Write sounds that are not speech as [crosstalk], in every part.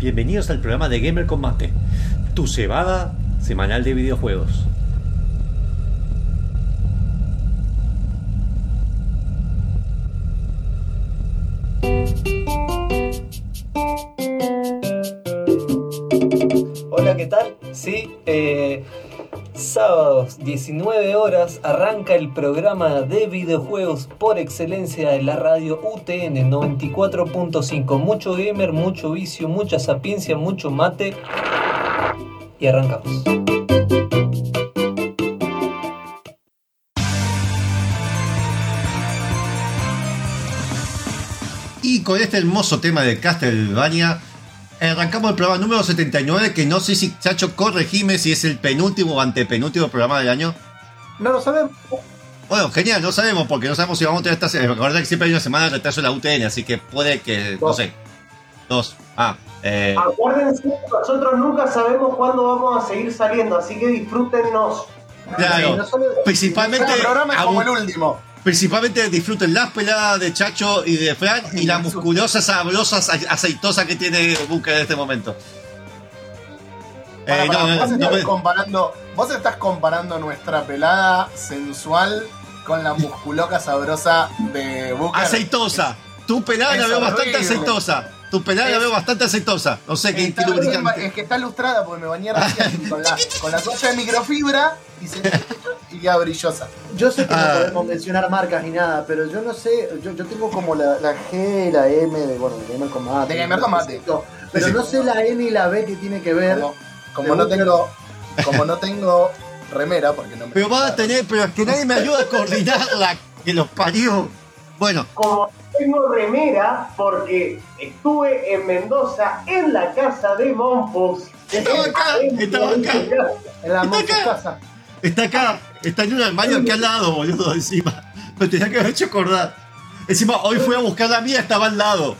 Bienvenidos al programa de Gamer Combate, tu cebada semanal de videojuegos. 19 horas arranca el programa de videojuegos por excelencia de la radio UTN 94.5. Mucho gamer, mucho vicio, mucha sapiencia, mucho mate. Y arrancamos. Y con este hermoso tema de Castlevania, arrancamos el programa número 79, que no sé si, Chacho, corregime si es el penúltimo o antepenúltimo programa del año. No lo sabemos. Bueno, genial, no sabemos, porque no sabemos si vamos a tener esta semana. Recuerda que siempre hay una semana de retraso en la UTN, así que puede que, no sé. Dos. Ah, eh, Acuérdense, nosotros nunca sabemos cuándo vamos a seguir saliendo, así que disfrútennos. claro. no solo- Principalmente, Cada programa es como el último. Principalmente disfruten las peladas de Chacho y de Fran y la musculosa, sabrosa, ace- aceitosa que tiene Bunker en este momento. Para, Eh, para, no, no, vos, no estás comparando, vos estás comparando nuestra pelada sensual con la musculoca sabrosa de Booker. aceitosa. Tu pelada la veo bastante aceitosa. Tu pelada la veo bastante aceitosa. No sé qué, Está lubricante. es que está lustrada porque me bañé [laughs] recién con la, con la toalla de microfibra y se y queda brillosa. Yo sé que Ah. no podemos mencionar marcas ni nada, pero yo no sé, yo, yo tengo como la, la G, la M de, bueno, de Gamer Combate. De Gamer Combate. Pero Sí, no sé la N y la B que tiene que ver. Como, como no tengo, como no tengo remera, porque no me Pero vas a tener, pero es que nadie me ayuda a coordinarla. Que los parió. Bueno, Como tengo remera, porque estuve en Mendoza en la casa de Monfus. Estaba acá, estaba acá. En la acá. casa. está acá. Está en un armario aquí al lado, boludo, encima. Me tenía que haber hecho acordar. Encima, hoy fui a buscar la mía, estaba al lado.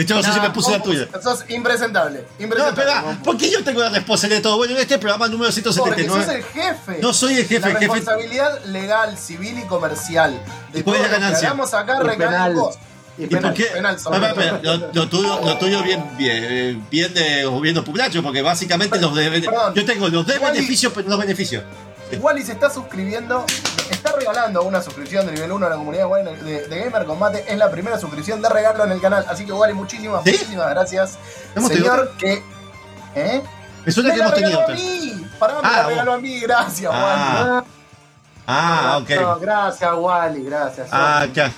De hecho, no sé si me puse la tuya. Sos impresentable. No, impresentable. espera, ¿por qué yo tengo la responsabilidad de todo? Bueno, en este programa número Porque sos 179. el jefe. No soy el jefe, la el jefe. responsabilidad legal, civil y comercial de ¿Y cuál es todo la ganancia? hagamos acá penal. vos. Y ¿Y por penal. qué? penal todo. espera, lo, lo tuyo, lo tuyo bien, bien, bien de gobierno publacho, porque básicamente los de, Perdón. yo tengo los de beneficios, pero no beneficios. Wally se está suscribiendo, está regalando una suscripción de nivel 1 a la comunidad de, de Gamer Combate. Es la primera suscripción de regalo en el canal. Así que Wally, muchísimas, ¿Sí? muchísimas gracias. ¿Hemos tenido Señor, que. ¿Eh? Me suena Me que hemos tenido a mí. Pará, me Ah, la regaló a mí. Gracias, Wally. Ah, ah, ok. No, gracias, Wally, gracias. Ah, ya.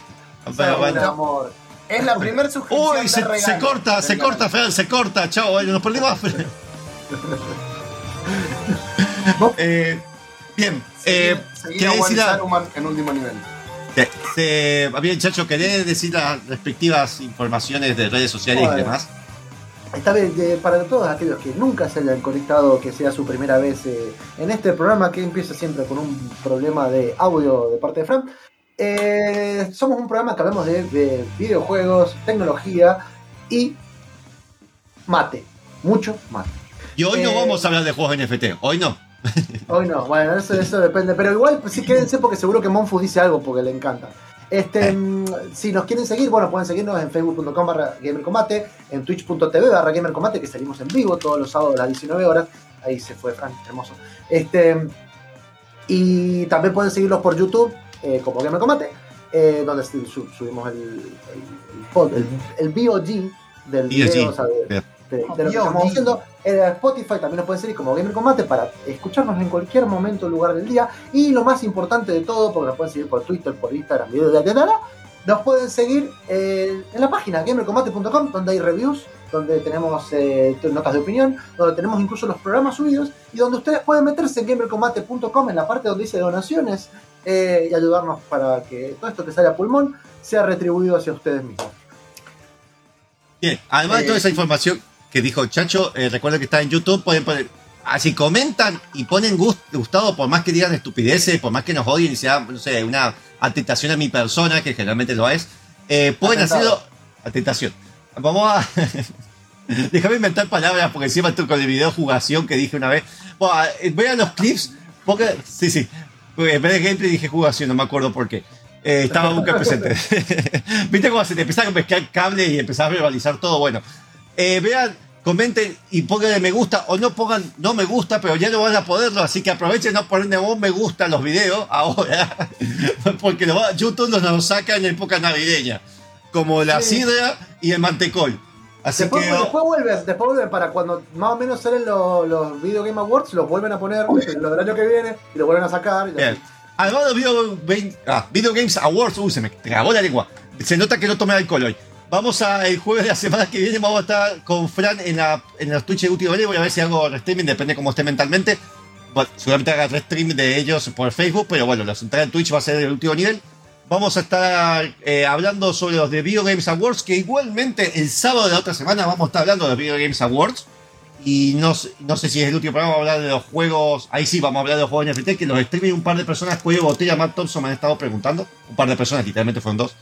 Pero bueno. amor. Es la primera suscripción Uy, de se, regalo se corta, se corta, Fran, se corta. Chao, nos perdimos. [laughs] eh, bien, eh, Seguir ¿querés a Wally decir Saruman en último nivel. bien, Chacho, ¿querés decir las respectivas informaciones de redes sociales y demás? Esta vez, eh, para todos aquellos que nunca se hayan conectado, que sea su primera vez eh, en este programa que empieza siempre con un problema de audio de parte de Fran, eh, somos un programa que hablamos de, de videojuegos, tecnología y mate. Mucho mate. Y hoy no Eh, vamos a hablar de juegos NFT, hoy no. Hoy no, bueno, eso, eso depende. Pero igual, pues, sí, quédense porque seguro que Monfu dice algo porque le encanta. Este, Eh. mm, Si nos quieren seguir, bueno, pueden seguirnos en facebook.com barra gamercombate, en twitch.tv barra gamercombate, que salimos en vivo todos los sábados a las 19 horas. Ahí se fue Frank, hermoso. Este, y también pueden seguirlos por YouTube eh, como Gamercombate, eh, donde su- subimos el, el, el, el, el VOG del video, o sea, de-. De, de lo que estamos haciendo. En Spotify también nos pueden seguir como Gamer Combate para escucharnos en cualquier momento, lugar del día. Y lo más importante de todo, porque nos pueden seguir por Twitter, por Instagram, video de la nos pueden seguir eh, en la página gamercombate.com, donde hay reviews, donde tenemos eh, notas de opinión, donde tenemos incluso los programas subidos y donde ustedes pueden meterse en gamercombate.com en la parte donde dice donaciones eh, y ayudarnos para que todo esto que sale a pulmón sea retribuido hacia ustedes mismos. Bien, además de toda Eh, esa información que dijo Chacho, eh, recuerden que está en YouTube, pueden poner, así comentan y ponen gust- gustado, por más que digan estupideces, por más que nos odien y sea, no sé, una atentación a mi persona, que generalmente lo es, eh, pueden Atentado. hacerlo, atentación. Vamos a, [laughs] déjame inventar palabras, porque encima estoy con el video jugación que dije una vez. Bueno, eh, vean los clips, porque, sí, sí, en vez de gameplay dije jugación, no me acuerdo por qué. Eh, estaba Buca presente. [laughs] ¿Viste cómo se te empieza a mezclar cable y empezás a verbalizar todo? Bueno, Eh, vean, comenten y pónganle me gusta o no pongan no me gusta, pero ya no van a poderlo, así que aprovechen no ponerle vos me gusta a los videos ahora, [laughs] porque lo va- YouTube nos lo saca en época navideña, como la Sí. sidra y el mantecol. Así Después, que después vuelven, después vuelven para cuando más o menos salen los, los Video Game Awards, los vuelven a poner lo del año que viene y lo vuelven a sacar. y Bien. de Video, ah, Video Games Awards, uy, se me trabó la lengua. Se nota que no tomé alcohol hoy. Vamos a el jueves de la semana que viene, vamos a estar con Fran en, la, en los Twitch de Último Voy a ver si hago streaming, depende cómo esté mentalmente. Bueno, seguramente haga streaming de ellos por Facebook, pero bueno, la central en Twitch va a ser el último nivel. Vamos a estar eh, hablando sobre los de Video Games Awards, que igualmente el sábado de la otra semana vamos a estar hablando de los Video Games Awards. Y no, no sé si es el último programa, vamos a hablar de los juegos. Ahí sí, vamos a hablar de los juegos NFT, que los streaming un par de personas, Cuello Botella, Matt Thompson me han estado preguntando. Un par de personas, literalmente fueron dos.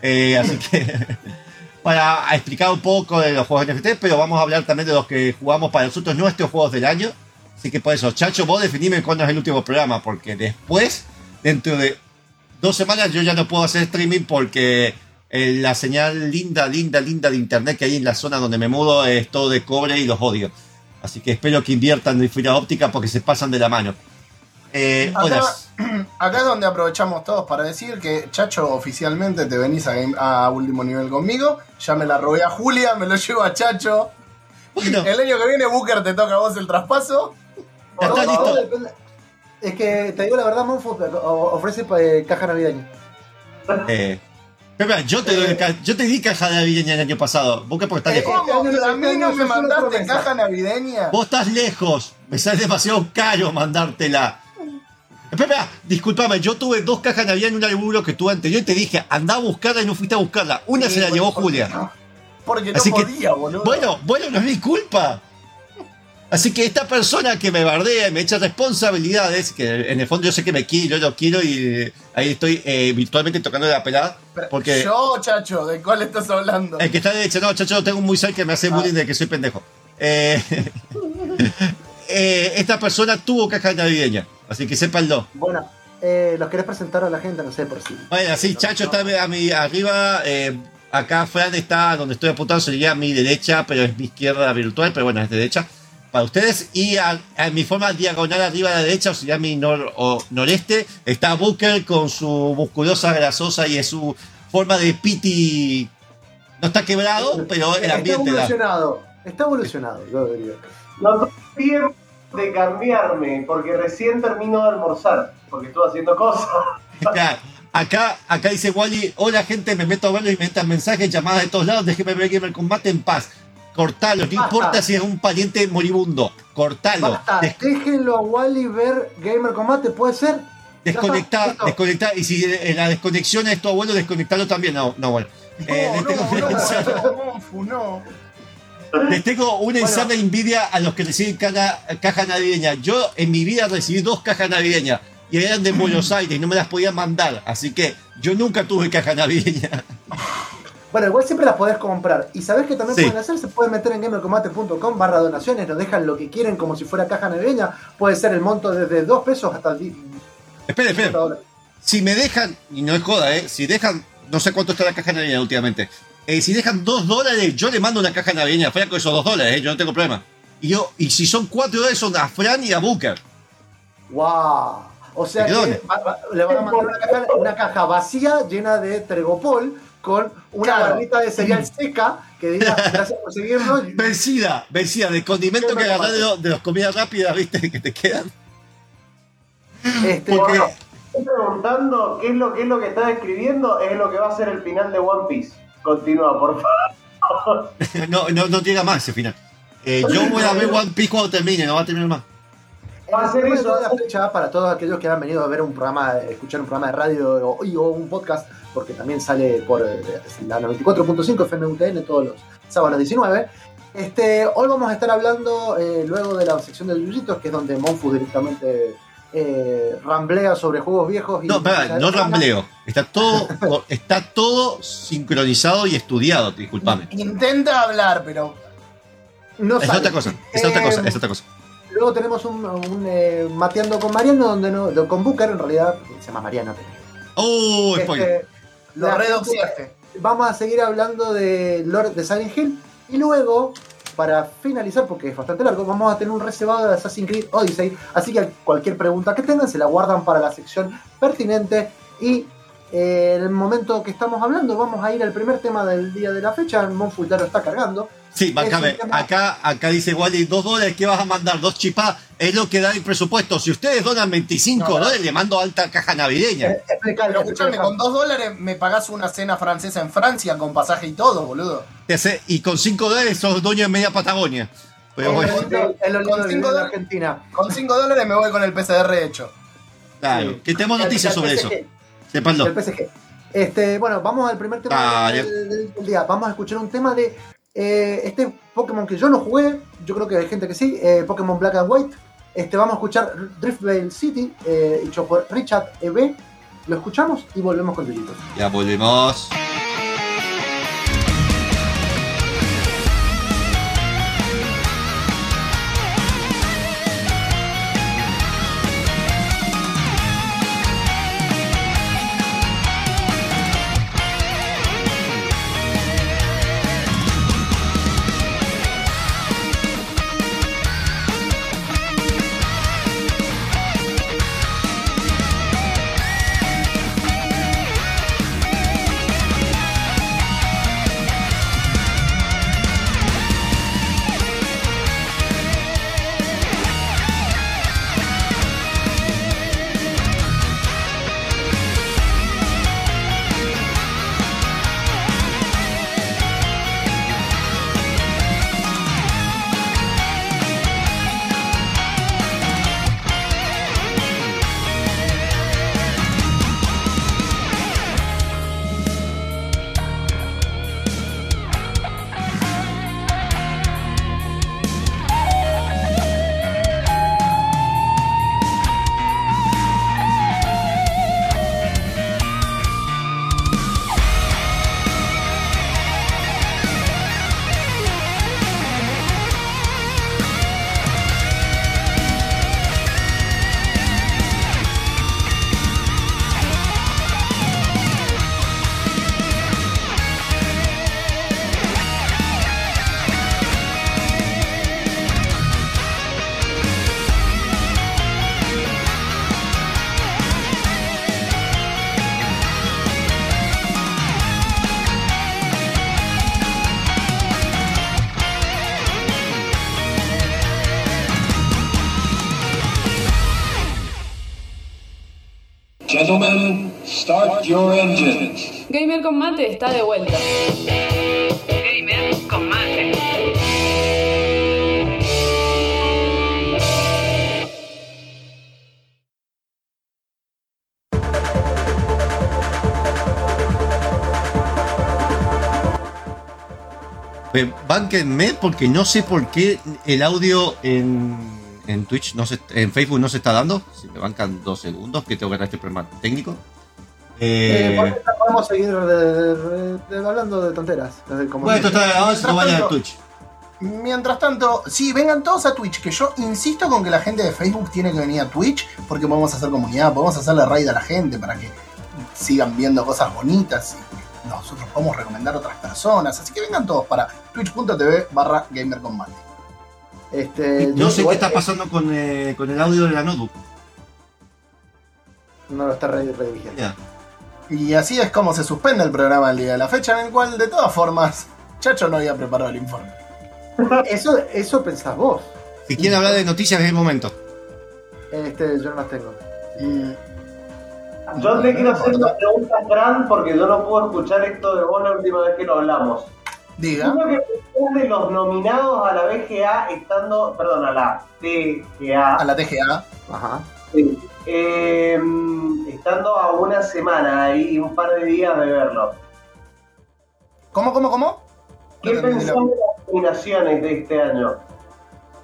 Eh, así que, [laughs] para explicar un poco de los juegos NFT, pero vamos a hablar también de los que jugamos para nosotros, nuestros juegos del año. Así que por eso, Chacho, vos definime cuándo es el último programa, porque después, dentro de dos semanas, yo ya no puedo hacer streaming porque eh, la señal linda, linda, linda de internet que hay en la zona donde me mudo es todo de cobre y los odio. Así que espero que inviertan en fibra óptica porque se pasan de la mano. Eh, [clears throat] Acá- es donde aprovechamos todos para decir que, Chacho, oficialmente te venís a, game- a último nivel conmigo. Ya me la robé a Julia, me lo llevo a Chacho. Bueno, El año que viene, Booker, te toca a vos el traspaso. ya está No, listo. no, depende. Es que te digo la verdad, Monfo ofrece eh, caja navideña. Eh, espera, yo te, doy ca- yo te di caja navideña el año pasado. Vos que porque estás Eh, lejos. ¿Cómo? Este ¿A mí este no me mandaste caja navideña? Vos estás lejos. Me sale demasiado caro mandártela. Espera, discúlpame, yo tuve dos cajas navideñas en un laburo que tuve anterior y te dije, anda a buscarla y no fuiste a buscarla. Una Sí, se la llevó Julia. no- Porque no Así que- podía, boludo. Bueno, bueno, no es mi culpa. Así que esta persona que me bardea y me echa responsabilidades, que en el fondo yo sé que me quiero, yo lo quiero y ahí estoy eh, virtualmente tocando la pelada. Porque Yo, Chacho, ¿de cuál estás hablando? el que está derecha, no, chacho, lo tengo muy cerca que me hace Ah. bullying de que soy pendejo. Eh, [laughs] eh, esta persona tuvo caja navideña, así que sépanlo. Bueno, eh, ¿los querés presentar a la gente? No sé por si. Bueno, sí, Chacho está a mi arriba. eh, acá Fran está donde estoy apuntado, sería a mi derecha, pero es mi izquierda virtual, pero bueno, es derecha para ustedes. Y a, a mi forma diagonal arriba a la derecha, o sería mi nor- o noreste, está Booker con su musculosa grasosa y es su forma de piti. No está quebrado, pero el está ambiente da. evolucionado. Está evolucionado, yo diría. De cambiarme porque recién termino de almorzar, porque estuve haciendo cosas. Claro, Acá, acá dice Wally, hola gente, me meto a verlo y me metan mensajes, llamadas de todos lados, déjeme ver Gamer Combate en paz. Cortalo, no Basta. importa si es un pariente moribundo, cortalo. Basta, déjenlo a Wally ver Gamer Combate, ¿puede ser? desconectar, desconectar. Y si la desconexión es tu abuelo, desconectarlo también. No, no, bueno. Eh, No, tengo, no, no, no. Les tengo una insana envidia a los que reciben caja, caja navideña. Yo en mi vida recibí dos cajas navideñas y eran de Buenos [clears throat] Aires y no me las podía mandar. Así que yo nunca tuve caja navideña. Bueno, igual siempre las podés comprar. Y sabés que también Sí. pueden hacer, se pueden meter en gamercombate.com barra donaciones, nos dejan lo que quieren como si fuera caja navideña. Puede ser el monto desde 2 pesos hasta di- Espera, 50 espera. dólares. si me dejan, y no es joda, ¿eh? Si dejan, no sé cuánto está la caja navideña últimamente. Eh, si dejan dos dólares, yo le mando una caja navideña a Fran con esos dos dólares, ¿eh? Yo no tengo problema. Y yo, y si son cuatro dólares, son a Fran y a Booker. ¡Wow! O sea que le van a mandar una caja, una caja vacía llena de Tregopol con una Claro. barrita de cereal seca que diga gracias por seguirnos. Vencida, vencida, de condimento que agarrar de, los- de las comidas rápidas, ¿viste? Que te quedan. Este, Porque- bueno, Estoy preguntando qué es lo qué es lo que está escribiendo, es lo que va a ser el final de One Piece. Continúa, por favor. [laughs] No, no, no llega más ese final. Eh, yo voy a ver One Piece cuando termine, no va a terminar más. Va a ser Después de eso. la fecha para todos aquellos que han venido a ver un programa, escuchar un programa de radio o, y- o un podcast, porque también sale por eh, la 94.5 FMUTN todos los sábados a las 19. Este, hoy vamos a estar hablando, eh, luego de la sección de Yuyitos, que es donde Monfu directamente eh, ramblea sobre juegos viejos. Y No, no rambleo. Está todo, [laughs] está todo sincronizado y estudiado, disculpame. Intenta hablar, pero No Es sale. otra cosa, es otra cosa, Eh, es otra cosa. Luego tenemos un, un, eh, Mateando con Mariano, donde no, con Booker en realidad, se llama Mariano. pero- Oh, spoiler. Este, lo la- redoxiaste. Vamos a seguir hablando de Lord de Silent Hill. Y luego, para finalizar, porque es bastante largo, vamos a tener un reservado de Assassin's Creed Odyssey. Así que cualquier pregunta que tengan se la guardan para la sección pertinente. Y eh, en el momento que estamos hablando, vamos a ir al primer tema del día de la fecha. Lo está cargando. Sí. Es tema- Acá, acá dice Wally, dos dólares, ¿qué vas a mandar? Dos chipás, es lo que da el presupuesto. Si ustedes donan 25 No, dólares, le mando alta caja navideña. Eh, Pero explicar, escuchame, con dos dólares me pagás una cena francesa en Francia con pasaje y todo, boludo. Ese- Y con 5 dólares sos dueño de media Patagonia. Pero Es bueno, lo lindo- es lo lindo Con de cinco vivir en dólares. Argentina. Con cinco dólares me voy con el PCR hecho. claro, Sí. que tenemos noticias sobre PSG. eso. El PSG. Este, bueno, vamos al primer tema del, del- del día. Vamos a escuchar un tema de eh, este Pokémon que yo no jugué. Yo creo que hay gente que sí. eh, Pokémon Black and White. Este, vamos a escuchar Driftvale City, eh, hecho por Richard E.B. Lo escuchamos y volvemos con Tuyito. Ya volvemos. Bánquenme porque no sé por qué el audio en, en Twitch, no se, en Facebook no se está dando. Si me bancan dos segundos, que tengo que arreglar este problema técnico. Eh, Eh, podemos seguir de- de- de- hablando de tonteras. como bueno, esto está ahora no vayan a Twitch. Mientras tanto, sí, vengan todos a Twitch, que yo insisto con que la gente de Facebook tiene que venir a Twitch, porque podemos hacer comunidad, podemos hacerle raid a la gente para que sigan viendo cosas bonitas y nosotros podemos recomendar a otras personas. Así que vengan todos para twitch.tv barra gamercombate. Este, No sé qué igual está pasando con, eh, con el audio de la notebook. No lo está re- redirigiendo. Y así es como se suspende el programa el día de la fecha, en el cual, de todas formas, Chacho no había preparado el informe. [laughs] Eso, eso pensás vos. Si quieren hablar de noticias, es el momento. Este, yo no las tengo. Y- Yo le quiero hacer una pregunta Fran porque yo no puedo escuchar esto de vos la última vez que lo hablamos. Diga. Uno que pensás de los nominados a la BGA estando, perdón, a la TGA, A la TGA. Ajá. sí, eh, estando a una semana ahí, un par de días de verlo. ¿Cómo, cómo, cómo? ¿Qué No pensás la- de las nominaciones de este año?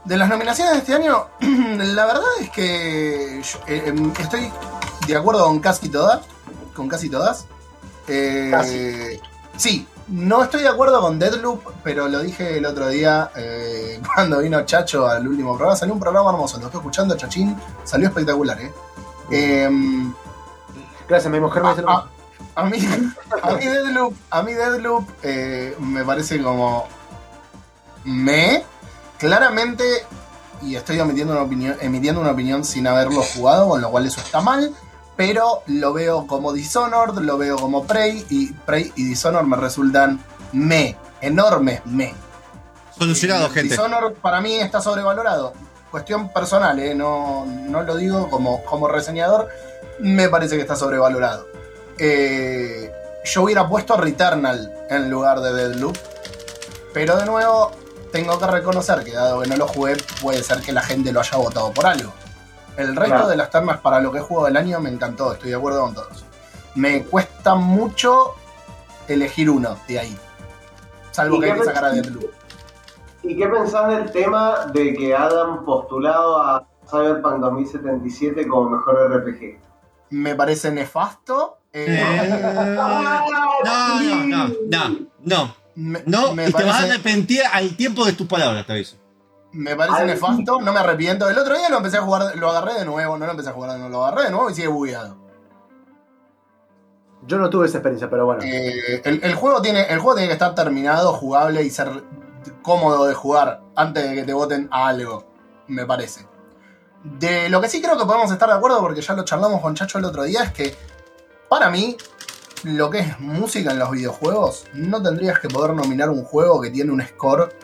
De las nominaciones de este año, [clears throat] la verdad es que yo, eh, em, estoy de acuerdo con casi todas. Con casi todas. Eh, Casi. Sí, no estoy de acuerdo con Deadloop, pero lo dije el otro día eh, [laughs] cuando vino Chacho al último programa. Salió un programa hermoso, lo estoy escuchando, Chachín. Salió espectacular, ¿eh? Em, Gracias, mi mujer me dice a mí, a mí Deadloop, a mí Deadloop eh, me parece como me. Claramente, y estoy emitiendo una, opinión, emitiendo una opinión sin haberlo jugado, con lo cual eso está mal. Pero lo veo como Dishonored, lo veo como Prey, y Prey y Dishonored me resultan me, enorme me. Solucionado, Eh, gente. Dishonored para mí está sobrevalorado. Cuestión personal, eh, no, no lo digo como, como reseñador, me parece que está sobrevalorado. Eh, yo hubiera puesto Returnal en lugar de Deadloop, pero de nuevo tengo que reconocer que dado que no lo jugué, puede ser que la gente lo haya votado por algo. El resto Claro. de las termas para lo que he jugado del año me encantó, estoy de acuerdo con todos. Me cuesta mucho elegir uno de ahí. Salvo ¿Y que qué hay que sacar a Deadloop. ¿Y qué pensás del tema de que Adam postulado a Cyberpunk 2077 como mejor RPG? Me parece nefasto. eh, Eh, [laughs] no, no, no, no, no. me, No, me y te vas a parece, arrepentir al tiempo de tus palabras, te aviso. Me parece nefasto, no me arrepiento. El otro día lo empecé a jugar, lo agarré de nuevo, no lo empecé a jugar de nuevo, lo agarré de nuevo y sigue bugueado. Yo no tuve esa experiencia, pero bueno. Eh, el, el juego tiene, el juego tiene que estar terminado, jugable y ser cómodo de jugar antes de que te voten a algo, me parece. De lo que sí creo que podemos estar de acuerdo, porque ya lo charlamos con Chacho el otro día, es que para mí, lo que es música en los videojuegos, no tendrías que poder nominar un juego que tiene un score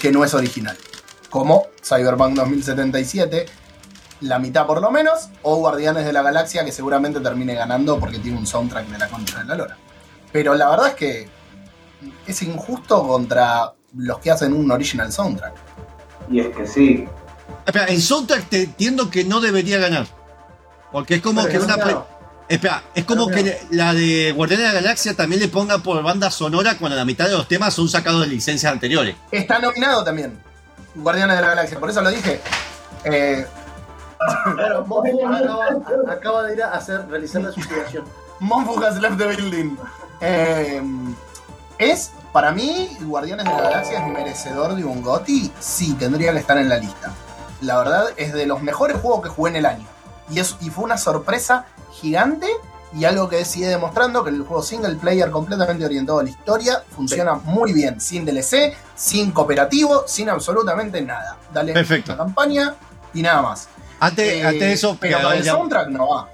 que no es original. Como Cyberpunk 2077, la mitad por lo menos, o Guardianes de la Galaxia, que seguramente termine ganando porque tiene un soundtrack de la concha de la lora. Pero la verdad es que es injusto contra los que hacen un original soundtrack. Y es que sí. Espera, el soundtrack te entiendo que no debería ganar. Porque es como Pero que que una. Espera, es como Pero que la de Guardianes de la Galaxia también le ponga por banda sonora cuando la mitad de los temas son sacados de licencias anteriores. Está nominado también. Guardianes de la Galaxia, por eso lo dije. Eh, [laughs] [laughs] acaba, acaba de ir a hacer, realizar la suicidación. Monfu has left the building. Eh, es, para mí, Guardianes de la Galaxia es merecedor de un GOTY. Sí, tendría que estar en la lista. La verdad, es de los mejores juegos que jugué en el año. Y, es, y fue una sorpresa gigante y algo que sigue demostrando que el juego single player completamente orientado a la historia funciona muy bien, sin DLC, sin cooperativo, sin absolutamente nada. Dale Perfecto. la campaña y nada más. Antes, Eh, antes de eso, pero con el ya- soundtrack no va.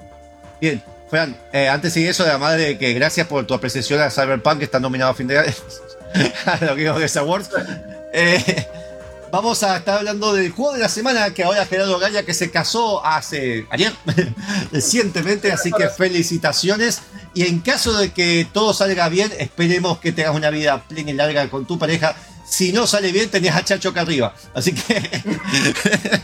Bien, Fran, eh, antes de eso, además de que gracias por tu apreciación a Cyberpunk, que está nominado a fin de [laughs] a los Game Awards. Eh, vamos a estar hablando del juego de la semana que ahora Gerardo Gaya, que se casó hace ayer, [laughs] recientemente, así que felicitaciones. Y en caso de que todo salga bien, esperemos que tengas una vida plena y larga con tu pareja. Si no sale bien, tenés a Chacho acá arriba. Así que. [laughs]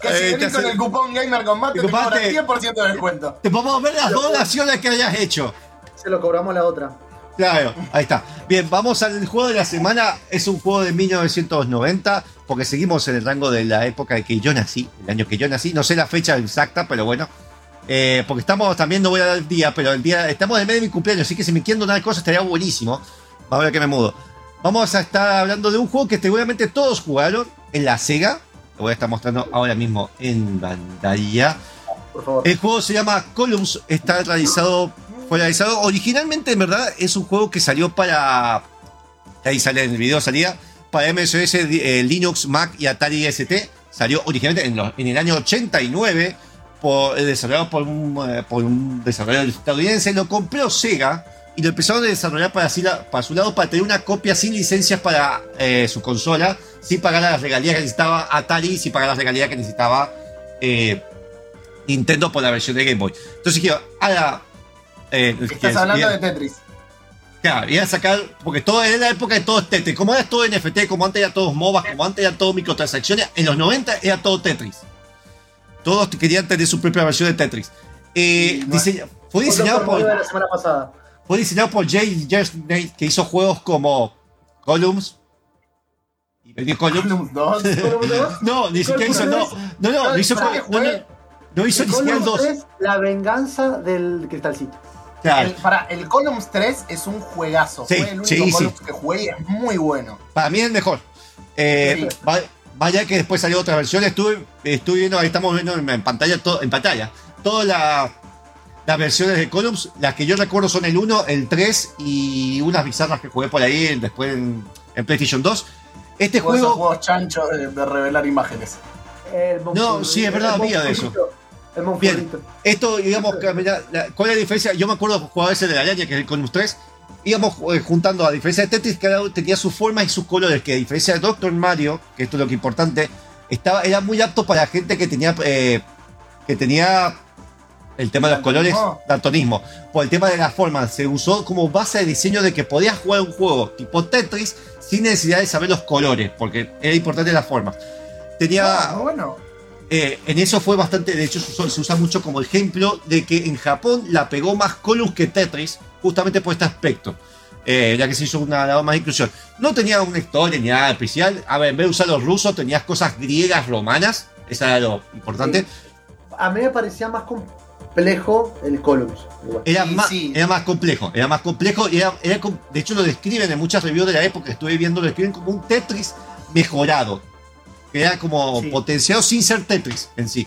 Que si Eh, venís con el cupón Gamer Combate te te cobra copaste. 10% de descuento. Te podemos ver las donaciones que hayas hecho. Se lo cobramos la otra. Claro, ahí está. Bien, vamos al juego de la semana. Es un juego de 1990, porque seguimos en el rango de la época de que yo nací, el año que yo nací. No sé la fecha exacta, pero bueno. Eh, porque estamos también, no voy a dar el día, pero el día, estamos en medio de mi cumpleaños, así que si me quieren donar cosas estaría buenísimo. Vamos a ver que me mudo. Vamos a estar hablando de un juego que seguramente todos jugaron en la Sega. Lo voy a estar mostrando ahora mismo en pantalla. El juego se llama Columns, está realizado, fue realizado originalmente, en verdad, es un juego que salió para, ahí sale en el video, salía para MSS, eh, Linux, Mac y Atari ST. Salió originalmente en, el año 89, por, eh, desarrollado por un, eh, por un desarrollador estadounidense. Lo compró Sega y lo empezaron a desarrollar para, para su lado para tener una copia sin licencias para eh, su consola, sin pagar las regalías que necesitaba Atari, sin pagar las regalías que necesitaba Nintendo por la versión de Game Boy. Entonces quiero, ahora. Eh, Estás hablando de Tetris. Claro, iba a sacar, porque todo era la época de todo es Tetris. Como era todo NFT, como antes era todos MOBAs, como antes era todo microtransacciones, en los 90 era todo Tetris. Todos querían tener su propia versión de Tetris. Eh, no diseña- fue diseñado por, de la semana pasada. fue diseñado por Jay Jersney, que hizo juegos como Columns. ¿Y Columns? Columns 2. No, ni siquiera hizo, no, no, no, no hizo, no, no, no hizo ni siquiera el 2. Es la venganza del cristalcito. Claro. El, para, el Columns 3 es un juegazo. Sí, Fue el único sí, sí. Columns que jugué y es muy bueno. Para mí es el mejor. Eh, Sí. va- vaya que después salió otra versión. Estuve, estuve viendo, ahí estamos viendo en, pantalla, todo, en pantalla, todas la- las versiones de Columns. Las que yo recuerdo son el 1, el 3 y unas bizarras que jugué por ahí después en, en PlayStation 2. Este Todos esos juego. juegos chanchos de, de revelar imágenes. El No, sí, es verdad, había de monstruito, El Bien, monstruito. esto, digamos, la- ¿cuál es la diferencia? Yo me acuerdo jugaba ese de la araña, que es el Columns 3. Íbamos eh, juntando, a diferencia de Tetris, cada uno tenía sus formas y sus colores, que a diferencia de Doctor Mario, que esto es lo que es importante, estaba, era muy apto para gente que tenía, eh, que tenía el tema de los colores, Daltonismo. Por el tema de las formas, se usó como base de diseño de que podías jugar un juego tipo Tetris sin necesidad de saber los colores, porque era importante las formas. Tenía, Ah, bueno. Eh, en eso fue bastante, de hecho se usa, se usa mucho como ejemplo de que en Japón la pegó más Columns que Tetris, justamente por este aspecto. Eh, ya que se hizo una, una más inclusión. No tenía una historia ni nada especial. A ver, en vez de usar los rusos, tenías cosas griegas, romanas. Eso era lo importante. Sí. A mí me parecía más complejo el Columns. Era, más, sí. era más complejo. Era más complejo. y Era, de hecho, lo describen en muchas reviews de la época que estuve viendo. Lo describen como un Tetris mejorado. Que era como Sí. potenciado sin ser Tetris en sí.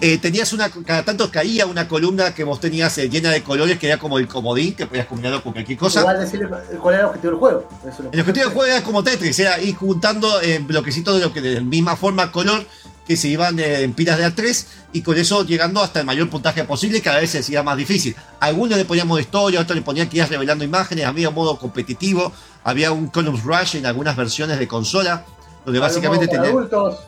Eh, tenías una, cada tanto caía una columna que vos tenías eh, llena de colores, que era como el comodín, que podías combinarlo con cualquier cosa. Igual decirle cuál era el objetivo del juego. Eso El objetivo del juego era como Tetris, era ir juntando eh, bloquecitos de lo que de la misma forma color que se iban eh, en pilas de A3 y con eso llegando hasta el mayor puntaje posible, cada vez se hacía más difícil. Algunos le ponían modo historia, otros le ponían que ibas revelando imágenes, había un modo competitivo, había un Columns Rush en algunas versiones de consola, donde básicamente Para tenía. adultos.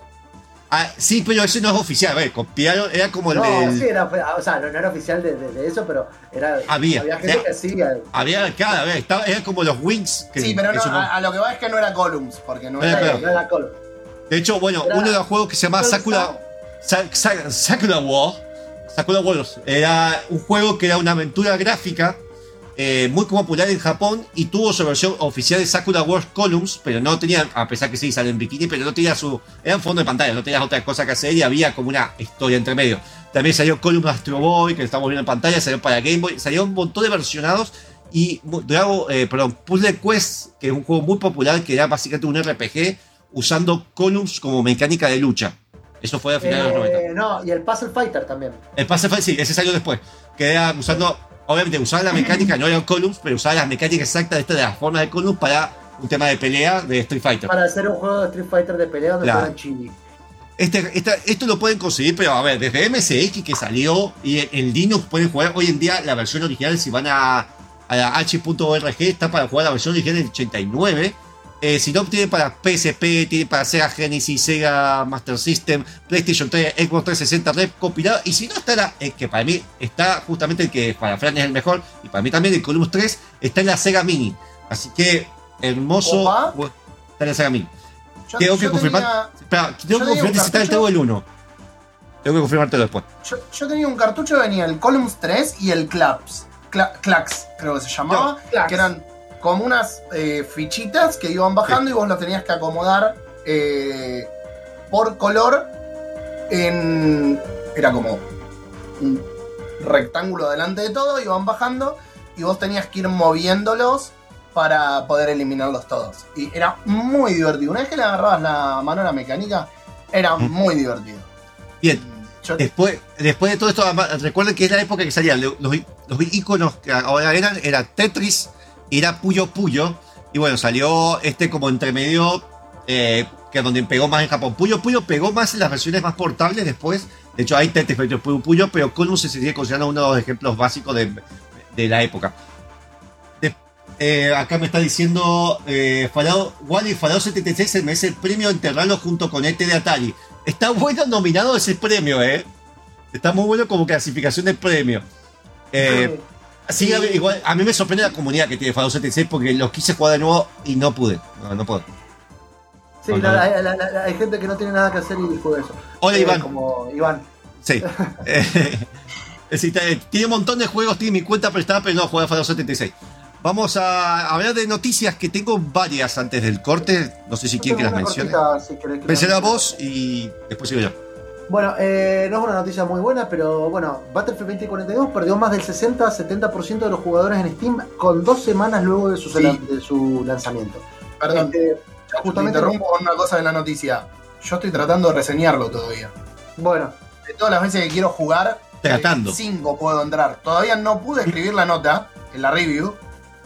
Ah, sí, pero ese no es oficial, a ver, copiaron, era como el No, del. sí, era, o sea, no, no era oficial de, de- de eso, pero era, Había, gente era- que hacía. Había, cada vez, estaba, era como los Wings. Que, Sí, pero que no, a, a lo que va es que no era Columns, porque no Eh, era. pero- No era Columns. De hecho, bueno, Era- uno de los juegos que se llama Sakura, Sa- Sa- Sakura War, Sakura Wars, era un juego que era una aventura gráfica eh, muy popular en Japón y tuvo su versión oficial de Sakura Wars Columns, pero no tenía, a pesar que sí sale en bikini, pero no tenía su, era un fondo de pantalla, no tenías otra cosa que hacer y había como una historia entre medio. También salió Columns Astro Boy, que estamos viendo en pantalla, salió para Game Boy, salió un montón de versionados y Dragon, eh, perdón, Puzzle Quest, que es un juego muy popular, que era básicamente un RPG usando columns como mecánica de lucha. Eso fue a finales de los 90. Eh, no, y el Puzzle Fighter también. El Pase Fight, sí, ese salió después. Que era usando, obviamente, usaba la mecánica, no eran columns, pero usaba las mecánicas exactas de, esta, de las formas de columns para un tema de pelea de Street Fighter. Para hacer un juego de Street Fighter de pelea donde Claro. chibi. Este, esto lo pueden conseguir, pero a ver, desde MSX que salió y en, en Linux pueden jugar hoy en día la versión original. Si van a, a la h.org, está para jugar la versión original del 89. Eh, si no, tiene para PSP, tiene para Sega Genesis, Sega Master System, PlayStation 3, Xbox 360 Red compilado. Y si no, está la, eh, que para mí está justamente el que para Fran es el mejor, y para mí también el Columns 3, está en la Sega Mini. Así que hermoso. Opa. Está en la Sega Mini. Yo, Tengo que confirmar. tenía- Espera, tengo que confirmarte si está el cartucho. Teo el 1. Tengo que confirmártelo después. yo, yo tenía un cartucho que venía el Columns 3 y el Claps. Cla- Clax, creo que se llamaba. Clax. Que eran como unas eh, fichitas que iban bajando y vos las tenías que acomodar eh, por color en. Era como un rectángulo delante de todo, iban bajando y vos tenías que ir moviéndolos para poder eliminarlos todos. Y era muy divertido. Una vez que le agarrabas la mano a la mecánica, era Mm. muy divertido. Bien, Yo- después, después de todo esto, recuerden que es la época que salían los, los iconos que ahora eran, era Tetris, era Puyo Puyo, y bueno, salió este como entre medio, eh, que es donde pegó más en Japón. Puyo Puyo pegó más en las versiones más portables después, de hecho hay Tetris, pero Puyo Puyo, pero Columns se sigue considerando uno de los ejemplos básicos de, de la época. De- eh, acá me está diciendo eh, Wally Fallout 76 se merece el premio enterrarlo junto con este de Atari. Está bueno nominado ese premio, ¿eh? Está muy bueno como clasificación de premio. Eh, sí, a, ver, igual, a mí me sorprende la comunidad que tiene Fallout 76 porque los quise jugar de nuevo y no pude. No, no puedo. Sí, la- la- la- la- hay gente que no tiene nada que hacer y juega eso. Hola, Eh, Iván. Como Iván. Sí. [laughs] Eh, [laughs] eh, tiene un montón de juegos, tiene mi cuenta prestada, pero no juega Fallout 76. Vamos a hablar de noticias que tengo varias antes del corte. No sé si quieren que las mencione. cortita, si la- vos y después sigo yo. Bueno, eh, no es una noticia muy buena, pero bueno, Battlefield 2042 perdió más del 60-70% de los jugadores en Steam con dos semanas luego de su, Sí. de su lanzamiento. Perdón, Este, Te justamente- interrumpo con una cosa de la noticia. Yo estoy tratando de reseñarlo todavía. bueno, De todas las veces que quiero jugar, Tratando. 5 puedo entrar. Todavía no pude escribir la nota en la review,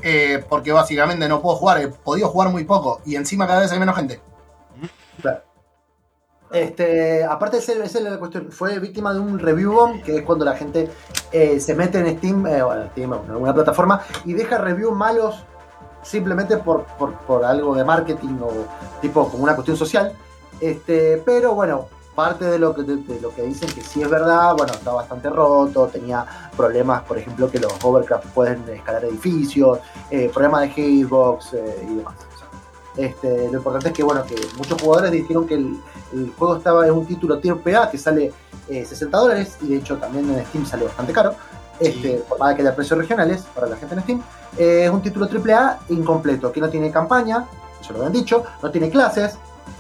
eh, porque básicamente no puedo jugar. He podido jugar muy poco y encima cada vez hay menos gente. Este, aparte, esa es la cuestión. Fue víctima de un review bomb, que es cuando la gente eh, se mete en Steam, eh, bueno, Steam en alguna plataforma, y deja reviews malos simplemente por, por, algo de marketing o tipo como una cuestión social. Este, pero bueno, parte de lo que, de lo que dicen que sí es verdad, bueno, está bastante roto, tenía problemas, por ejemplo, que los hovercraft pueden escalar edificios, eh, problemas de hitbox eh, y demás. Este, lo importante es que, bueno, que muchos jugadores dijeron que el, el juego estaba en un título tier PA que sale eh, 60 dólares y de hecho también en Steam sale bastante caro. Este, Por más que haya precios regionales para la gente en Steam, Eh, es un título AAA incompleto, que no tiene campaña, eso lo habían dicho, no tiene clases,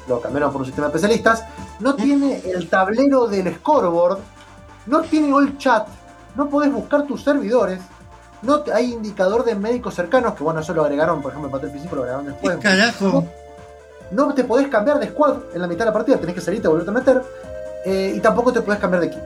lo cambiaron por un sistema de especialistas, no tiene el tablero del scoreboard, no tiene all chat, no podés buscar tus servidores, no te- hay indicador de médicos cercanos, que bueno, eso lo agregaron, por ejemplo, en Battlefield 5 lo agregaron después. ¿Qué carajo? No te podés cambiar de squad en la mitad de la partida, tenés que salirte y volverte a meter, eh, y tampoco te podés cambiar de equipo.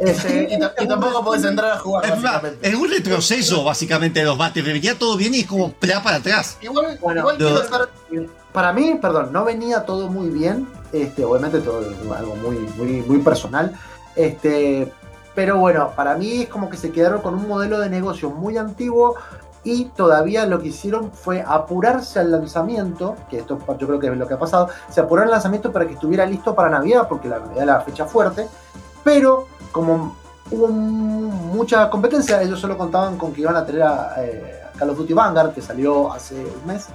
Y, ta- y tampoco podés entrar a jugar, Es, más, básicamente. es un retroceso, básicamente, de los Battlefield. Venía todo bien y es como plá para atrás. Igual, Bueno, igual no. para mí, perdón, no venía todo muy bien. Este, obviamente todo es algo muy, muy, muy personal. Este, pero bueno, para mí es como que se quedaron con un modelo de negocio muy antiguo y todavía lo que hicieron fue apurarse al lanzamiento, que esto yo creo que es lo que ha pasado, se apuraron al lanzamiento para que estuviera listo para Navidad, porque la Navidad es la fecha fuerte, pero como hubo mucha competencia, ellos solo contaban con que iban a tener a, eh, a Call of Duty Vanguard, que salió hace un mes,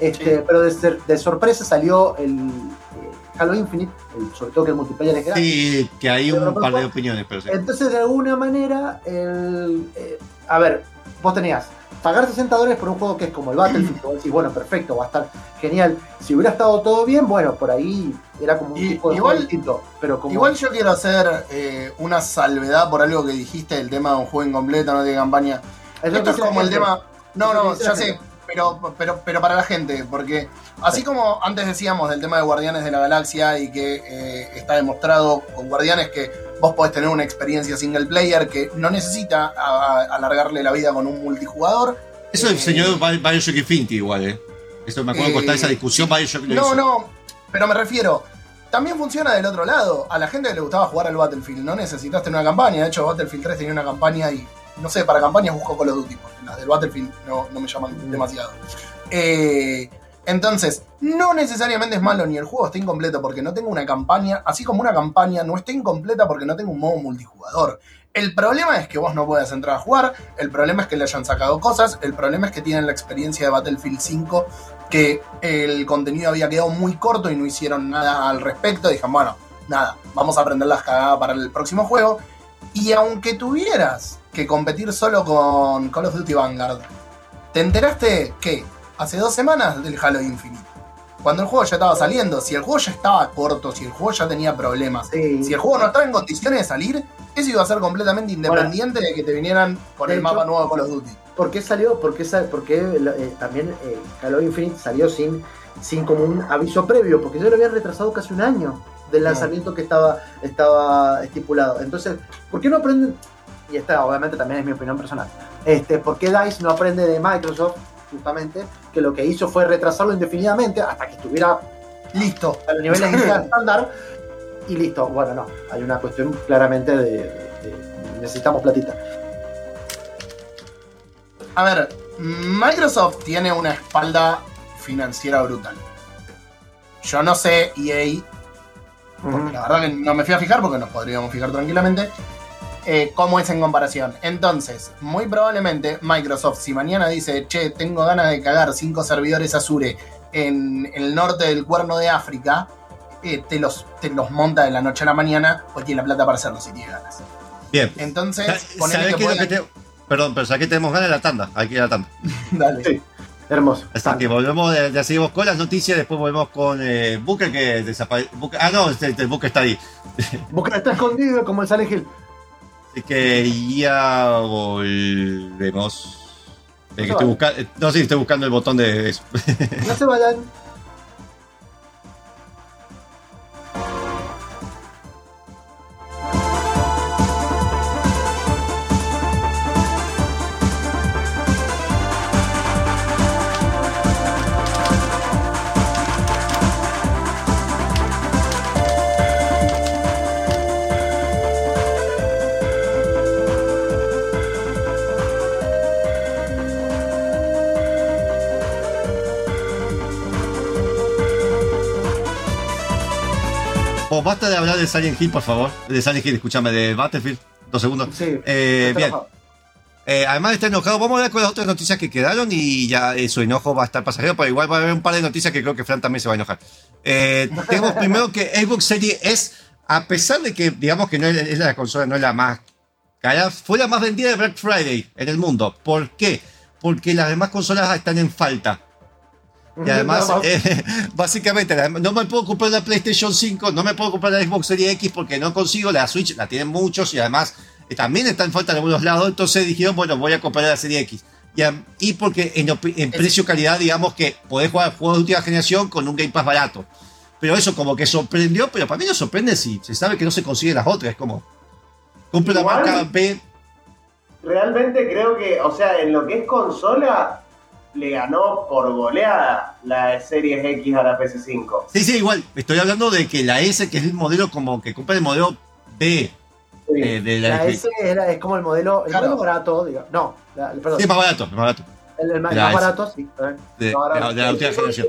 este, pero de, de sorpresa salió el eh, Halo Infinite, sobre todo que el multiplayer es gratis. Sí, que hay un par de opiniones, pero sí. Entonces, de alguna manera, el, eh, a ver, vos tenías pagar 60 dólares por un juego que es como el Battlefield, vos decís, bueno, perfecto, va a estar genial. Si hubiera estado todo bien, bueno, por ahí era como un Y- tipo de igual- juego distinto. Pero como Igual yo quiero hacer eh, una salvedad por algo que dijiste, el tema de un juego incompleto, no tiene campaña. es Esto es como el tema. No, no, ya sé, gente. Pero, pero, pero para la gente, porque así como antes decíamos del tema de Guardianes de la Galaxia y que eh, está demostrado con Guardianes que vos podés tener una experiencia single player que no necesita a- a- alargarle la vida con un multijugador. Eso Eh, enseñó Bi- Bioshock Infinity igual, ¿eh? Eso me acuerdo Eh, está esa discusión, Bioshock No, hizo. no, pero me refiero. También funciona del otro lado. A la gente que le gustaba jugar al Battlefield, no necesitaste una campaña. De hecho, Battlefield 3 tenía una campaña y, no sé, para campañas busco Call of Duty, porque las del Battlefield no, no me llaman demasiado. Eh, entonces, no necesariamente es malo ni el juego está incompleto porque no tengo una campaña, así como una campaña no está incompleta porque no tengo un modo multijugador. El problema es que vos no puedas entrar a jugar, el problema es que le hayan sacado cosas, el problema es que tienen la experiencia de Battlefield 5 que el contenido había quedado muy corto y no hicieron nada al respecto. Dijeron, bueno, nada, vamos a aprender las cagadas para el próximo juego. Y aunque tuvieras que competir solo con Call of Duty Vanguard, ¿te enteraste que hace dos semanas del Halo Infinite? Cuando el juego ya estaba saliendo, si el juego ya estaba corto, si el juego ya tenía problemas, Sí. si el juego no estaba en condiciones de salir, eso iba a ser completamente independiente de que te vinieran de el hecho- mapa nuevo de Call of Duty. ¿Por qué salió? ¿Por qué, sal- por qué, eh, también eh, Halo Infinite salió sin, sin como un aviso previo? Porque ya lo habían retrasado casi un año del lanzamiento que estaba, estaba estipulado. Entonces, ¿por qué no aprenden? Y esta obviamente también es mi opinión personal. Este, ¿Por qué DICE no aprende de Microsoft, justamente, que lo que hizo fue retrasarlo indefinidamente hasta que estuviera Listo. a los niveles de [laughs] estándar y listo. Bueno, no, hay una cuestión claramente de, de- de- necesitamos platita. A ver, Microsoft tiene una espalda financiera brutal. Yo no sé EA, porque la verdad que no me fui a fijar porque nos podríamos fijar tranquilamente, eh, cómo es en comparación. Entonces, muy probablemente Microsoft, si mañana dice, che, tengo ganas de cagar cinco servidores Azure en el norte del cuerno de África, eh, te, los, te los monta de la noche a la mañana, pues tiene la plata para hacerlo si tiene ganas. Bien. Entonces, ponele ¿Sabés que te- Perdón, pero ¿sabés que tenemos ganas de la tanda? Hay que ir a la tanda. [laughs] Dale. Sí. Hermoso. Así que volvemos, de- ya seguimos con las noticias, después volvemos con eh, Booker que desapareció. Ah, no, este, este Booker está ahí. Boca está escondido como el Silent Hill. Así que ya volvemos. Eh, que estoy busca- eh, no, sí, estoy buscando el botón de eso. No se vayan. O basta de hablar de Silent Hill, por favor. De Silent Hill, escúchame, de Battlefield. Dos segundos. Sí, Eh, bien. Eh, además está enojado. Vamos a ver con las otras noticias que quedaron y ya eh, su enojo va a estar pasajero, pero igual va a haber un par de noticias que creo que Fran también se va a enojar. [laughs] Tenemos primero que Xbox Series S, a pesar de que digamos que no es, es la consola, no es la más cara, fue la más vendida de Black Friday en el mundo. ¿Por qué? Porque las demás consolas están en falta. Y además, eh, [laughs] básicamente, no me puedo comprar la PlayStation 5, no me puedo comprar la Xbox Series X porque no consigo la Switch, la tienen muchos y además eh, también está en falta en algunos lados. Entonces dijeron, bueno, voy a comprar la Serie X. Y, y porque en, precio-calidad, digamos que podés jugar juegos de última generación con un Game Pass barato. Pero eso como que sorprendió, pero para mí no sorprende si se sabe que no se consiguen las otras. Es como, compro la marca B. Realmente creo que, o sea, en lo que es consola, le ganó por goleada la Series X a la PS5. Sí, sí, igual. Estoy hablando de que la S, que es el modelo como que compra el modelo B. Sí. eh, de la, La S era- es como el modelo, el Claro. modelo barato, diga. No, la- el- perdón. Sí, más barato, más barato. el, el más, barato, sí. a ver. De, de la última [laughs] generación.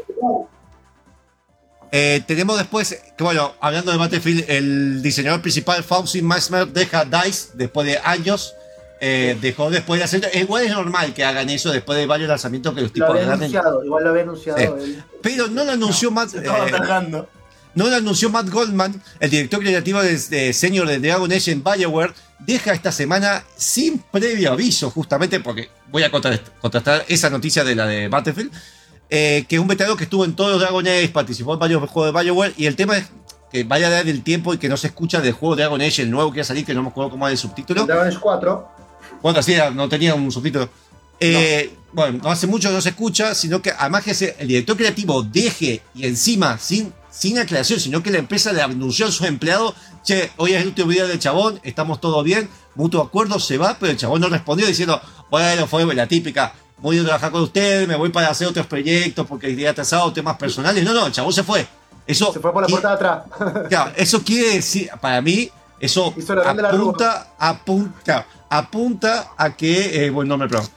Eh, tenemos después, que bueno, hablando de Battlefield, el diseñador principal, Fauci Masmer, deja DICE después de años. Eh, dejó después de hacer. Igual es normal que hagan eso después de varios lanzamientos que los Lo tipos había agarren. anunciado, igual lo había anunciado él. Pero no lo anunció Matt. Se estaba eh. No lo anunció Matt Goldman, el director creativo de, de senior de Dragon Age en BioWare, deja esta semana sin previo aviso, justamente porque voy a contrast- contrastar esa noticia de la de Battlefield, eh, que es un veterano que estuvo en todos los Dragon Age, participó en varios juegos de BioWare, y el tema es que vaya a dar el tiempo y que no se escucha del juego Dragon Age, el nuevo que va a salir, que no me acuerdo cómo es el subtítulo. Dragon Age 4. Bueno, así era, no tenía un subtítulo. Eh, Bueno, no hace mucho que no se escucha, sino que además que el director creativo deje y encima sin, sin aclaración, sino que la empresa le anunció a sus empleados, che, hoy es el último día del chabón, estamos todo bien, mutuo acuerdo, se va, pero el chabón no respondió diciendo, bueno, fue la típica, voy a trabajar con ustedes, me voy para hacer otros proyectos porque el día atrasado, temas personales. No, no, el chabón se fue. Eso, Se fue por la puerta de atrás. Claro, eso quiere decir, para mí, eso apunta, apunta, apunta a que, eh, buen nombre, perdón,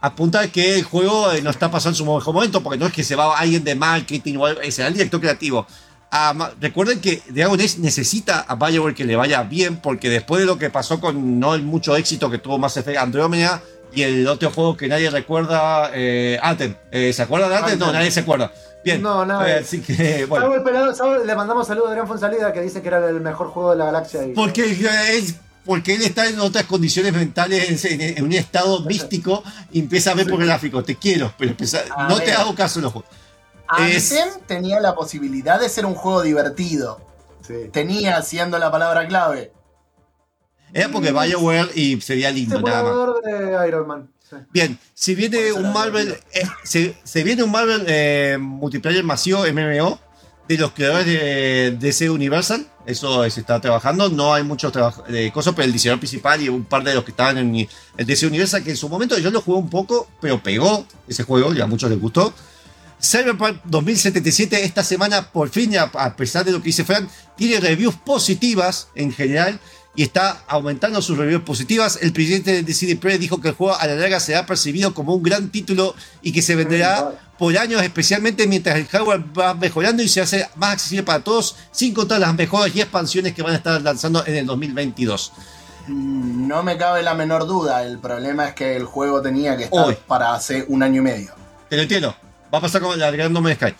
apunta a que el juego eh, no está pasando en su mejor momento, porque no es que se va alguien de marketing o algo, eh, será el director creativo. Ah, recuerden que Dragon Age necesita a BioWare que le vaya bien, porque después de lo que pasó con no el mucho éxito que tuvo Mass Effect Andromeda y el otro juego que nadie recuerda, eh, Anthem. Eh, ¿Se acuerdan de Anthem? No, nadie se acuerda. Bien, No, nada. eh, así que, bueno. Salvo el pelado- salvo- le mandamos saludos a Adrián Fonsalida que dice que era el mejor juego de la galaxia. y- Porque es porque él está en otras condiciones mentales, en, en un estado místico, y empieza a ver por gráficos. Te quiero, pero empieza- no te hago caso en los juegos. Es- tenía la posibilidad de ser un juego divertido. Sí. Tenía, siendo la palabra clave. Era porque BioWare y sería lindo, nada más. De Iron Man. Sí. Bien, si viene un Marvel, eh, se, se viene un Marvel eh, multiplayer masivo MMO de los creadores de DC Universal, eso se está trabajando, no hay muchos de cosas, pero el diseñador principal y un par de los que estaban en el DC Universal, que en su momento yo lo jugué un poco, pero pegó ese juego y a muchos les gustó. Cyberpunk 2077 esta semana por fin, a pesar de lo que dice Frank, tiene reviews positivas en general y está aumentando sus reviews positivas. El presidente de CD Projekt dijo que el juego a la larga será percibido como un gran título y que se venderá por años, especialmente mientras el hardware va mejorando y se hace más accesible para todos, sin contar las mejoras y expansiones que van a estar lanzando en el 2022. Mm, No me cabe la menor duda. El problema es que el juego tenía que estar Hoy. para hace un año y medio. Te lo entiendo. Va a pasar con la gran Sky.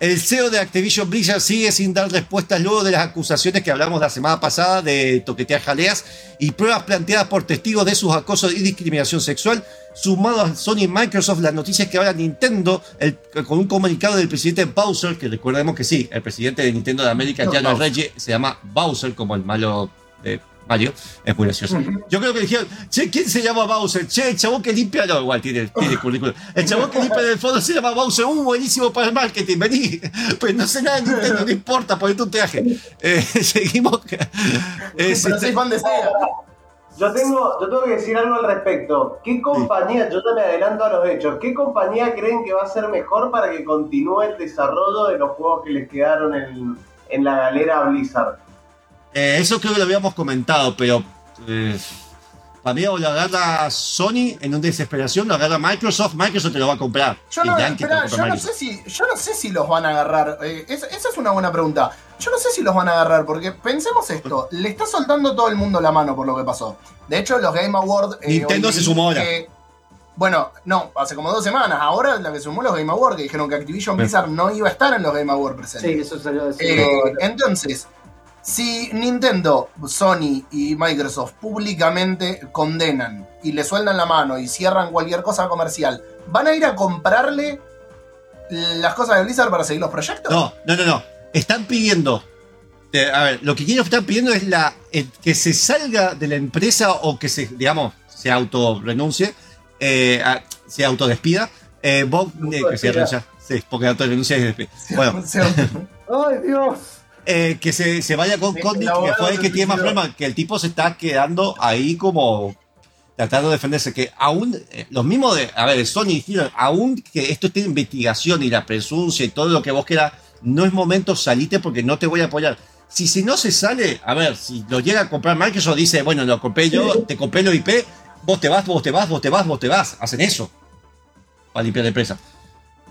El CEO de Activision Blizzard sigue sin dar respuestas luego de las acusaciones que hablamos la semana pasada de toquetear jaleas y pruebas planteadas por testigos de sus acosos y discriminación sexual. Sumado a Sony y Microsoft, las noticias que ahora Nintendo, el- con un comunicado del presidente Bowser, que recordemos que sí, el presidente de Nintendo de América ya no es Reggie, se llama Bowser, como el malo de Mario. Es muy gracioso. Yo creo que dijeron, che, ¿quién se llama Bowser? Che, el chabón que limpia, no, igual tiene, tiene [laughs] currículum. El chabón que limpia en el fondo se llama Bowser, uh, buenísimo para el marketing, vení. [laughs] Pues no sé nada de Nintendo, no importa, ponete un traje. Eh, [laughs] seguimos. Eh, Pero se- soy fan de Sega. Yo tengo, yo tengo que decir algo al respecto. ¿Qué compañía, yo ya me adelanto a los hechos, qué compañía creen que va a ser mejor para que continúe el desarrollo de los juegos que les quedaron en, en la galera Blizzard? Eh, eso creo que lo habíamos comentado, pero. eh, Para mí o lo agarra Sony en una desesperación, lo agarra Microsoft, Microsoft te lo va a comprar. Yo no, espera, yo no sé si, yo no sé si los van a agarrar. eh, es- esa es una buena pregunta. Yo no sé si los van a agarrar, porque pensemos esto, le está soltando todo el mundo la mano por lo que pasó. De hecho, los Game Awards. eh, Nintendo se sumó ahora. que- bueno, no, hace como dos semanas. Ahora la que sumó los Game Awards, que dijeron que Activision. Blizzard no iba a estar en los Game Awards presentes. Sí, eso salió a decir. Eh, entonces, si Nintendo, Sony y Microsoft públicamente condenan y le sueldan la mano y cierran cualquier cosa comercial, ¿van a ir a comprarle las cosas de Blizzard para seguir los proyectos? No, no, no, no. Están pidiendo. eh, a ver, lo que quieren estar pidiendo es la el que se salga de la empresa o que se, digamos, se auto renuncie, eh, a- se autodespida. Eh, Bob, eh, que se renuncia. Sí, porque despide. Bueno, ¡Ay, Dios! Eh, que se, se vaya con El Condit, que fue el que tiene más problemas, que el tipo se está quedando ahí como tratando de defenderse, que aún, eh, los mismos de, a ver, Sony dijeron, aún que esto esté en investigación y la presuncia y todo lo que vos quieras, no es momento salite porque no te voy a apoyar. Si, si no se sale, a ver, si lo llega a comprar Microsoft, dice, bueno, lo compré yo, te compré lo IP, vos te vas, vos te vas, vos te vas, vos te vas. Hacen eso para limpiar la empresa.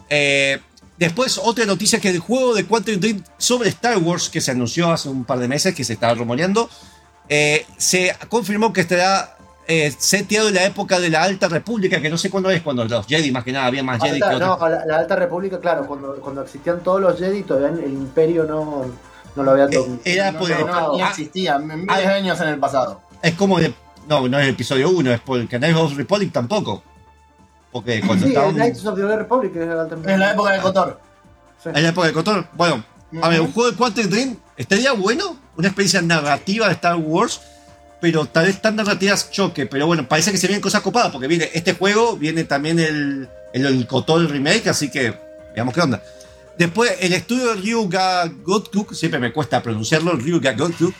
Eh, después, otra noticia que el juego de Quantum Dream sobre Star Wars, que se anunció hace un par de meses, que se estaba rumoreando, eh, se confirmó que estará eh, seteado en la época de la Alta República, que no sé cuándo es, cuando los Jedi, más que nada, había más Jedi que Alta- otros. no, la, la Alta República, claro, cuando, cuando existían todos los Jedi, todavía el Imperio no, no lo había Eh, era no, por- no, no, ni ah, existía, miles ah, de años en el pasado. Es como de. No, no es el episodio 1, es por el Canal of Republic tampoco. Porque cuando Sí, estaban. el Knights of the Old Republic es Es la época de Cotor. Sí. En la época de Cotor. Bueno, a ver, un juego de Quantum Dream estaría bueno, una experiencia narrativa de Star Wars, pero tal vez tan narrativas choque. Pero bueno, parece que se vienen cosas copadas, porque viene este juego, viene también el, el, el Cotor remake, así que veamos qué onda. Después, el estudio de Ryuga Gotkuk, siempre me cuesta pronunciarlo, Ryuga Gotkuk,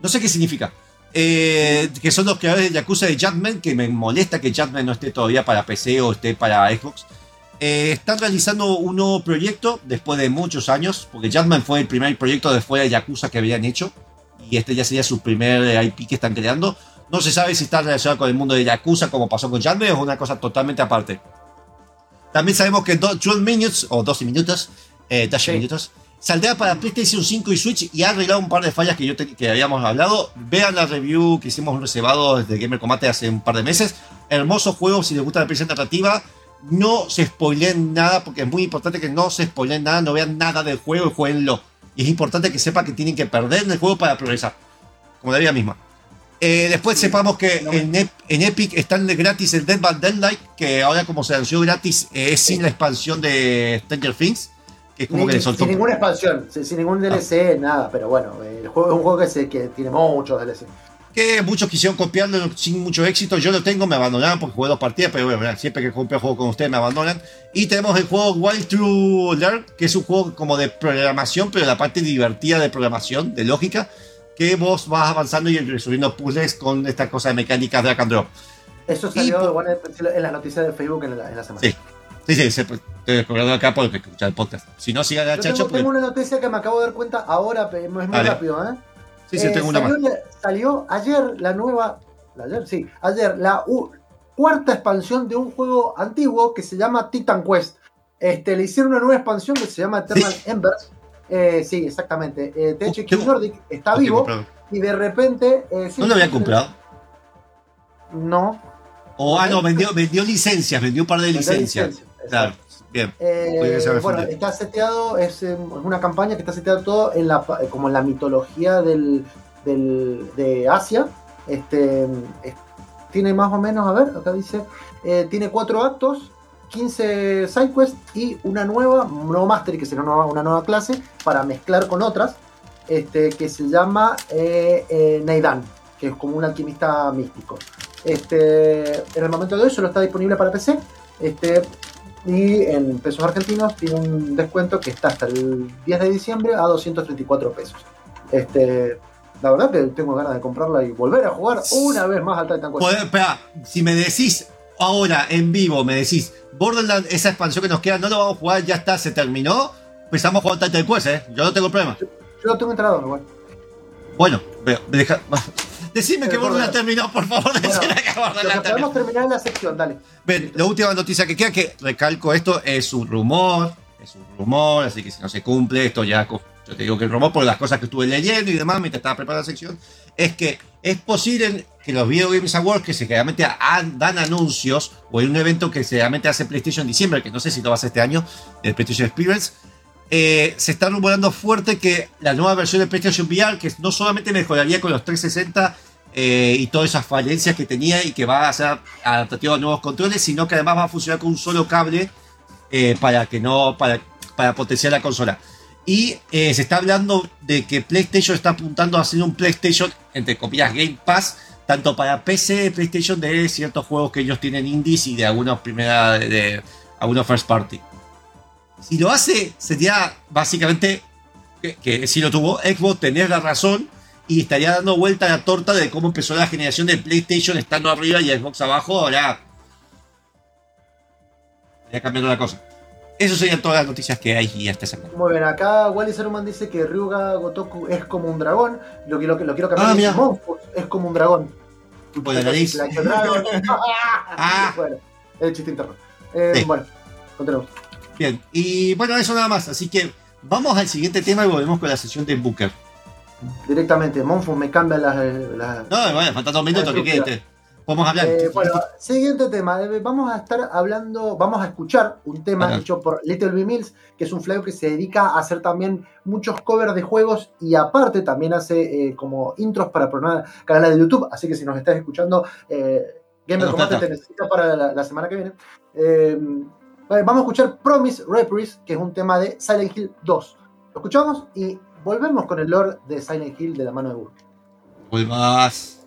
no sé qué significa. Eh, que son los creadores de Yakuza de Judgment, que me molesta que Judgment no esté todavía para PC o esté para Xbox. Eh, están realizando un nuevo proyecto después de muchos años, porque Judgment fue el primer proyecto de fuera de Yakuza que habían hecho, y este ya sería su primer IP que están creando. No se sabe si está relacionado con el mundo de Yakuza, como pasó con Judgment, o es una cosa totalmente aparte. También sabemos que do- 12 Minutes, o 12 minutos, eh, 12 Sí. minutos, saldrá para PlayStation 5 y Switch y ha arreglado un par de fallas que, yo te- que habíamos hablado. Vean la review que hicimos reservado desde Gamer Combate hace un par de meses. Hermoso juego, si les gusta la experiencia narrativa. No se spoileen nada, porque es muy importante que no se spoileen nada, no vean nada del juego y jueguenlo. Y es importante que sepan que tienen que perder en el juego para progresar. Como la vida misma. Eh, después sepamos que no. en, Ep- en Epic están gratis el Dead by Daylight, que ahora como se anunció gratis eh, es sin la expansión de Stranger Things, [laughs] es como Ni- que le soltó. sin ninguna expansión, sin, sin ningún DLC, nada, pero bueno, el juego es un juego que, se, que tiene muchos DLC. Que muchos quisieron copiarlo sin mucho éxito. Yo lo tengo, me abandonaron porque jugué dos partidas, pero bueno, siempre que copio juego con ustedes me abandonan. Y tenemos el juego Wild True Learn, que es un juego como de programación, pero la parte divertida de programación, de lógica, que vos vas avanzando y resolviendo puzzles con esta cosa de mecánicas drag and drop. Eso salió bueno, en las noticias de Facebook en la, en la semana. Sí. Sí, sí, estoy recordando acá porque escuchar el podcast. Si no, sigan a Chacho. tengo, porque- tengo una noticia que me acabo de dar cuenta ahora, pero es muy rápido, ¿eh? Sí, sí, Eh, tengo una más. salió, la- salió ayer la nueva. Ayer, sí, ayer la u- cuarta expansión de un juego antiguo que se llama Titan Quest. Este, le hicieron una nueva expansión que se llama Eternal Embers. Eh, sí, exactamente. Eh, THQ Nordic está vivo y de repente. eh, sí, ¿No lo había comprado? No. O, ah, no, vendió, vendió licencias, vendió un par de vendió licencias. licencia, Claro. Bien. Eh, bueno, está seteado, es, eh, es una campaña que está seteada todo en la, pa- como en la mitología del, del- de Asia. Este, es- tiene más o menos, a ver, acá dice, eh, tiene cuatro actos, 15 sidequests y una nueva, nuevo master, que será una nueva, una nueva clase para mezclar con otras, este, que se llama eh, eh, Neidan, que es como un alquimista místico. Este, en el momento de hoy solo está disponible para PC. Este, y en pesos argentinos tiene un descuento que está hasta el 10 de diciembre a 234 pesos. Este, la verdad que tengo ganas de comprarla y volver a jugar una vez más al Titan Quest. Espera, si me decís ahora en vivo, me decís, Borderlands, esa expansión que nos queda, no lo vamos a jugar, ya está, se terminó. Empezamos a jugar Titan Quest, ¿eh? Yo no tengo problema. Yo lo tengo instalado igual. Bueno, pero me deja- [laughs] Decime que Borderlands terminó, por favor, Bueno, decime que Lo que Borderlands terminó. podemos terminar la sección, dale. Ven, la última noticia que queda, que recalco esto, es un rumor, es un rumor, así que si no se cumple, esto ya, yo te digo que el rumor por las cosas que estuve leyendo y demás mientras estaba preparando la sección, es que es posible que los Video Games Awards, que se generalmente dan anuncios, o en un evento que generalmente hace PlayStation en diciembre, que no sé si lo va a hacer este año, el PlayStation Experience, eh, se está rumorando fuerte que la nueva versión de PlayStation VR, que no solamente mejoraría con los 360 eh, y todas esas falencias que tenía y que va a ser adaptativo a nuevos controles, sino que además va a funcionar con un solo cable eh, para que no para, potenciar la consola. Y se está hablando de que PlayStation está apuntando a hacer un PlayStation, entre comillas, Game Pass, tanto para PC, PlayStation, de ciertos juegos que ellos tienen indies y de algunos primera de algunos first party. Si lo hace, sería básicamente que, que si lo tuvo Xbox, tener la razón y estaría dando vuelta a la torta de cómo empezó la generación de PlayStation estando arriba y Xbox abajo. Ahora, ya cambiando la cosa. Esas serían todas las noticias que hay esta semana. Muy bien, acá Wally Saruman dice que Ryuga Gotoku es como un dragón. Lo que lo, lo quiero cambiar Ah, es mira. Es como un dragón. Por la nariz. [laughs] [laughs] Ah. Bueno, el chiste interno. Eh, Sí. Bueno, continuamos. Bien, y bueno, eso nada más. Así que vamos al siguiente tema y volvemos con la sesión de Booker. Directamente, Monfus me cambia las. las- No, bueno, faltan dos minutos. que quede. Podemos hablar. Eh, bueno, siguiente tema. Eh, Vamos a estar hablando, vamos a escuchar un tema Ajá. hecho por Little B Mills, que es un flaco que se dedica a hacer también muchos covers de juegos y aparte también hace eh, como intros para programas- canales de YouTube. Así que si nos estás escuchando, eh, Gamer Combate te necesita para la, la semana que viene. Vamos a escuchar Promise Reprise, que es un tema de Silent Hill 2. Lo escuchamos y volvemos con el lore de Silent Hill de la mano de Burke. Vuelvas.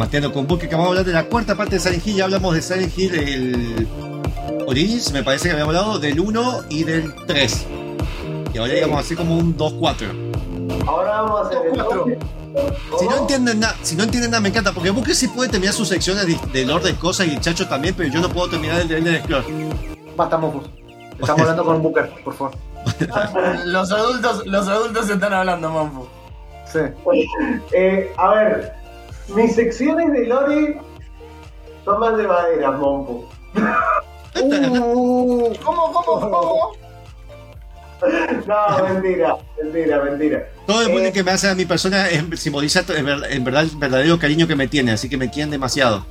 de Mateando con Buque, que vamos a hablar de la cuarta parte de Silent Hill. Ya hablamos de Silent Hill, el Origins, me parece que habíamos hablado del 1 y del 3. Y ahora digamos así como un 2-4. Ahora vamos a hacer el Cuatro. doble. Si no entienden nada, si no entienden nada, me encanta, porque Buque sí puede terminar sus secciones de, de Lord de cosas y el Chacho también, pero yo no puedo terminar el de Ender Scroll. Basta, mofos. Estamos hablando con Booker, por favor. [laughs] Los adultos, los adultos están hablando, Monfu. Sí. Eh, a ver, mis secciones de Lore son más de madera, Monpo. Uh, [laughs] ¿Cómo, cómo, cómo? No, mentira, mentira, mentira. Todo el Eh, bullying que me hace a mi persona simboliza en ver- en verdad el verdadero cariño que me tiene, así que me quieren demasiado.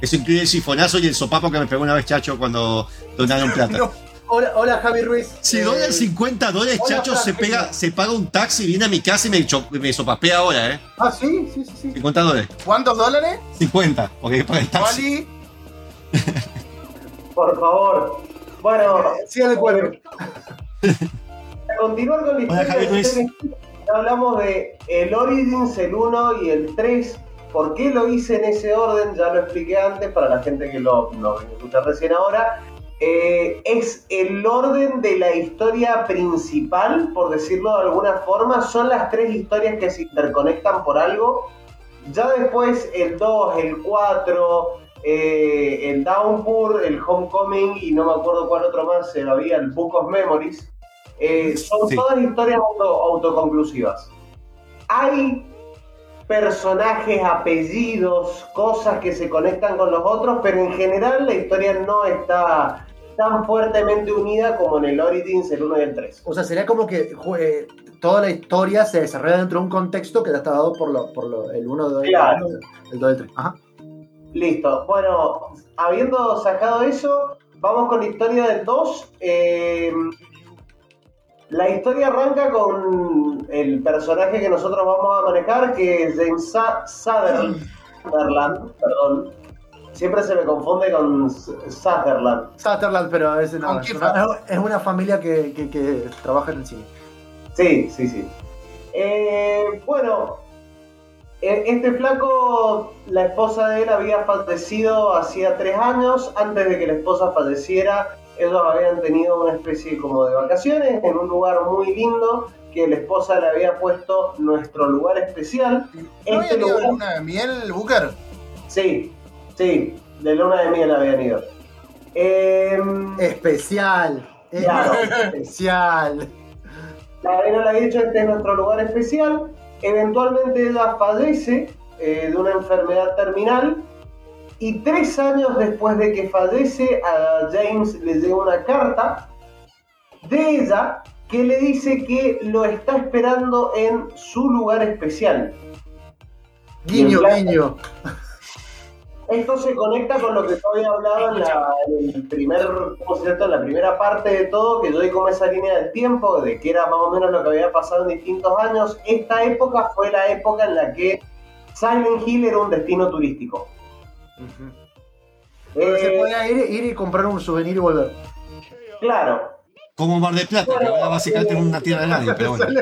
Eso incluye el sifonazo y el sopapo que me pegó una vez Chacho cuando donaron plata. [laughs] No. Hola, hola, Javi Ruiz. Si Eh, donan 50 dólares, hola, Chacho se pega, se paga un taxi, viene a mi casa y me, me sopapea ahora, ¿eh? Ah, sí, sí, sí. sí. 50 dólares. ¿Cuántos dólares? 50, porque paga el taxi. [laughs] Por favor. Bueno, Sí, al cuadro. para continuar con la Hola, historia Javi Ruiz. Hill, hablamos de el Origins, el 1 y el 3. ¿Por qué lo hice en ese orden? Ya lo expliqué antes para la gente que lo, lo escucha recién ahora. Eh, es el orden de la historia principal, por decirlo de alguna forma. Son las tres historias que se interconectan por algo. Ya después el 2, el 4, eh, el Downpour, el Homecoming y no me acuerdo cuál otro más se había, el Book of Memories. Eh, son Sí. todas historias auto- autoconclusivas. Hay personajes, apellidos, cosas que se conectan con los otros, pero en general la historia no está tan fuertemente unida como en el Origins, el 1 y el 3. O sea, sería como que eh, toda la historia se desarrolla dentro de un contexto que ya está dado por, lo, por lo, el 1, 2, Claro. el 2 y el 3. Ajá. Listo. Bueno, habiendo sacado eso, vamos con la historia del 2. Eh, la historia arranca con el personaje que nosotros vamos a manejar, que es James. Sutherland, perdón. Siempre se me confunde con Sutherland. Sutherland, pero es, no, Con es, una, es una familia que, que, que trabaja en el cine. Sí, sí, sí. Eh, bueno, e- este flaco, la esposa de él había fallecido hacía tres años. Antes de que la esposa falleciera, ellos habían tenido una especie como de vacaciones en un lugar muy lindo que la esposa le había puesto nuestro lugar especial. ¿No Este había tenido lugar, de miel, Booker? sí, sí, de luna de miel habían ido. Em, Especial. Claro. Especial. La le ha dicho, este es nuestro lugar especial. Eventualmente ella fallece eh, de una enfermedad terminal y tres años después de que fallece a James le llega una carta de ella que le dice que lo está esperando en su lugar especial. Guiño, guiño. Esto se conecta con lo que yo había hablado en la, en el primer, ¿cómo se? En la primera parte de todo, que yo di como esa línea del tiempo, de que era más o menos lo que había pasado en distintos años. Esta época fue la época en la que Silent Hill era un destino turístico. Pero se Eh, podía ir, ir y comprar un souvenir y volver. claro, Como Mar del Plata, que ahora básicamente es una tierra de nadie, pero bueno. [laughs]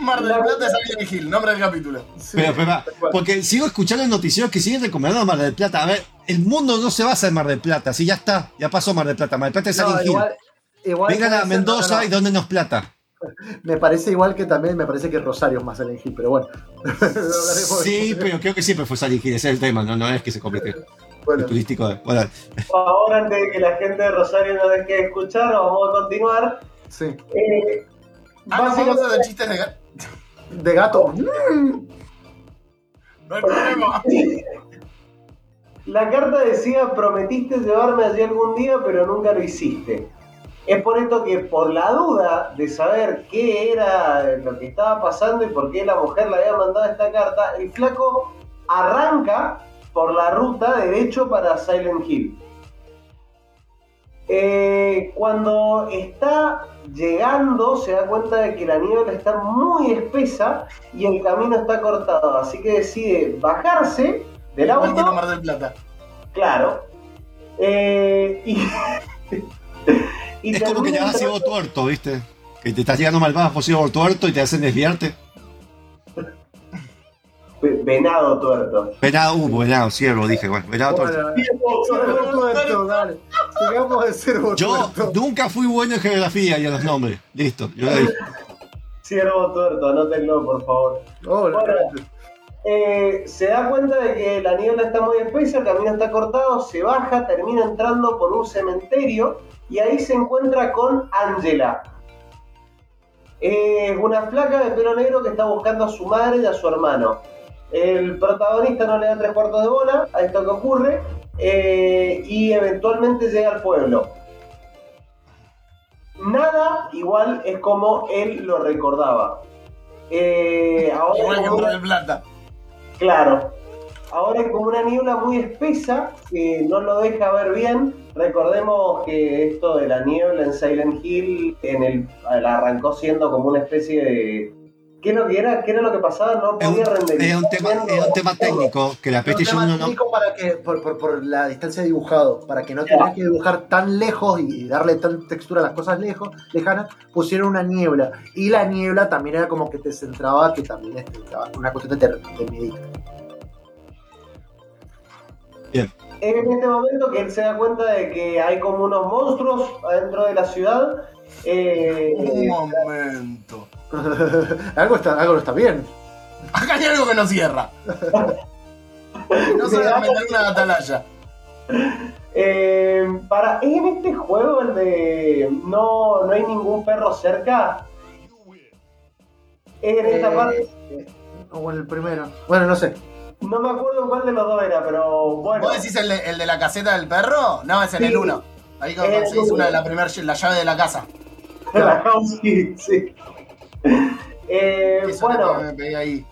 Mar del Plata es Silent Hill, nombre del capítulo. Pero, pero, porque sigo escuchando en noticieros que siguen recomendando Mar del Plata. A ver, el mundo no se basa en Mar del Plata. Si ya está, ya pasó Mar del Plata. Mar del Plata es No, Silent Hill. igual, igual Vengan a Mendoza no, no, no. y dondenos plata. Me parece igual que también, me parece que Rosario es más Silent Hill, pero bueno. [laughs] Sí, de- pero creo que siempre fue Silent Hill. Ese es el tema, no, no es que se bueno, turístico. de- Bueno, favor, antes de que la gente de Rosario nos deje de escuchar, vamos a continuar. sí. Eh, Ah, ¿no vamos a básicamente- hacer chistes de gato? De gato. No hay problema. La carta decía, prometiste llevarme allí algún día, pero nunca lo hiciste. Es por esto que por la duda de saber qué era lo que estaba pasando y por qué la mujer le había mandado esta carta, el flaco arranca por la ruta derecho para Silent Hill. Eh, cuando está llegando se da cuenta de que la niebla está muy espesa y el camino está cortado, así que decide bajarse del Igual que auto, Mar del Plata. claro, eh, y, y Es como que termina llevas ciego tuerto, ¿viste? Que te estás llegando mal bajo por ciego tuerto y te hacen desviarte. Ve- Venado tuerto. Venado, uh, venado, ciervo, dije, bueno, venado tuerto. Bueno, Yo nunca fui bueno en geografía y en los nombres. Listo, yo lo dije. Ciervo tuerto, anótenlo por favor. Hola, Bueno. Eh, se da cuenta de que la niebla está muy espesa, el camino está cortado, se baja, termina entrando por un cementerio y ahí se encuentra con Angela. Es una flaca de pelo negro que está buscando a su madre y a su hermano. El protagonista no le da tres cuartos de bola a esto que ocurre eh, y eventualmente llega al pueblo. Nada igual es como él lo recordaba. Eh, ahora Igual que del Plata. Claro. Ahora es como una niebla muy espesa que no lo deja ver bien. Recordemos que esto de la niebla en Silent Hill en el, arrancó siendo como una especie de. ¿Qué es lo que era? ¿Qué era lo que pasaba? No Es un, podía renderizar. es un tema, es un tema técnico que la PlayStation tema 1 no. técnico para que, por, por- por la distancia de dibujado, para que no tengas que dibujar tan lejos y darle tan textura a las cosas lejos, lejanas, pusieron una niebla. Y la niebla también era como que te centraba, que también este, una cuestión de, de medida. Es en este momento que él se da cuenta de que hay como unos monstruos adentro de la ciudad. Eh, Un momento. [laughs] algo, está, algo no está bien. Acá hay algo que no cierra. No se va a meter una atalaya. eh, para, ¿Es en este juego el de no, no hay ningún perro cerca? Es en esta Eh, parte. O en el primero. Bueno, no sé. No me acuerdo cuál de los dos era, pero bueno. ¿Vos decís el de, el de la caseta del perro? No, es en Sí. el 1. Ahí conseguís uno. una de la primera la llave de la casa. La house key, sí. [laughs] Eh, bueno, que me pegué ahí.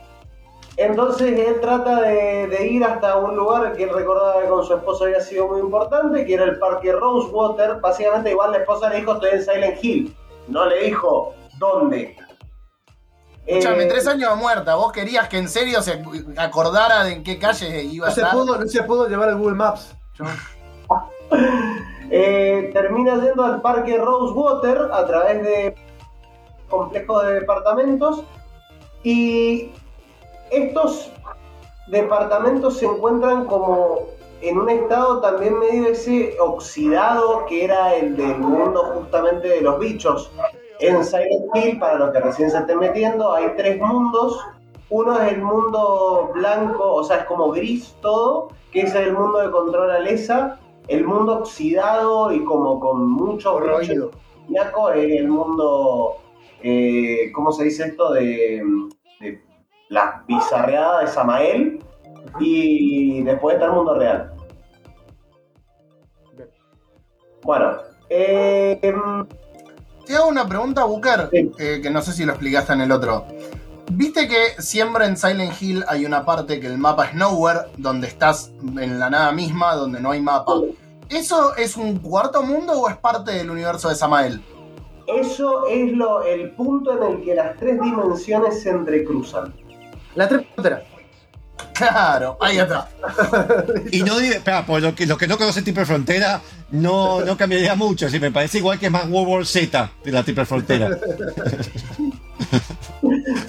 entonces él trata de, de ir hasta un lugar que él recordaba que con su esposa había sido muy importante, que era el parque Rosewater. Básicamente, igual la esposa le dijo: Estoy en Silent Hill. No le dijo dónde. Escuchame, Eh, tres años muerta. ¿Vos querías que en serio se acordara de en qué calle iba a No se, estar? pudo, no se pudo llevar el Google Maps. [laughs] Eh, termina yendo al parque Rosewater a través de complejos de departamentos y estos departamentos se encuentran como en un estado también medio ese oxidado que era el del mundo justamente de los bichos. En Silent Hill, para los que recién se estén metiendo, hay tres mundos. Uno es el mundo blanco, o sea, es como gris todo, que es el mundo de control Alesa. El mundo oxidado y como con mucho amoníaco es el mundo, eh, ¿cómo se dice esto? De, de la bizarreada de Samael. Y después está el mundo real. Bueno, eh, Te hago una pregunta, Booker, Sí. eh, que no sé si lo explicaste en el otro. ¿Viste que siempre en Silent Hill hay una parte que el mapa es nowhere, donde estás en la nada misma, donde no hay mapa? ¿Eso es un cuarto mundo o es parte del universo de Samael? Eso es lo, el punto en el que las tres dimensiones se entrecruzan. La tres fronteras. Claro, ahí está. Y no dice, espera, por lo que, los que no conocen Triple Frontera, no, no cambiaría mucho. Sí, me parece igual que es más World War Z de la Triple Frontera. [laughs]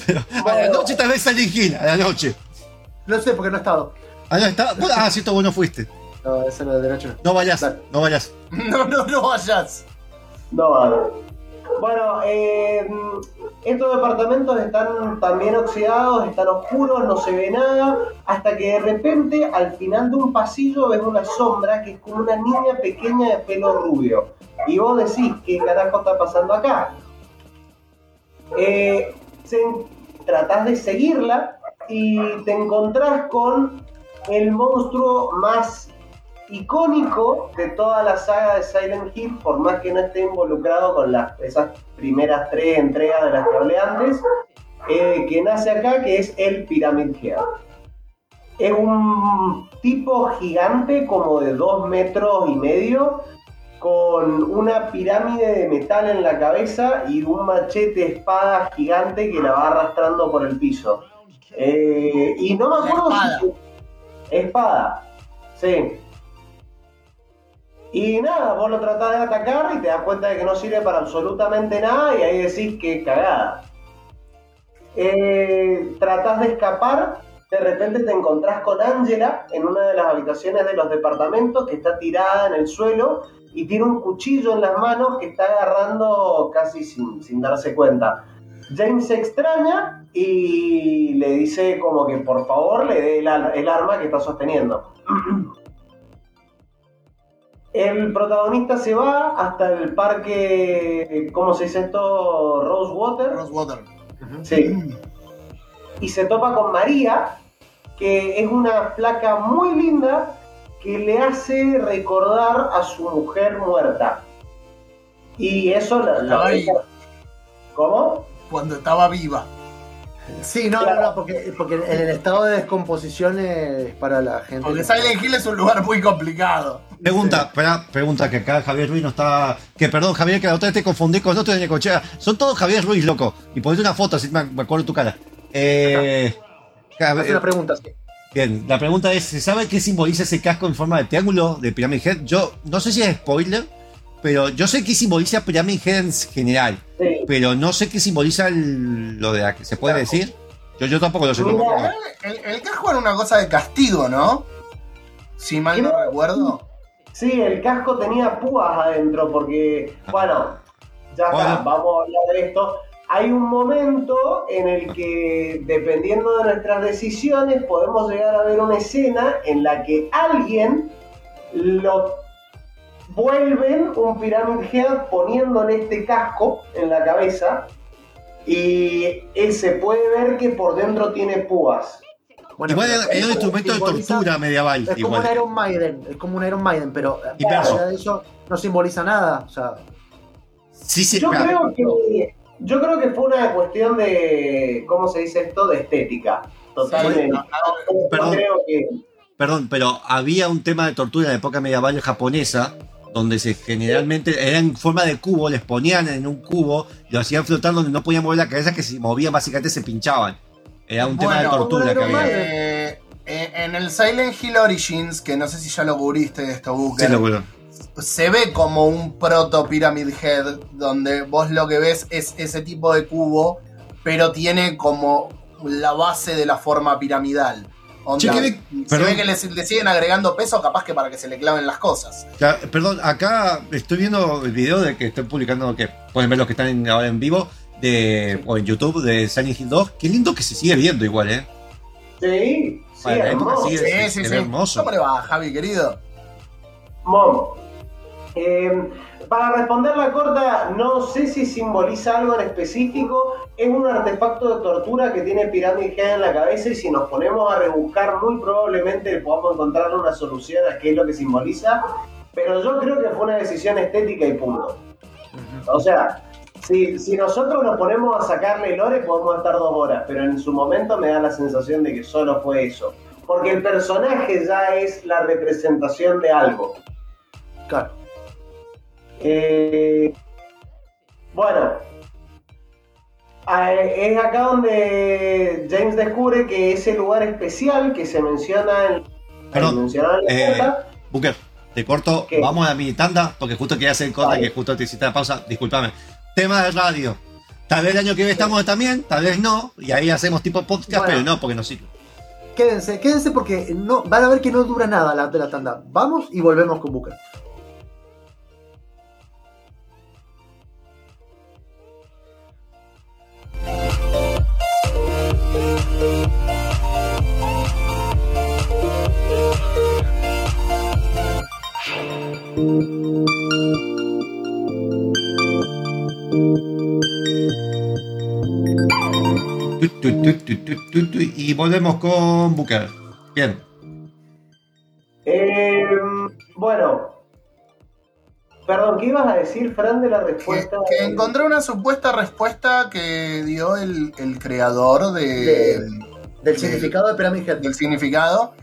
Pero, a la noche tal vez Silent Hill, a la noche. No sé porque no he estado. Ah, no, está, bueno, ah, cierto, vos no fuiste. No, esa no de noche no. No vayas, Dale. no vayas. [laughs] No, no, no vayas. No, vale. Bueno, eh, estos departamentos están también oxidados, están oscuros, no se ve nada, hasta que de repente al final de un pasillo ves una sombra que es como una niña pequeña de pelo rubio. Y vos decís, ¿qué carajo está pasando acá? Eh, se- tratás de seguirla y te encontrás con el monstruo más icónico de toda la saga de Silent Hill, por más que no esté involucrado con las, esas primeras tres entregas de las que hablé antes, eh, que nace acá, que es el Pyramid Head. Es un tipo gigante, como de dos metros y medio, con una pirámide de metal en la cabeza y un machete espada gigante que la va arrastrando por el piso. Eh, y no me acuerdo espada. si. Espada, sí. Y nada, vos lo tratás de atacar y te das cuenta de que no sirve para absolutamente nada y ahí decís que cagada. Eh, tratás de escapar, de repente te encontrás con Angela en una de las habitaciones de los departamentos que está tirada en el suelo y tiene un cuchillo en las manos que está agarrando casi sin, sin darse cuenta. James se extraña y le dice como que por favor le dé el, ar- el arma que está sosteniendo. [clears throat] El protagonista se va hasta el parque, ¿cómo se dice esto? Rosewater. Rosewater. Sí. Y se topa con María, que es una placa muy linda que le hace recordar a su mujer muerta. Y eso la, la-. ¿Cómo? Cuando estaba viva. Sí, no, no, no, porque, porque en el estado de descomposición es para la gente. Porque Silent Hill es un lugar muy complicado. Pregunta, espera, pregunta que acá Javier Ruiz no está. Que perdón, Javier, que la otra vez te confundí con otro de Necochea. Son todos Javier Ruiz, loco. Y ponete una foto, así me me acuerdo tu cara. Eh, Javier- Hace una pregunta, sí. Bien, la pregunta es: ¿se sabe qué simboliza ese casco en forma de triángulo de Pyramid Head? Yo no sé si es spoiler, pero yo sé qué simboliza Pyramid Head en general, Sí. pero no sé qué simboliza el- lo de la que se puede decir. Yo, yo tampoco lo sé. Mira, tampoco. El, el casco era una cosa de castigo, ¿no? Si mal no recuerdo. Sí, el casco tenía púas adentro porque, bueno, ya Bueno. está, vamos a hablar de esto. Hay un momento en el que, dependiendo de nuestras decisiones, podemos llegar a ver una escena en la que alguien lo vuelven un Pyramid Head poniéndole este casco en la cabeza y él se puede ver que por dentro tiene púas. Bueno, Igual era un instrumento de tortura medieval. Es como Igual. un Iron Maiden, es como un Iron Maiden, pero fuera de eso no simboliza nada. O sea, Sí, sí, Yo claro. creo que yo creo que fue una cuestión de ¿cómo se dice esto? de estética. Totalmente. Sí, no, No, no Perdón. creo que Perdón, pero había un tema de tortura en la época medieval japonesa donde se generalmente era en forma de cubo, les ponían en un cubo, lo hacían flotar donde no podían mover la cabeza, que si movían básicamente se pinchaban. Era un tema de tortura que había. Eh, en el Silent Hill Origins, que no sé si ya lo cubriste esto, Booker, Sí, lo juro. se ve como un proto Pyramid Head, donde vos lo que ves es ese tipo de cubo, pero tiene como la base de la forma piramidal. Onda, se ve que le, le siguen agregando peso, capaz que para que se le claven las cosas. Ya, perdón, acá estoy viendo el video de que estoy publicando, que pueden ver los que están en- ahora en vivo, de, o en YouTube de Silent Hill 2. Qué lindo que se sigue viendo igual, ¿eh? sí, sí, Para la época hermoso. sigue- Sí, sí, sí. hermoso. ¿Cómo le va, Javi, querido? Mom. Eh, para responder la corta, no sé si simboliza algo en específico. Es un artefacto de tortura que tiene Pyramid Head en la cabeza y si nos ponemos a rebuscar, muy probablemente podamos encontrar una solución a qué es lo que simboliza. Pero yo creo que fue una decisión estética y punto. O sea, si, si nosotros nos ponemos a sacarle lore, podemos estar dos horas, pero en su momento me da la sensación de que solo fue eso. Porque el personaje ya es la representación de algo. claro. Eh, bueno, ah, es acá donde James descubre que ese lugar especial que se menciona en, Perdón, en la eh, Booker, te corto, ¿Qué? vamos a mi tanda, porque justo quería hacer Vale. que justo te hiciste la pausa, discúlpame. Tema de radio. Tal vez el año que viene estamos también, tal vez no, y ahí hacemos tipo podcast, Bueno. pero no, porque no sirve. Quédense, quédense porque no, van a ver que no dura nada la, de la tanda. Vamos y volvemos con Booker. Tu, tu, tu, tu, tu, tu, tu, y volvemos con Booker. Bien. eh, bueno, perdón, ¿qué ibas a decir, Fran, de la Que, respuesta? que encontré una supuesta respuesta que dio el, el creador de, De- Del de- significado de Pyramid Head. del significado,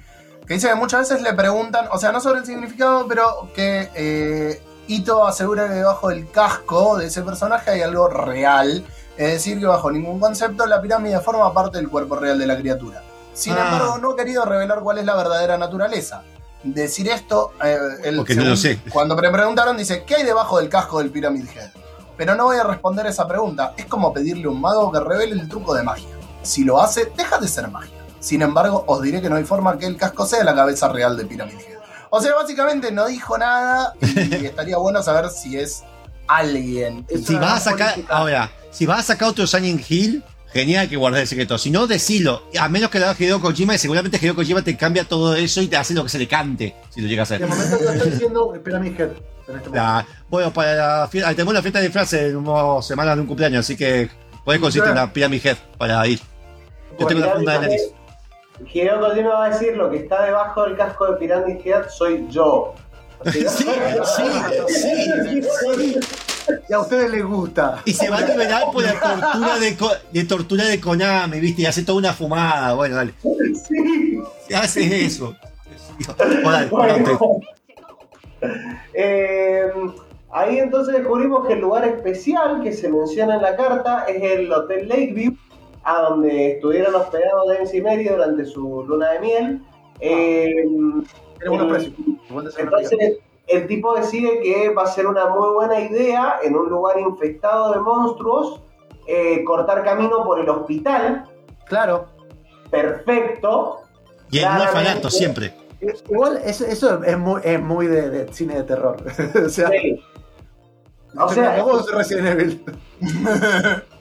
que dice que muchas veces le preguntan, o sea, no sobre el significado, pero que eh, Ito asegura que debajo del casco de ese personaje hay algo real, es decir, que bajo ningún concepto la pirámide forma parte del cuerpo real de la criatura. Sin Ah. embargo, no ha querido revelar cuál es la verdadera naturaleza. Decir esto, eh, él, Porque no lo sé. cuando me preguntaron, dice, ¿qué hay debajo del casco del Pyramid Head? Pero no voy a responder esa pregunta. Es como pedirle a un mago que revele el truco de magia. Si lo hace, deja de ser magia. Sin embargo, os diré que no hay forma que el casco sea la cabeza real de Pyramid Head. O sea, básicamente no dijo nada y [laughs] estaría bueno saber si es alguien. Es Si vas a sacar, ahora, si vas a sacar otro Silent Hill, genial que guardes el secreto. Si no, decilo. A menos que lo haga Hideo Kojima, y seguramente Hideo Kojima te cambia todo eso y te hace lo que se le cante, si lo llega a hacer. De momento yo estoy diciendo Pyramid Head. En este momento. La- bueno, para la fiesta, tenemos una fiesta de disfraces en unas semanas de un cumpleaños, así que puedes conseguirte una Pyramid Head para ir. Yo tengo la funda de nariz. Hideo Kojima va a decir lo que está debajo del casco de Pyramid Head soy yo. [laughs] Sí, sí, sí, sí. [laughs] Y a ustedes les gusta. Y se va a liberar por la tortura de, tortura de Konami, ¿viste? Y hace toda una fumada. Bueno, dale. Sí. Hace eso. Bueno, dale, Eh, ahí entonces descubrimos que el lugar especial que se menciona en la carta es el Hotel Lakeview, a donde estuvieron hospedados James y Mary durante su luna de miel. Eh, Tenemos unos el- Entonces, el tipo decide que va a ser una muy buena idea en un lugar infestado de monstruos eh, cortar camino por el hospital. Claro. Perfecto. Y el no orfanato, siempre. Igual eso, eso es muy, es muy de, de cine de terror. [laughs] o sea, Sí. O sea, vos Resident Evil. [laughs]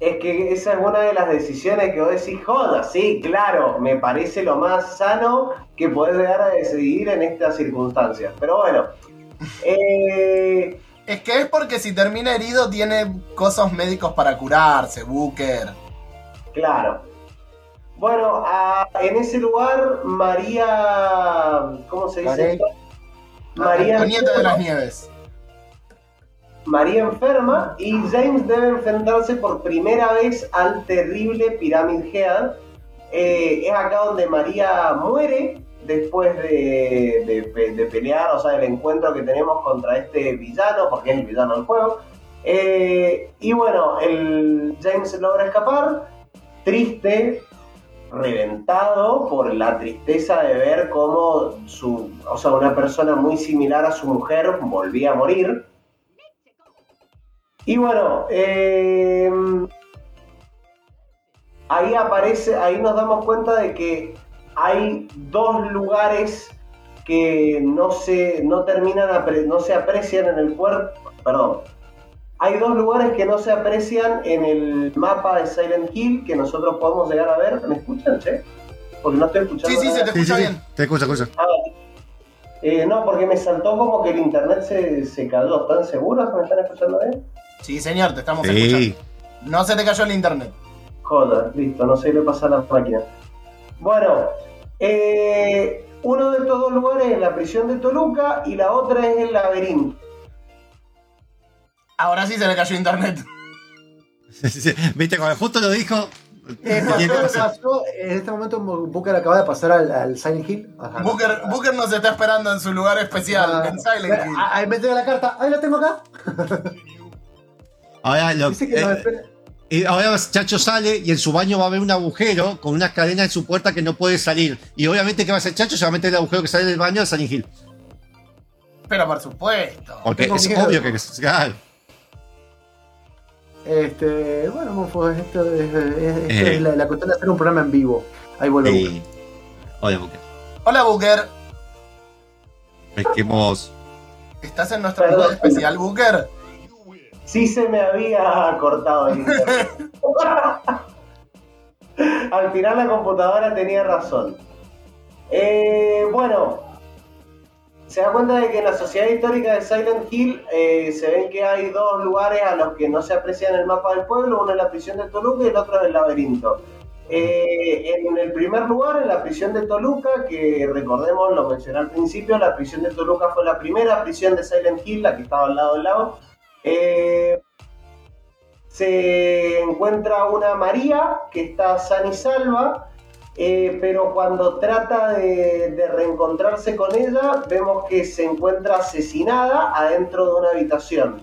Es que esa es una de las decisiones que vos decís, joda, sí, claro, me parece lo más sano que podés llegar a decidir en estas circunstancias. Pero bueno, eh, Es que es porque si termina herido tiene cosas médicos para curarse, Booker. claro. Bueno, a- en ese lugar, María, ¿cómo se dice? Esto? María Antonieta de las Nieves. María enferma y James debe enfrentarse por primera vez al terrible Pyramid Head. Eh, es acá donde María muere después de, de pe- de pelear, o sea, del encuentro que tenemos contra este villano, porque es el villano del juego. Eh, y bueno, el James logra escapar, triste, reventado por la tristeza de ver cómo su, o sea, una persona muy similar a su mujer volvía a morir. Y bueno, eh, ahí aparece, ahí nos damos cuenta de que hay dos lugares que no se, no terminan, no se aprecian en el cuerpo, perdón. Hay dos lugares que no se aprecian en el mapa de Silent Hill que nosotros podemos llegar a ver. ¿Me escuchan, che? Porque no estoy escuchando. Sí, sí, se te sí, escucha sí. bien. Te escucha, escucha. Ah, eh, no, porque me saltó como que el internet se, se cayó. ¿Están seguros que me están escuchando bien? Sí, señor, te estamos Sí. escuchando. No se te cayó el internet. Joder, listo, no sé qué le pasa a la máquina. Bueno, eh, uno de estos dos lugares es la prisión de Toluca y la otra es el laberinto. Ahora sí se le cayó internet. Sí, sí, sí. Viste, cuando justo lo dijo. Eh, pasó, pasó, en este momento Booker acaba de pasar al, al Silent Hill. Ajá. Booker, Booker nos está esperando en su lugar especial, Ah, en Silent Hill. ah, Ahí me la carta. Ahí la tengo acá. [laughs] Ahora, lo, Dice que nos eh, espera. eh, ahora Chacho sale y en su baño va a haber un agujero con una cadena en su puerta que no puede salir. Y obviamente, ¿qué va a hacer Chacho? Se va a meter el agujero que sale del baño a Silent Hill. Pero por supuesto. Porque es miedo. obvio que. claro. Este, bueno, Monfo, esto es, es- esto Eh. es la, la cuestión de hacer un programa en vivo. Ahí vuelve Booker. Sí. Hola, Booker. Hola Booker. Pesquemos. ¿Estás en nuestro Perdón. especial, Booker? Sí se me había cortado el internet. [laughs] Al final la computadora tenía razón. Eh, bueno, se da cuenta de que en la sociedad histórica de Silent Hill eh, se ven que hay dos lugares a los que no se aprecia en el mapa del pueblo, uno es la prisión de Toluca y el otro es el laberinto. Eh, en el primer lugar, en la prisión de Toluca, que recordemos, lo mencioné al principio, la prisión de Toluca fue la primera prisión de Silent Hill, la que estaba al lado del lago. Eh, se encuentra una María que está sana y salva. eh, pero cuando trata de, de reencontrarse con ella, vemos que se encuentra asesinada adentro de una habitación.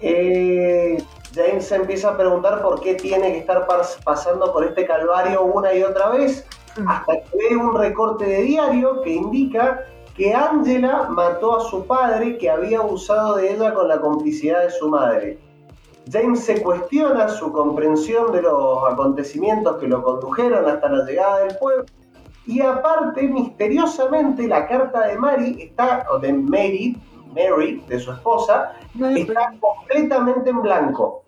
Eh, James se empieza a preguntar por qué tiene que estar pas- pasando por este calvario una y otra vez, hasta que ve un recorte de diario que indica que Angela mató a su padre que había abusado de ella con la complicidad de su madre. James se cuestiona su comprensión de los acontecimientos que lo condujeron hasta la llegada del pueblo. Y aparte, misteriosamente, la carta de Mary está, o de Mary, Mary, de su esposa, está completamente en blanco.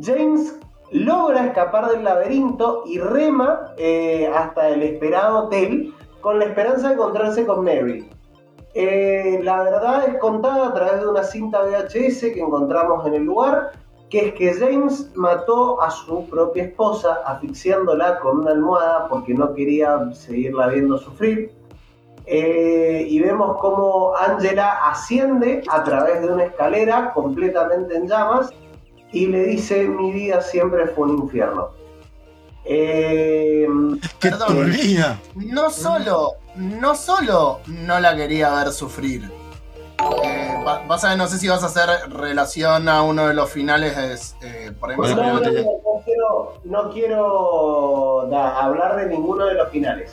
James logra escapar del laberinto y rema eh, hasta el esperado hotel con la esperanza de encontrarse con Mary. Eh, la verdad es contada a través de una cinta VHS que encontramos en el lugar, que es que James mató a su propia esposa asfixiándola con una almohada porque no quería seguirla viendo sufrir. Eh, y vemos cómo Angela asciende a través de una escalera completamente en llamas y le dice mi vida siempre fue un infierno. Eh, ¡Qué Perdón. turbina! No solo, no solo no la quería ver sufrir. Eh, va- vas a ver, no sé si vas a hacer relación a uno de los finales, eh, por ejemplo. Bueno, no, no, pero- no, no quiero, no quiero da- hablar de ninguno de los finales.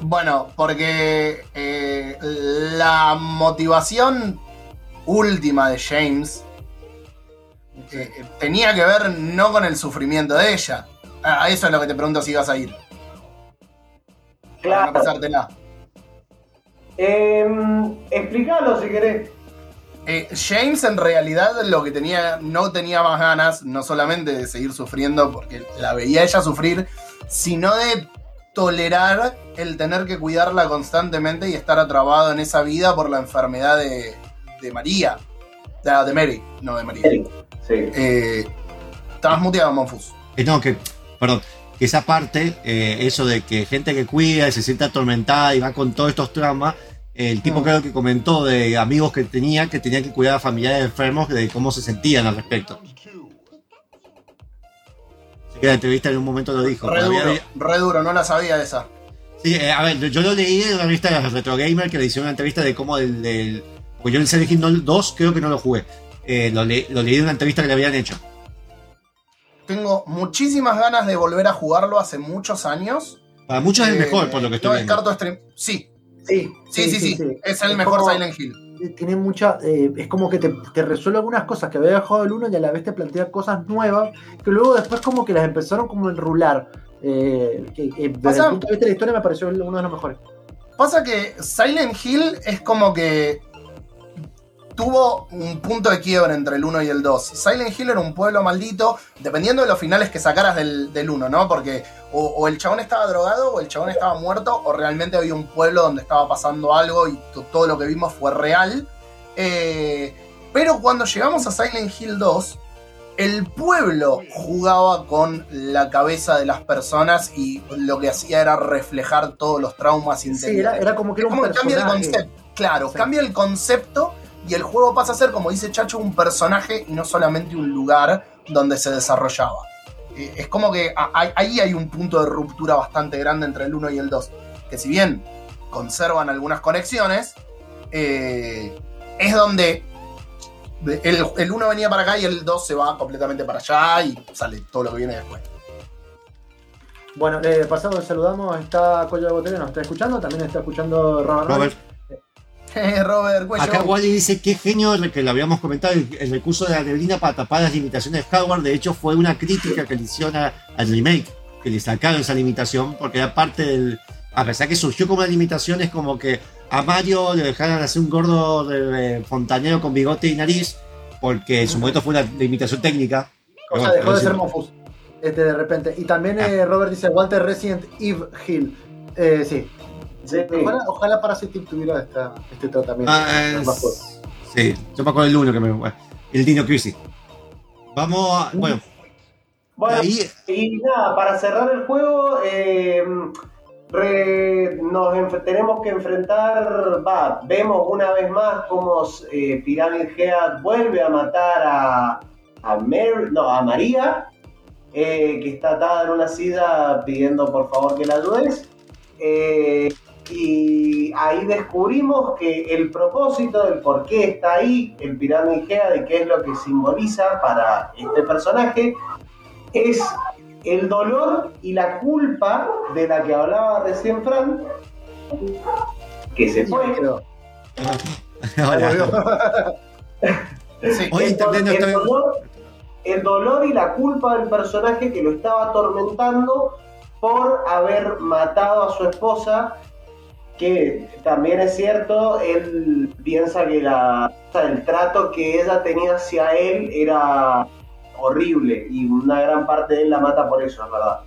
Bueno, porque eh, la motivación última de James eh, tenía que ver no con el sufrimiento de ella. A eso es lo que te pregunto si vas a ir. Para no Claro. pasártela. Eh, explícalo si querés. Eh, James en realidad lo que tenía, no tenía más ganas, no solamente de seguir sufriendo porque la veía ella sufrir, sino de tolerar el tener que cuidarla constantemente y estar atrapado en esa vida por la enfermedad de, de María. De, de Mary, no de María. Sí. Eh, estabas muteado, Monfus. Eh, no, que, perdón, que esa parte, eh, eso de que gente que cuida y se siente atormentada y va con todos estos traumas, el tipo Mm. creo que comentó de amigos que tenía que tenían que cuidar a familiares enfermos de cómo se sentían al respecto. Así que en la entrevista en un momento lo dijo. Re había- duro, re duro, no la sabía esa. Sí, eh, a ver, yo lo leí en una revista de Retro Gamer que le hicieron una entrevista de cómo el del. Porque yo el Silent Hill no- 2 creo que no lo jugué. Eh, lo, le- lo leí en una entrevista que le habían hecho. Tengo muchísimas ganas de volver a jugarlo hace muchos años. Para muchos es el Eh, mejor, por lo que estoy no viendo. descarto stream. Sí, Sí, sí, sí, sí. Es el mejor como- Silent Hill. tiene mucha. eh, es como que te, te resuelve algunas cosas que había dejado el uno y a la vez te plantea cosas nuevas que luego después como que las empezaron como a enrular. Eh, que, eh, desde Pasa- el punto de vista de la historia me pareció uno de los mejores. Pasa que Silent Hill es como que tuvo un punto de quiebre entre el 1 y el 2. Silent Hill era un pueblo maldito, dependiendo de los finales que sacaras del, del 1, ¿no? Porque o, o el chabón estaba drogado, o el chabón estaba muerto, o realmente había un pueblo donde estaba pasando algo y to- todo lo que vimos fue real. Eh, pero cuando llegamos a Silent Hill 2, el pueblo jugaba con la cabeza de las personas y lo que hacía era reflejar todos los traumas Sí, interiores. era, era como que era un como que cambia el concepto. Claro, Sí. cambia el concepto y el juego pasa a ser, como dice Chacho, un personaje y no solamente un lugar donde se desarrollaba. Eh, Es como que hay- ahí hay un punto de ruptura bastante grande entre el 1 y el 2. Que si bien conservan algunas conexiones, eh, es donde el, el 1 venía para acá y el 2 se va completamente para allá y sale todo lo que viene después. Bueno, eh, pasado saludamos, está Coyo de Botella, nos está escuchando, también está escuchando Robert. Robert, [laughs] Robert, acá Wally dice qué genio el que lo habíamos comentado, el, el recurso de la neblina para tapar las limitaciones de hardware. De hecho, fue una crítica que le hicieron a- al remake, que le sacaron esa limitación, porque era parte del. A pesar que surgió como una limitación, es como que a Mario le dejaran hacer un gordo de, de fontanero con bigote y nariz, porque en su momento fue una limitación técnica. O sea, dejó de ser. Mofus. Este, de repente. Y también eh, Robert dice, aguante Resident Evil Hill. Eh, sí. Sí. Ojalá, ojalá Parasitic tuviera esta, este tratamiento. Ah, es- sí, yo me acuerdo del uno que me. El Dino Crisis. Vamos a. Bueno, Bueno, ahí. y nada, para cerrar el juego, eh, re- nos enf- tenemos que enfrentar, va, vemos una vez más cómo eh, Pyramid Head vuelve a matar a, a Mary, no, a María. eh, que está atada en una silla pidiendo por favor que la ayudes. Eh, y ahí descubrimos que el propósito, el por qué está ahí, el pirámide Gea, de qué es lo que simboliza para este personaje, es el dolor y la culpa de la que hablaba recién Fran, que se fue. Hola. Sí. Hoy el, dolor, el dolor y la culpa del personaje que lo estaba atormentando por haber matado a su esposa, que también es cierto, él piensa que la, el trato que ella tenía hacia él era horrible y una gran parte de él la mata por eso, es verdad.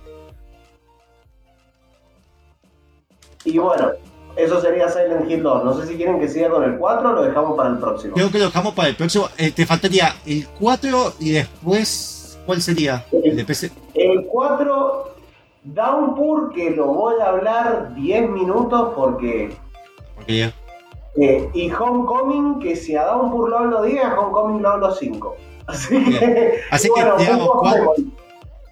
Y bueno, eso sería Silent Hill 2. No sé si quieren que siga con el 4 o lo dejamos para el próximo. Creo que lo dejamos para el próximo. Eh, te faltaría el 4 y después. ¿Cuál sería? El de PC. El 4, Downpour, que lo voy a hablar 10 minutos porque. Porque ya. eh, y Homecoming, que si a Downpour lo hablo 10, a Homecoming lo hablo 5. Así que. Así que, digamos, Memory,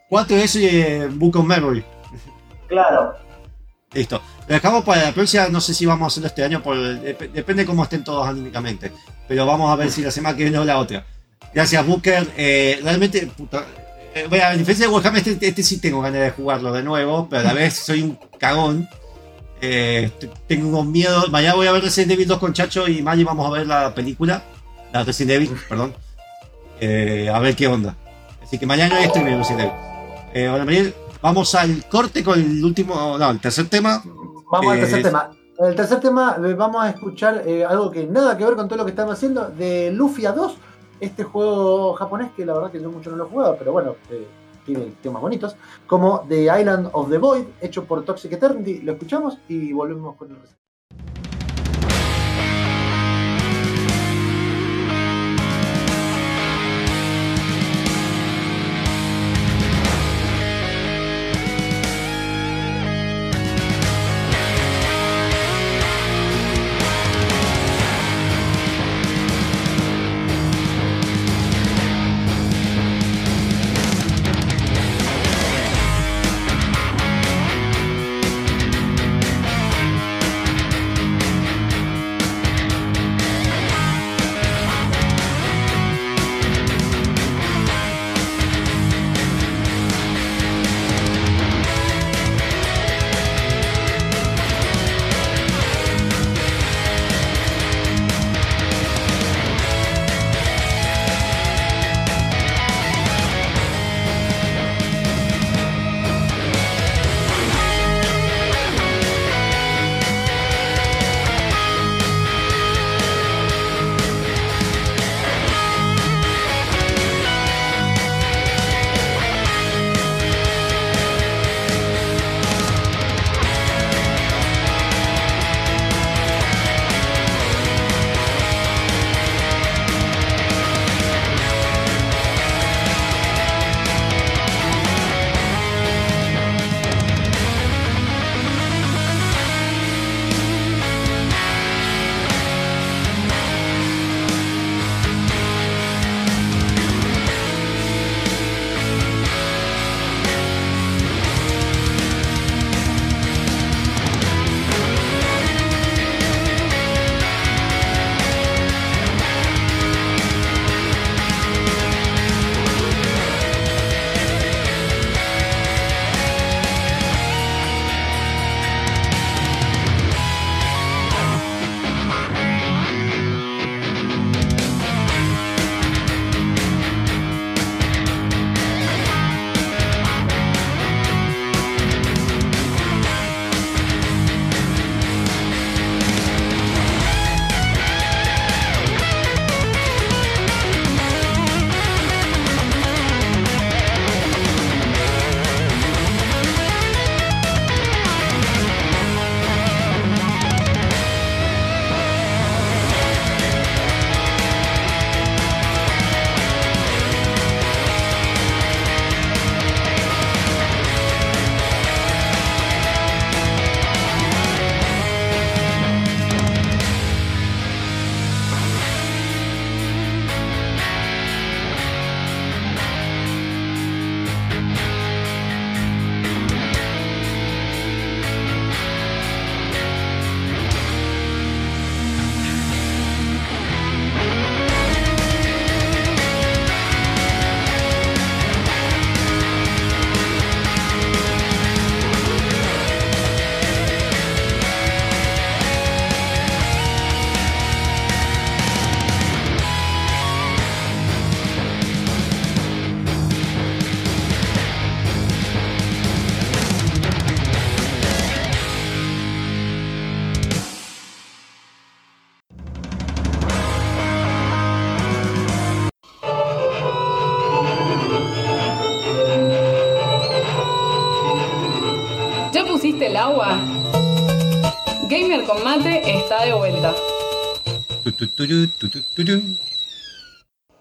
4 de eso y eh, Book of Memory. Claro. Listo. Lo dejamos para la próxima. No sé si vamos a hacerlo este año. Por, dep- depende cómo estén todos anímicamente. Pero vamos a ver si la semana que viene o la otra. Gracias, Booker. Eh, realmente, puta, bueno, a diferencia de Warhammer, este, este sí tengo ganas de jugarlo de nuevo. Pero a la vez soy un cagón. Eh, tengo miedo. Mañana voy a ver Resident Evil 2 con Chacho y Maggie vamos a ver la película. La Resident Evil, perdón. Eh, a ver qué onda. Así que mañana streaming de Resident Evil. Eh, ahora, Mariel, vamos al corte con el último, no, el tercer tema. Vamos al Eh, tercer tema. En el tercer tema eh, vamos a escuchar eh, algo que nada que ver con todo lo que estamos haciendo de Lufia 2, este juego japonés que la verdad que yo mucho no lo he jugado, pero bueno, eh, tiene temas bonitos, como The Island of the Void, hecho por Toxic Eternity. Lo escuchamos y volvemos con el resto.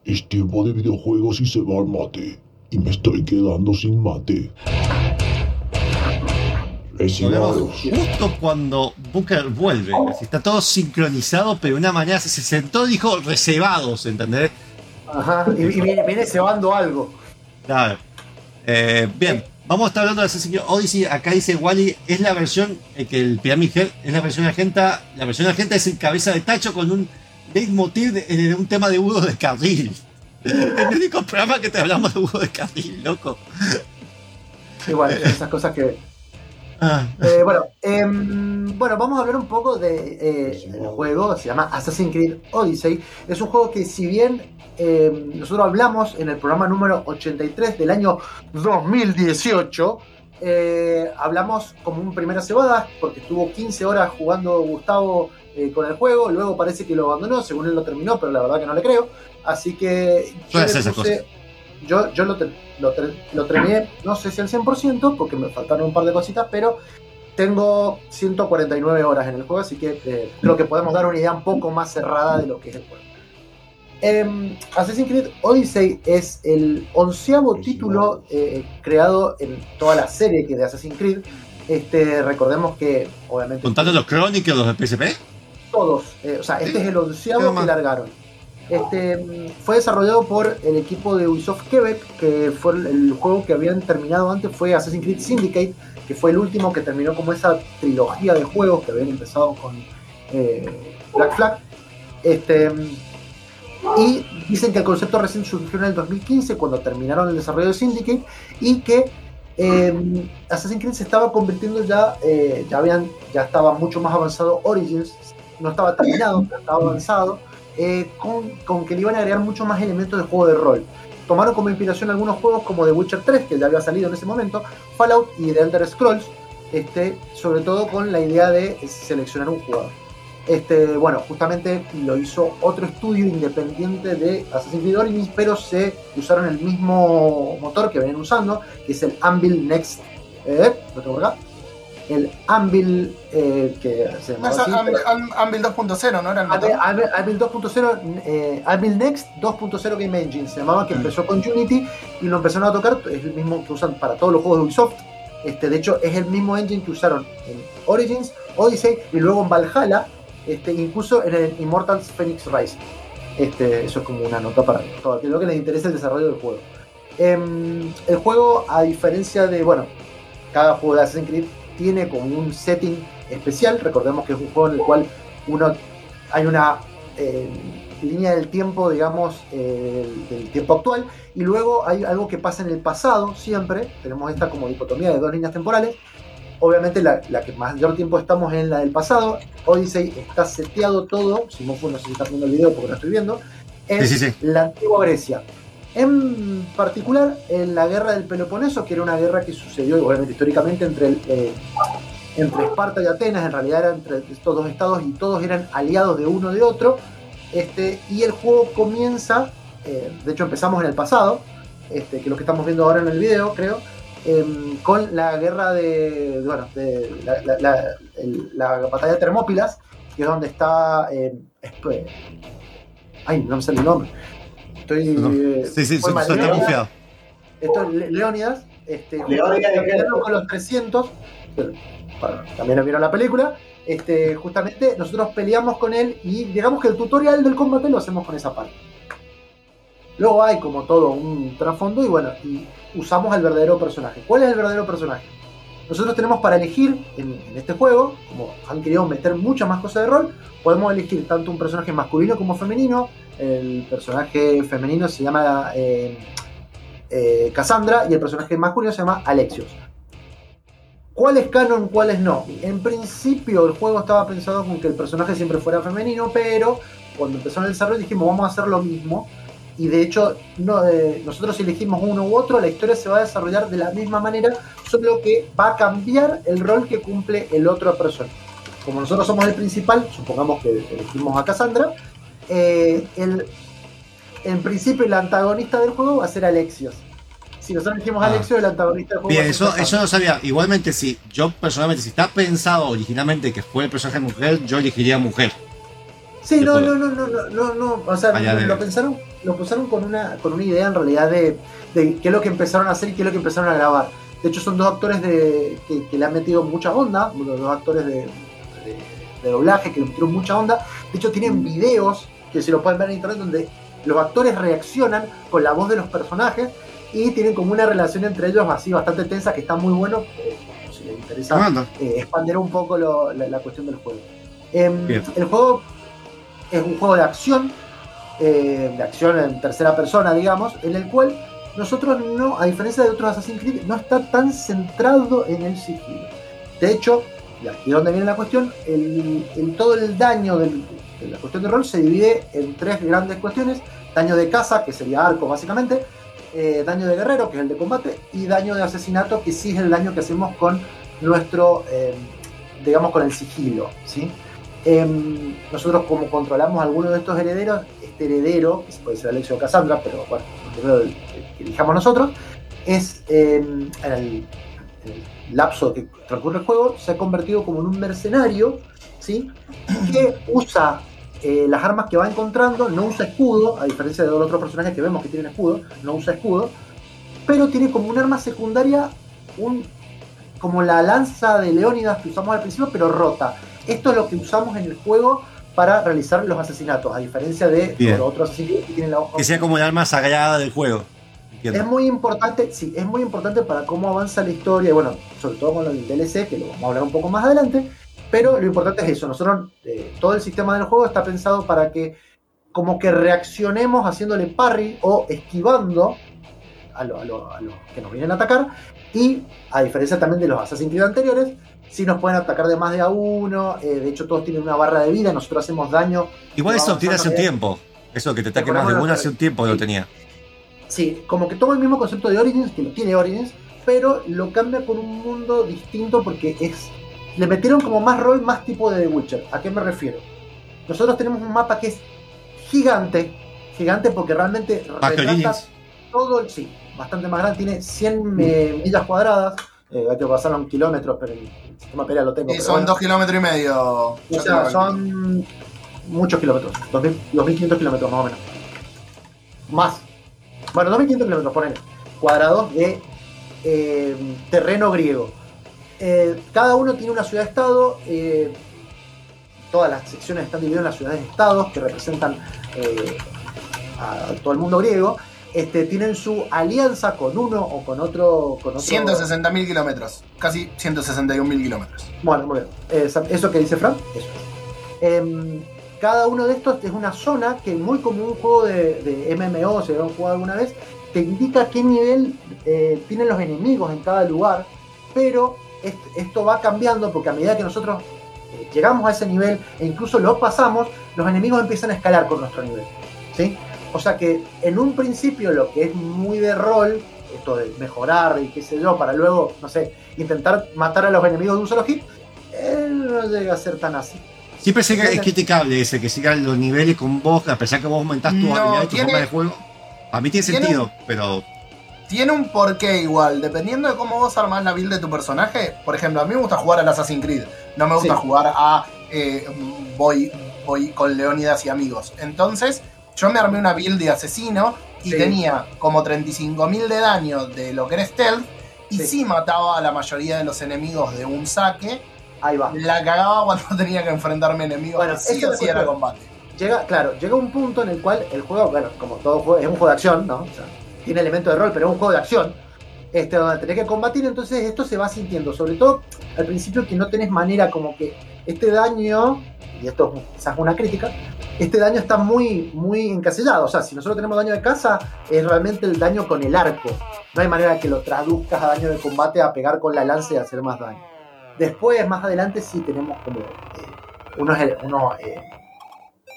Es tiempo de videojuegos y se va el mate. Y me estoy quedando sin mate. Justo cuando Booker vuelve. Así, Está todo sincronizado, pero de una manera se sentó y dijo reservados, ¿entendés? Ajá, y, y viene, viene cebando algo. Claro. Eh, bien, vamos a estar hablando de Assassin's Creed Odyssey. Acá dice Wally, es la versión eh, que el Pyramid Head es la versión argenta. La versión argenta es el cabeza de tacho con un leitmotiv de, de un tema de Hugo de Carril. El único programa que te hablamos de Hugo de Carril, loco. Igual, esas cosas que. Ah, Eh, bueno, em, bueno, vamos a hablar un poco de eh, el juego, se llama Assassin's Creed Odyssey. Es un juego que si bien em, nosotros hablamos en el programa número 83 del año 2018, eh, hablamos como un primera cebada, porque estuvo 15 horas jugando Gustavo eh, con el juego, luego parece que lo abandonó, según él lo terminó, pero la verdad que no le creo. Así que yo, le puse- yo, yo lo, lo, lo terminé, no sé si al 100%, porque me faltaron un par de cositas, pero tengo 149 horas en el juego, así que eh, creo que podemos dar una idea un poco más cerrada de lo que es el juego. Em, Assassin's Creed Odyssey es el onceavo título eh, creado en toda la serie que es de Assassin's Creed. Este, recordemos que, obviamente, contando los Chronicles, los de PSP. Todos. eh, o sea, este es el onceavo que largaron. Este, mm, fue desarrollado por el equipo de Ubisoft Quebec, que fue el, el juego que habían terminado antes, fue Assassin's Creed Syndicate, que fue el último que terminó como esa trilogía de juegos que habían empezado con eh, Black Flag. Este, mm, y dicen que el concepto recién surgió en el 2015, cuando terminaron el desarrollo de Syndicate, y que eh, Assassin's Creed se estaba convirtiendo ya, eh, ya, habían, ya estaba mucho más avanzado Origins, no estaba terminado, pero estaba avanzado, eh, con, con que le iban a agregar mucho más elementos de juego de rol. Tomaron como inspiración algunos juegos como The Witcher 3, que ya había salido en ese momento, Fallout y The Elder Scrolls, este, sobre todo con la idea de seleccionar un jugador. Este, bueno, justamente lo hizo otro estudio independiente de Assassin's Creed Origins, pero se usaron el mismo motor que venían usando, que es el Anvil Next. Eh, ¿Lo tengo acá? El Anvil, eh, que se Am- Anvil 2.0, ¿no era? Anvil, Anvil 2.0, eh, Anvil Next 2.0 Game Engine, se llamaba, que empezó con Unity y lo empezaron a tocar, es el mismo que usan para todos los juegos de Ubisoft. Este, de hecho, es el mismo engine que usaron en Origins, Odyssey y luego en Valhalla, este, incluso en el Immortals Phoenix Rise. Este, eso es como una nota para todo aquello que les interesa el desarrollo del juego. Em, el juego, a diferencia de, bueno, cada juego de Assassin's Creed tiene como un setting especial. Recordemos que es un juego en el cual uno hay una eh, línea del tiempo, digamos, eh, del tiempo actual, y luego hay algo que pasa en el pasado siempre. Tenemos esta como dicotomía de dos líneas temporales. Obviamente la, la que mayor tiempo estamos en la del pasado. Odyssey está seteado todo, si Mofu no sé si está viendo el video porque lo estoy viendo, en Sí, sí, sí. la antigua Grecia. En particular, en la guerra del Peloponeso, que era una guerra que sucedió, obviamente, históricamente entre, el, eh, entre Esparta y Atenas, en realidad eran entre estos dos estados y todos eran aliados de uno de otro. Este, y el juego comienza, eh, de hecho empezamos en el pasado, este, que lo que estamos viendo ahora en el video, creo, em, con la guerra de, bueno, la, la- batalla de Termópilas, que es donde está... esp- ay, no me sale el nombre. Estoy... No. eh, Sí, sí, mal. su- está confiado. esto es Le- Leónidas, este, Leónidas con los 300, pero, bueno, también vieron la película, este, justamente nosotros peleamos con él y digamos que el tutorial del combate lo hacemos con esa parte. Luego hay como todo un trasfondo y bueno, y usamos al verdadero personaje. ¿Cuál es el verdadero personaje? Nosotros tenemos para elegir en, en este juego, como han querido meter muchas más cosas de rol, podemos elegir tanto un personaje masculino como femenino. El personaje femenino se llama eh, eh, Cassandra y el personaje masculino se llama Alexios. ¿Cuál es canon, cuál es no? En principio el juego estaba pensado con que el personaje siempre fuera femenino, pero cuando empezó el desarrollo dijimos vamos a hacer lo mismo. Y de hecho no, eh, nosotros elegimos uno u otro, la historia se va a desarrollar de la misma manera, solo que va a cambiar el rol que cumple el otro persona. Como nosotros somos el principal, supongamos que elegimos a Cassandra, eh, el, en principio el antagonista del juego va a ser Alexios. Si nosotros dijimos Ah. Alexio, el antagonista del juego. Bien, va a ser eso, eso no sabía. Igualmente, si yo personalmente, si está pensado originalmente que fue el personaje mujer, yo elegiría mujer. Sí, no, no, no, no, no, no, no. O sea, Allá lo, de- pensaron, lo pensaron con una, con una idea en realidad de, de qué es lo que empezaron a hacer y qué es lo que empezaron a grabar. De hecho, son dos actores de, que, que le han metido mucha onda, los dos actores de, de, de doblaje que le metieron mucha onda. De hecho, tienen videos que si lo pueden ver en internet donde los actores reaccionan con la voz de los personajes y tienen como una relación entre ellos así bastante tensa que está muy bueno. eh, si les interesa eh, expandir un poco lo- la, la cuestión del juego. Em, el juego es un juego de acción, eh, de acción en tercera persona, digamos, en el cual nosotros no, a diferencia de otros Assassin's Creed, no está tan centrado en el sigilo. De hecho, y aquí es viene la cuestión, el, el- todo el daño de la cuestión de rol se divide en tres grandes cuestiones. Daño de caza, que sería arco básicamente, eh, daño de guerrero, que es el de combate, y daño de asesinato, que sí es el daño que hacemos con nuestro, eh, digamos, con el sigilo. ¿sí? Em, nosotros como controlamos alguno de estos herederos, este heredero, que puede ser Alexio o Cassandra, pero bueno, el que- elijamos nosotros, es em, el lapso que transcurre el juego, se ha convertido como en un mercenario, ¿sí? que usa eh, las armas que va encontrando, no usa escudo, a diferencia de los otros personajes que vemos que tienen escudo, no usa escudo, pero tiene como un arma secundaria, un, como la lanza de Leónidas que usamos al principio, pero rota. Esto es lo que usamos en el juego para realizar los asesinatos, a diferencia de los otros asesinatos que tienen la hoja. Que sea como el alma sagrada del juego. Es muy importante, sí, es muy importante para cómo avanza la historia, y bueno, sobre todo con lo del DLC, que lo vamos a hablar un poco más adelante, pero lo importante es eso, nosotros, eh, todo el sistema del juego está pensado para que como que reaccionemos haciéndole parry o esquivando a los lo- que nos vienen a atacar, y a diferencia también de los Assassin's Creed anteriores, si nos pueden atacar de más de a uno, eh, de hecho todos tienen una barra de vida, nosotros hacemos daño Igual eso tiene hace un avanzando tiempo. Eso que te ataque más de una hace un tiempo que lo tenía. Sí, como que toma el mismo concepto de Origins, que lo tiene Origins, pero lo cambia con un mundo distinto porque es. Le metieron como más rol, más tipo de The Witcher. ¿A qué me refiero? Nosotros tenemos un mapa que es gigante, gigante porque realmente retrata todo el. Sí, bastante más grande, tiene 100 eh, millas cuadradas. Eh, hay que pasarlo en kilómetros, pero el sistema pelea lo tengo. Y son bueno. dos kilómetros y medio. O sea, son muchos kilómetros, 2000 2.500 kilómetros más o menos. Más. Bueno, 2.500 kilómetros, ponele. Cuadrados de eh, terreno griego. Eh, cada uno tiene una ciudad-estado. eh, todas las secciones están divididas en las ciudades-estados que representan a todo el mundo griego. Este, tienen su alianza con uno o con otro. Con otro 160.000 kilómetros. Casi 161.000 kilómetros. bueno, muy bien. Eso que dice Frank, eso. Cada uno de estos es una zona que, muy como un juego de, de MMO, si lo han jugado alguna vez, te indica qué nivel eh, tienen los enemigos en cada lugar, pero est- esto va cambiando porque a medida que nosotros eh, llegamos a ese nivel e incluso lo pasamos, los enemigos empiezan a escalar con nuestro nivel. ¿sí? O sea que en un principio lo que es muy de rol, esto de mejorar y qué sé yo, para luego, no sé, intentar matar a los enemigos de un solo hit, eh, no llega a ser tan así. Siempre sé que es criticable ese, que sigan los niveles con vos, a pesar que vos aumentás tu No, habilidad y tu tiene- forma de juego. A mí tiene tiene sentido, pero Tiene un porqué igual, dependiendo de cómo vos armás la build de tu personaje. Por ejemplo, a mí me gusta jugar al Assassin's Creed, no me gusta Sí. jugar a eh, voy, voy con Leónidas y amigos. Entonces, yo me armé una build de asesino y Sí. tenía como 35.000 de daño de lo que era stealth. Y Sí. sí. mataba a la mayoría de los enemigos de un saque. Ahí va. La cagaba cuando [laughs] tenía que enfrentarme enemigos Bueno, sí esa o es sí era combate. Llega, claro, llega un punto en el cual el juego, bueno, como todo juego, es un juego de acción, ¿no? O sea, tiene elementos de rol, pero es un juego de acción. Este, donde tenés que combatir, entonces esto se va sintiendo. Sobre todo al principio que no tenés manera como que este daño, y esto es quizás una crítica, este daño está muy, muy encasillado. O sea, si nosotros tenemos daño de casa, es realmente el daño con el arco. No hay manera que lo traduzcas a daño de combate a pegar con la lanza y hacer más daño. Después, más adelante, sí tenemos como eh, unos, unos eh,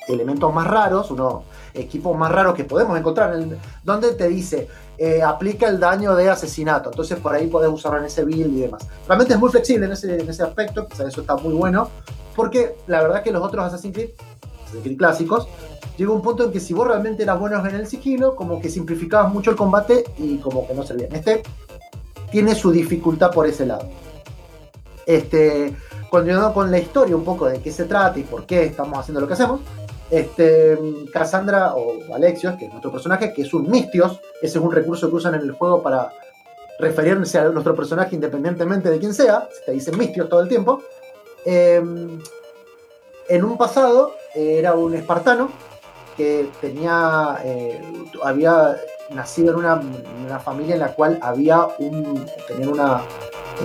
elementos más raros, unos equipos más raros que podemos encontrar, en- donde te dice, eh, aplica el daño de asesinato. Entonces por ahí podés usarlo en ese build y demás. Realmente es muy flexible en ese, en ese aspecto, eso está muy bueno, porque la verdad que los otros Assassin's Creed, Assassin's Creed clásicos, llegó un punto en que si vos realmente eras bueno en el sigilo, como que simplificabas mucho el combate y como que no servía. Este tiene su dificultad por ese lado. Este, continuando con la historia un poco de qué se trata y por qué estamos haciendo lo que hacemos, este, Cassandra o Alexios, que es nuestro personaje, que es un Mistios, ese es un recurso que usan en el juego para referirse a nuestro personaje independientemente de quién sea, se te dicen Mistios todo el tiempo. Eh, en un pasado era un espartano que tenía, eh, había nacido en una, en una familia en la cual había un, tenían una,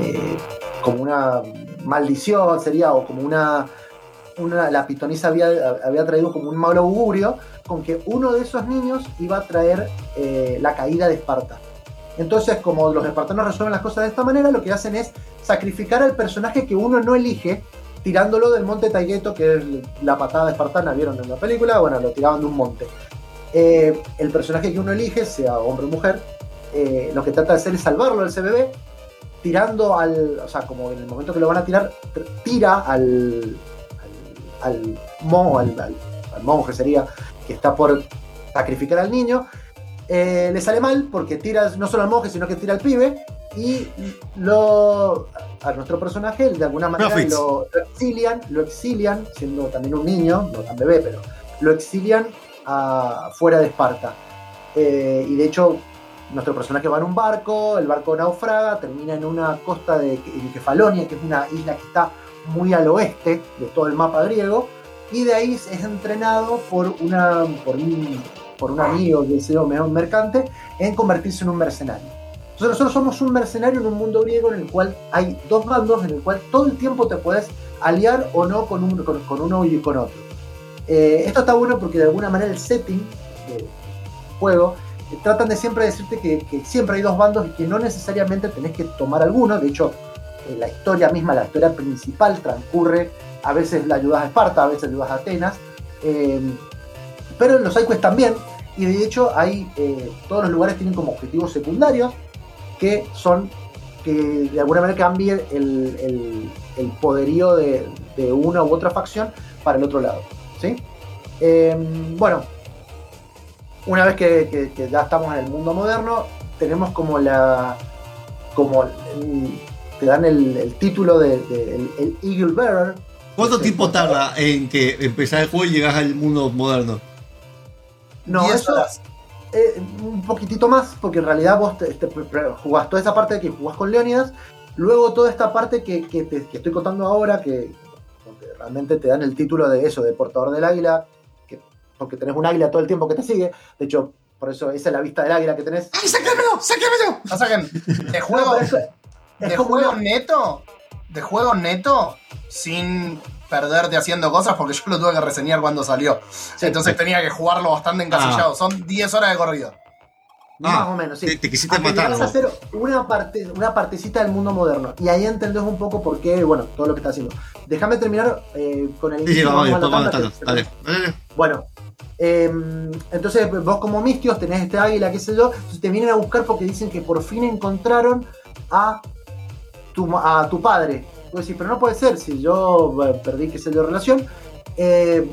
eh, como una maldición sería, o como una, la pitonisa había, traído como un mal augurio con que uno de esos niños iba a traer eh, la caída de Esparta. Entonces, como los espartanos resuelven las cosas de esta manera, lo que hacen es sacrificar al personaje que uno no elige, tirándolo del monte Taigeto, que es la patada espartana, vieron en la película, bueno, lo tiraban de un monte. Eh, el personaje que uno elige, sea hombre o mujer, eh, lo que trata de hacer es salvarlo del CBB, tirando al, o sea, como en el momento que lo van a tirar, tira al, al, al, mo- al- al- al monje sería, que está por sacrificar al niño, eh, le sale mal porque tira no solo al monje, sino que tira al pibe y lo a nuestro personaje de alguna manera lo exilian, lo exilian, siendo también un niño, no tan bebé, pero lo exilian a- fuera de Esparta. Eh, y de hecho, nuestro personaje va en un barco, el barco naufraga, termina en una costa de, Kefalonia, que es una isla que está muy al oeste de todo el mapa griego, y de ahí es entrenado por, una, por, un, por un amigo que es un mercante en convertirse en un mercenario. Entonces nosotros somos un mercenario en un mundo griego en el cual hay dos bandos, en el cual todo el tiempo te puedes aliar o no con, un- con- uno y con otro. Eh, esto está bueno porque de alguna manera el setting del juego tratan de siempre decirte que, siempre hay dos bandos y que no necesariamente tenés que tomar alguno. De hecho, eh, la historia misma, la historia principal transcurre, a veces la ayudas a Esparta, a veces ayudas a Atenas, eh, pero en los sidequests también. Y de hecho, hay, eh, todos los lugares tienen como objetivos secundarios que son que de alguna manera cambie el, el- el poderío de, de una u otra facción para el otro lado. ¿sí? Eh, bueno, una vez que, que- que ya estamos en el mundo moderno, tenemos como la. como el- te dan el, el título de, de- el, el Eagle Bearer. ¿Cuánto Este, tiempo tarda en que empezar el juego y llegas al mundo moderno? No, 10 eso horas. eh, un poquitito más, porque en realidad vos te, jugás toda esa parte de que jugás con Leonidas, luego toda esta parte que, que te- que estoy contando ahora, que, realmente te dan el título de eso, de portador del águila, porque tenés un águila todo el tiempo que te sigue, de hecho, por eso esa es la vista del águila que tenés. ¡Ay, sáquenmelo! ¡Sáquenmelo! O sea que, [laughs] de juego, No, es de como juego una- neto, de juego neto, sin perderte haciendo cosas, porque yo lo tuve que reseñar cuando salió. Entonces tenía que jugarlo bastante encasillado. Son 10 horas de corrido. Más Ah, o menos, sí. Te, te quisiste matar, a ¿no? hacer una, parte, una partecita del mundo moderno. Y ahí entendés un poco por qué, bueno, todo lo que está haciendo. Déjame terminar eh, con el Sí, sí, vamos, dale. Bueno, eh, entonces vos como Mistios tenés este águila, qué sé yo, te vienen a buscar porque dicen que por fin encontraron a tu, a tu padre. Vos decís, pero no puede ser, si yo eh, perdí, qué sé yo, relación. eh,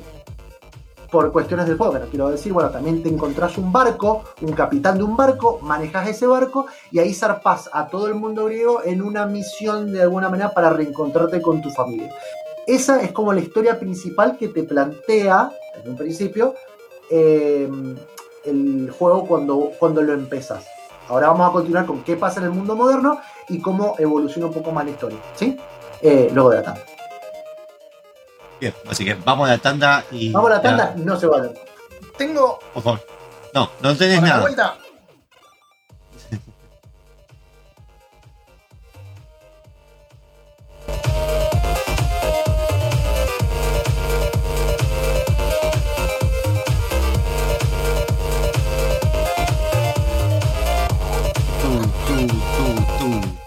por cuestiones del juego, no quiero decir, bueno, también te encontrás un barco, un capitán de un barco, manejas ese barco y ahí zarpás a todo el mundo griego en una misión de alguna manera para reencontrarte con tu familia. Esa es como la historia principal que te plantea, en un principio, eh, el juego cuando, cuando lo empezás. Ahora vamos a continuar con qué pasa en el mundo moderno y cómo evoluciona un poco más la historia, ¿sí? Eh, luego de la tanda. Bien, así que vamos a la tanda y. Vamos a la ya, tanda, no se vayan. Tengo por favor. No, no tenés nada. vuelta.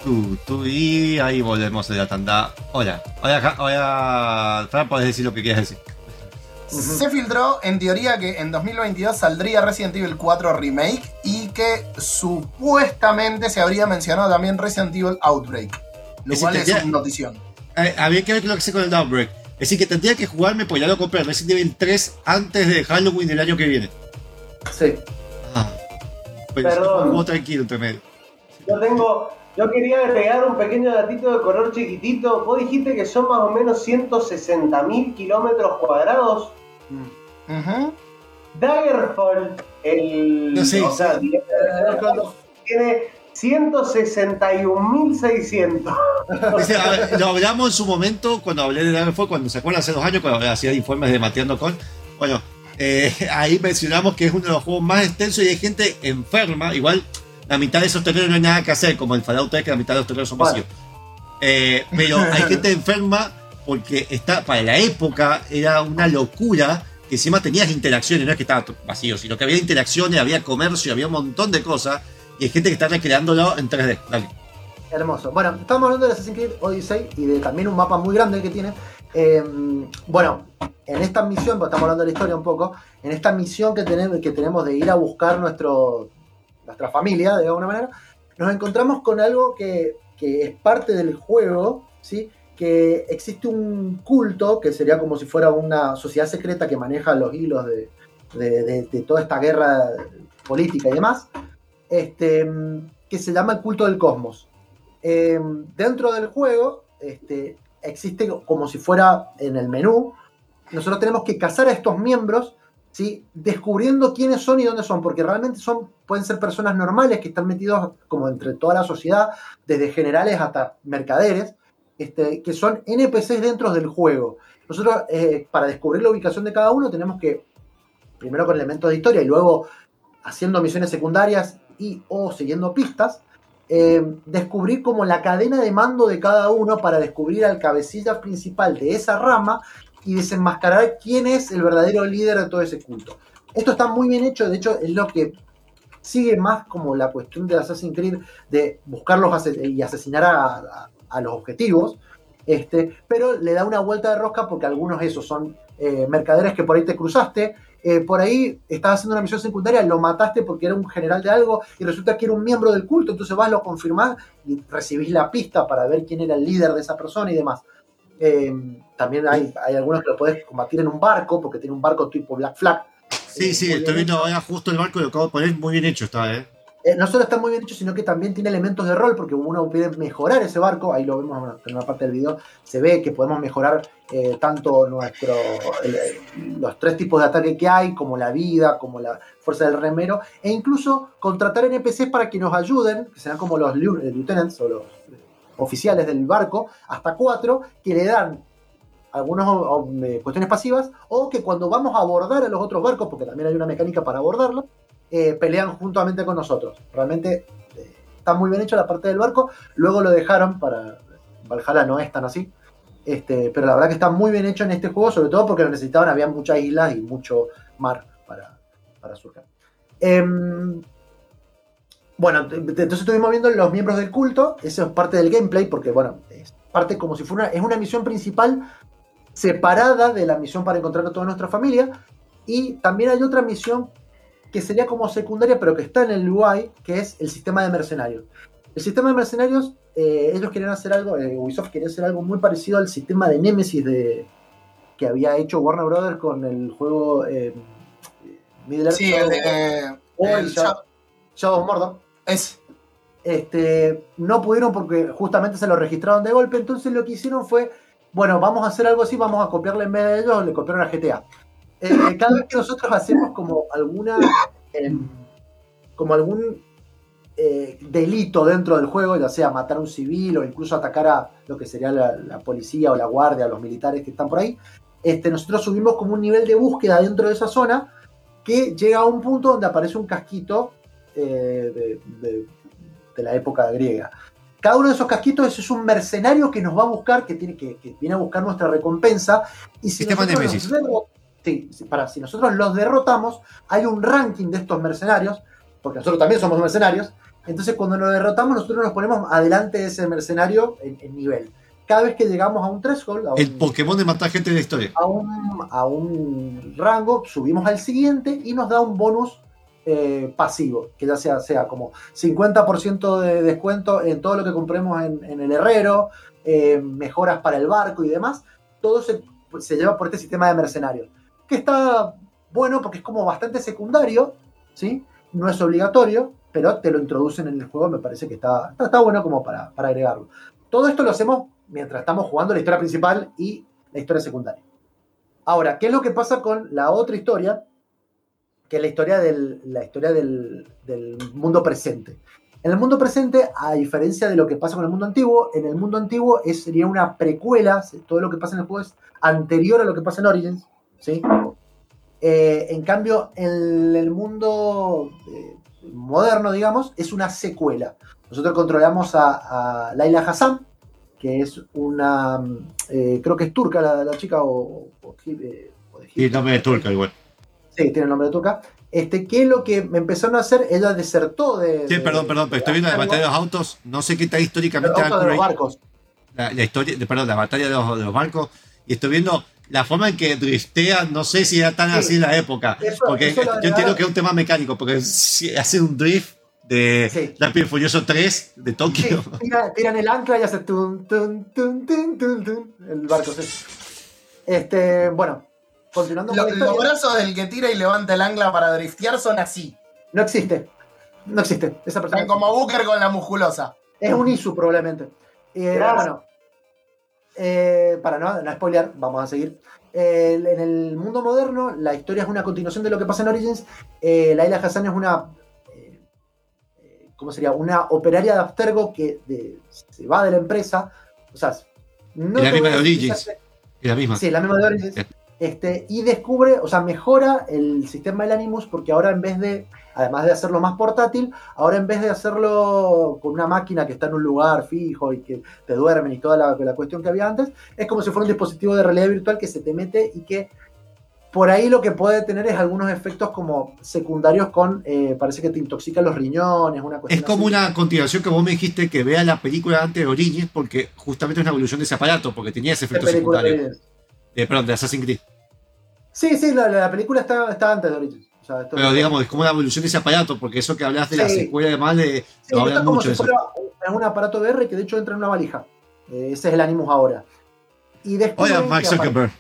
Tú, tú. Y ahí volvemos a la tanda. Hola. Hola, hola. Fran, podés decir lo que quieras decir. Se filtró en teoría que en 2022 saldría Resident Evil 4 Remake y que supuestamente se habría mencionado también Resident Evil Outbreak. Lo cual es una notición. Eh, había que ver lo que sé con el Outbreak. Es decir, que tendría que jugarme, pues ya lo compré, Resident Evil 3 antes de Halloween del año que viene. Sí. Ah. Pero Perdón. tranquilo entre medio. Yo tengo. Yo quería agregar un pequeño datito de color chiquitito. Vos dijiste que son más o menos 160.000 kilómetros cuadrados. Ujú. Daggerfall, el. No, sí. o sea, tiene 161.600. [laughs] Dice, a ver, lo hablamos en su momento cuando hablé de Daggerfall, cuando se acuerdan hace dos años, cuando hacía informes de Mateando con. Bueno, eh, [laughs] ahí mencionamos que es uno de los juegos más extensos y hay gente enferma. Igual, la mitad de esos terrenos no hay nada que hacer, como el Fallout 3, que la mitad de los terrenos son vacíos. Eh, pero hay gente [laughs] enferma porque está, para la época era una locura que encima tenías interacciones, no es que estaba vacío, sino que había interacciones, había comercio, había un montón de cosas. Y hay gente que está recreándolo en 3D. Dale. Hermoso. Bueno, estamos hablando de Assassin's Creed Odyssey y de también un mapa muy grande que tiene. Eh, bueno, en esta misión, porque estamos hablando de la historia un poco, en esta misión que tenemos, que tenemos de ir a buscar nuestro, nuestra familia, de alguna manera, nos encontramos con algo que, que es parte del juego, ¿sí? que existe un culto, que sería como si fuera una sociedad secreta que maneja los hilos de, de- toda esta guerra política y demás, este, que se llama el culto del cosmos. Eh, dentro del juego este, existe como si fuera en el menú. Nosotros tenemos que cazar a estos miembros, ¿sí? descubriendo quiénes son y dónde son, porque realmente son, pueden ser personas normales que están metidos como entre toda la sociedad, desde generales hasta mercaderes, este, que son NPCs dentro del juego. Nosotros, eh, para descubrir la ubicación de cada uno, tenemos que, primero con elementos de historia y luego haciendo misiones secundarias y o siguiendo pistas, eh, descubrir como la cadena de mando de cada uno para descubrir al cabecilla principal de esa rama y desenmascarar quién es el verdadero líder de todo ese culto. Esto está muy bien hecho, de hecho es lo que sigue más como la cuestión de Assassin's Creed de buscarlos y asesinar a, los objetivos, este, pero le da una vuelta de rosca porque algunos esos son eh, mercaderes que por ahí te cruzaste, eh, por ahí estás haciendo una misión secundaria, lo mataste porque era un general de algo y resulta que era un miembro del culto, entonces vas, lo confirmás y recibís la pista para ver quién era el líder de esa persona y demás. Eh, también hay, hay algunos que lo podés combatir en un barco, porque tiene un barco tipo Black Flag. Sí, Eh, sí, estoy viendo ahora justo el barco y lo acabo de poner muy bien hecho está, ¿eh? eh, no solo está muy bien hecho, sino que también tiene elementos de rol, porque uno puede mejorar ese barco, ahí lo vemos en una- parte del video, se ve que podemos mejorar eh, tanto nuestro el- los tres tipos de ataque que hay, como la vida, como la fuerza del remero, e incluso contratar NPCs para que nos ayuden, que serán como los lieu- lieutenants o los oficiales del barco, hasta cuatro, que le dan algunas cuestiones pasivas, o que cuando vamos a abordar a los otros barcos, porque también hay una mecánica para abordarlos, eh, pelean juntamente con nosotros. Realmente eh, está muy bien hecho la parte del barco. Luego lo dejaron para. Valhalla no es tan así. Este, pero la verdad que está muy bien hecho en este juego, sobre todo porque lo necesitaban, había muchas islas y mucho mar para, para surcar. Em, bueno, entonces estuvimos viendo los miembros del culto, eso es parte del gameplay, porque bueno, es parte como si fuera una, es una misión principal separada de la misión para encontrar a toda nuestra familia. Y también hay otra misión que sería como secundaria, pero que está en el UI, que es el sistema de mercenarios. El sistema de mercenarios, eh, ellos querían hacer algo, eh, Ubisoft quería hacer algo muy parecido al sistema de Nemesis de, que había hecho Warner Brothers con el juego eh, Middle Earth Sí, el de. o el Shadow, Shadow- Shadow of Mordor. es. Este, no pudieron porque justamente se lo registraron de golpe, entonces lo que hicieron fue, bueno, vamos a hacer algo así, vamos a copiarle en vez de ellos, le copiaron a GTA. Eh, cada vez que nosotros hacemos como alguna, eh, como algún eh, delito dentro del juego, ya sea matar a un civil o incluso atacar a lo que sería la, policía o la guardia, los militares que están por ahí, este, nosotros subimos como un nivel de búsqueda dentro de esa zona que llega a un punto donde aparece un casquito eh, de la época griega. Cada uno de esos casquitos es un mercenario que nos va a buscar, que, tiene, que, que viene a buscar nuestra recompensa. Y si Sistema sí, para, si nosotros los derrotamos, hay un ranking de estos mercenarios, porque nosotros también somos mercenarios. Entonces, cuando nos derrotamos, nosotros nos ponemos adelante de ese mercenario en, en nivel. Cada vez que llegamos a un threshold, a un, El Pokémon de matar gente de la historia. a un, a un rango, subimos al siguiente y nos da un bonus eh, pasivo, que ya sea, sea como 50% de descuento en todo lo que compremos en, el herrero, eh, mejoras para el barco y demás. Todo se se lleva por este sistema de mercenarios. Que está bueno porque es como bastante secundario, ¿sí? No es obligatorio, pero te lo introducen en el juego, me parece que está, está, está bueno como para, para agregarlo. Todo esto lo hacemos mientras estamos jugando la historia principal y la historia secundaria. Ahora, ¿qué es lo que pasa con la otra historia? Que es la historia del, la historia del, del mundo presente. En el mundo presente, a diferencia de lo que pasa con el mundo antiguo, en el mundo antiguo es, sería una precuela, todo lo que pasa en el juego es anterior a lo que pasa en Origins, ¿sí? Eh, en cambio, en el mundo eh, moderno, digamos, es una secuela. Nosotros controlamos a, a Laila Hassan, que es una, eh, creo que es turca la, la chica, o, o, o de Y el nombre de turca igual. Sí, tiene el nombre de turca. Este, ¿Qué es lo que me empezaron a hacer? Ella desertó de. Sí, de- perdón, perdón, pero estoy viendo la batalla de los autos. No sé qué está históricamente autos de los barcos. La, la historia, perdón, la batalla de los, de los barcos. Y estoy viendo la forma en que driftean. No sé si era tan Sí. así en la época. Eso- porque eso yo entiendo que es un tema mecánico. Porque hace un drift de Sí. Rápido Furioso 3 de Sí, Tokio. tira- tiran el ancla y hace tun, tun, tun, el barco. sí. Este, bueno, continuando Lo- con la los brazos del que tira y levanta el ancla para driftear son así. no existe. No existe. Esa persona Están como Booker con la musculosa. es un ISU probablemente. Eh, bueno, eh, para no, no spoilear, vamos a seguir. Eh, en el mundo moderno, la historia es una continuación de lo que pasa en Origins. Eh, Laila Hassan es una. eh, ¿Cómo sería? Una operaria de Abstergo que de- se va de la empresa. O sea, no Es la misma de Origins. la misma. Sí, la misma de Origins. Este, y descubre, o sea, mejora el sistema del Animus porque ahora en vez de, además de hacerlo más portátil, ahora en vez de hacerlo con una máquina que está en un lugar fijo y que te duermen y toda la, la cuestión que había antes, es como si fuera un dispositivo de realidad virtual que se te mete y que por ahí lo que puede tener es algunos efectos como secundarios con, eh, parece que te intoxican los riñones, una cuestión Es como así. una continuación que vos me dijiste que vea la película antes de Origins, porque justamente es una evolución de ese aparato, porque tenía ese efecto de secundario. Eh, perdón, de Assassin's Creed. Sí, sí, la, la película está, está antes de Origins. O sea, esto- Pero digamos, es como una evolución de ese aparato, porque eso que hablas de la Sí. secuela además de, Sí, lo hablan es mucho si eso. fuera un aparato VR que de hecho entra en una valija. Eh, ese es el Animus ahora. Y descubren Oye, Mark que a par- Zuckerberg.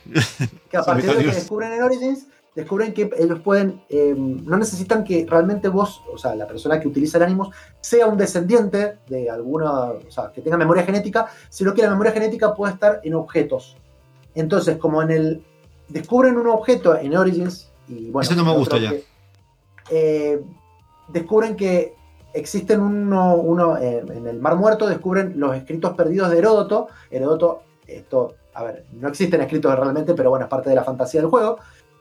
que a [laughs] partir de lo que descubren en Origins, descubren que ellos pueden, eh, no necesitan que realmente vos, o sea, la persona que utiliza el Animus, sea un descendiente de alguna, o sea, que tenga memoria genética, sino que la memoria genética puede estar en objetos. Entonces, como en el, descubren un objeto en Origins, y bueno, Eso no me gusta ya. que, eh, descubren que existen uno, uno eh, en el Mar Muerto, descubren los escritos perdidos de Heródoto. Heródoto, esto, a ver, no existen escritos realmente, pero bueno, es parte de la fantasía del juego.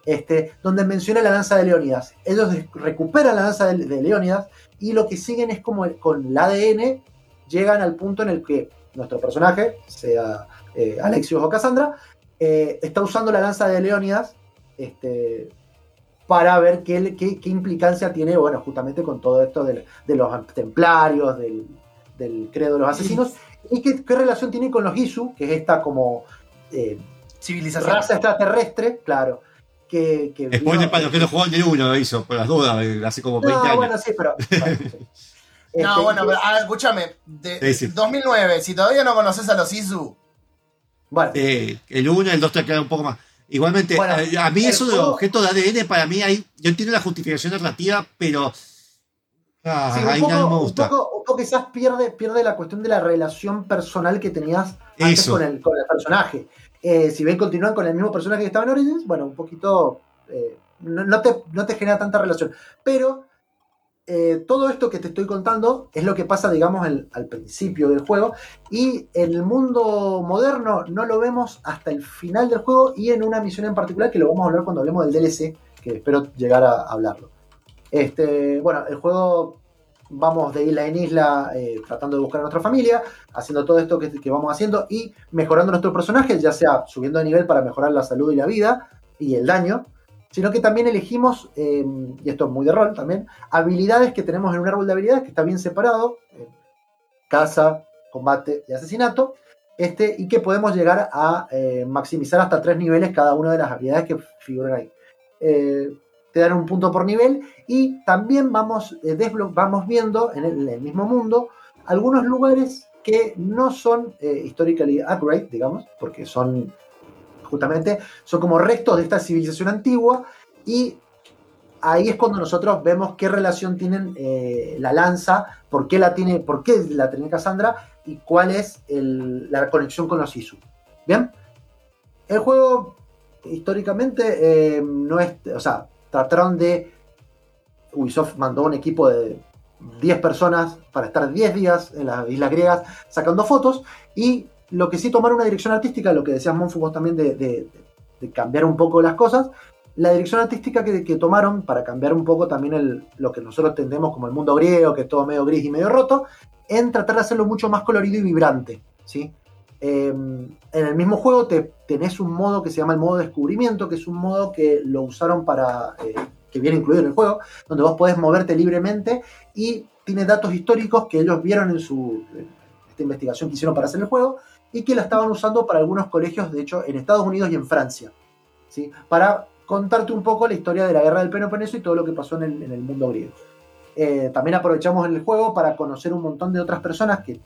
Este, donde menciona la danza de Leónidas. Ellos recuperan la danza de, de Leónidas y lo que siguen es como el- con el ADN llegan al punto en el que nuestro personaje, sea eh, Alexios o Cassandra, eh, está usando la danza de Leónidas este, para ver qué, qué- qué implicancia tiene, bueno, justamente con todo esto del- de, los templarios, del, del credo de los asesinos, y qué, qué relación tiene con los Isu, que es esta como eh, Civilización. raza extraterrestre, que que, que Después vino- de para los que no jugó el uno lo hizo, por las dudas, eh, hace como 20 No, años. bueno, sí, pero. [laughs] bueno, sí. No, Este, bueno, pero ah, escúchame. De, Sí, sí. 2009, si todavía no conoces a los Isu, bueno, Eh, el 1 y el 2 te quedan un poco más. Igualmente, Bueno, a, a mí eso de los objetos de ADN, para mí, hay, yo entiendo la justificación narrativa, pero. Ah, sí, un, ahí poco, nada me un, poco, un poco quizás pierde, pierde la cuestión de la relación personal que tenías antes con el, con el personaje. Eh, si bien continúan con el mismo personaje que estaba en Origins, bueno, un poquito. eh, no, no te, no te genera tanta relación. Pero eh, todo esto que te estoy contando es lo que pasa, digamos, al, principio del juego. Y en el mundo moderno no lo vemos hasta el final del juego y en una misión en particular que lo vamos a hablar cuando hablemos del DLC, que espero llegar a hablarlo. Este, bueno, el juego vamos de isla en isla eh, tratando de buscar a nuestra familia, haciendo todo esto que, que vamos haciendo y mejorando nuestro personaje, ya sea subiendo de nivel para mejorar la salud y la vida y el daño, sino que también elegimos, eh, y esto es muy de rol también, habilidades que tenemos en un árbol de habilidades que está bien separado, eh, caza, combate y asesinato, este, y que podemos llegar a eh, maximizar hasta tres niveles cada una de las habilidades que figuran ahí. Te dan un punto por nivel y también vamos, vamos viendo en el, mismo mundo algunos lugares que no son historically accurate, digamos, porque son justamente son como restos de esta civilización antigua y ahí es cuando nosotros vemos qué relación tienen eh, la lanza, por qué la tiene, por qué la tiene Cassandra y cuál es la conexión con los Isu. Bien, el juego históricamente eh, no es, o sea, trataron de Ubisoft mandó un equipo de 10 personas para estar 10 días en las islas griegas sacando fotos y lo que sí tomaron una dirección artística, lo que decías Monfu vos también de, cambiar un poco las cosas, la dirección artística que, tomaron para cambiar un poco también el- lo que nosotros entendemos como el mundo griego, que es todo medio gris y medio roto, en tratar de hacerlo mucho más colorido y vibrante, ¿sí? Eh, en el mismo juego te, tenés un modo que se llama el modo descubrimiento, que es un modo que lo usaron para, eh, que viene incluido en el juego, donde vos podés moverte libremente y tiene datos históricos que ellos vieron en su esta investigación que hicieron para hacer el juego y que la estaban usando para algunos colegios, de hecho, en Estados Unidos y en Francia, ¿sí? para contarte un poco la historia de la guerra del Peloponeso y todo lo que pasó en el, en el mundo griego. Eh, también aprovechamos el juego para conocer un montón de otras personas que,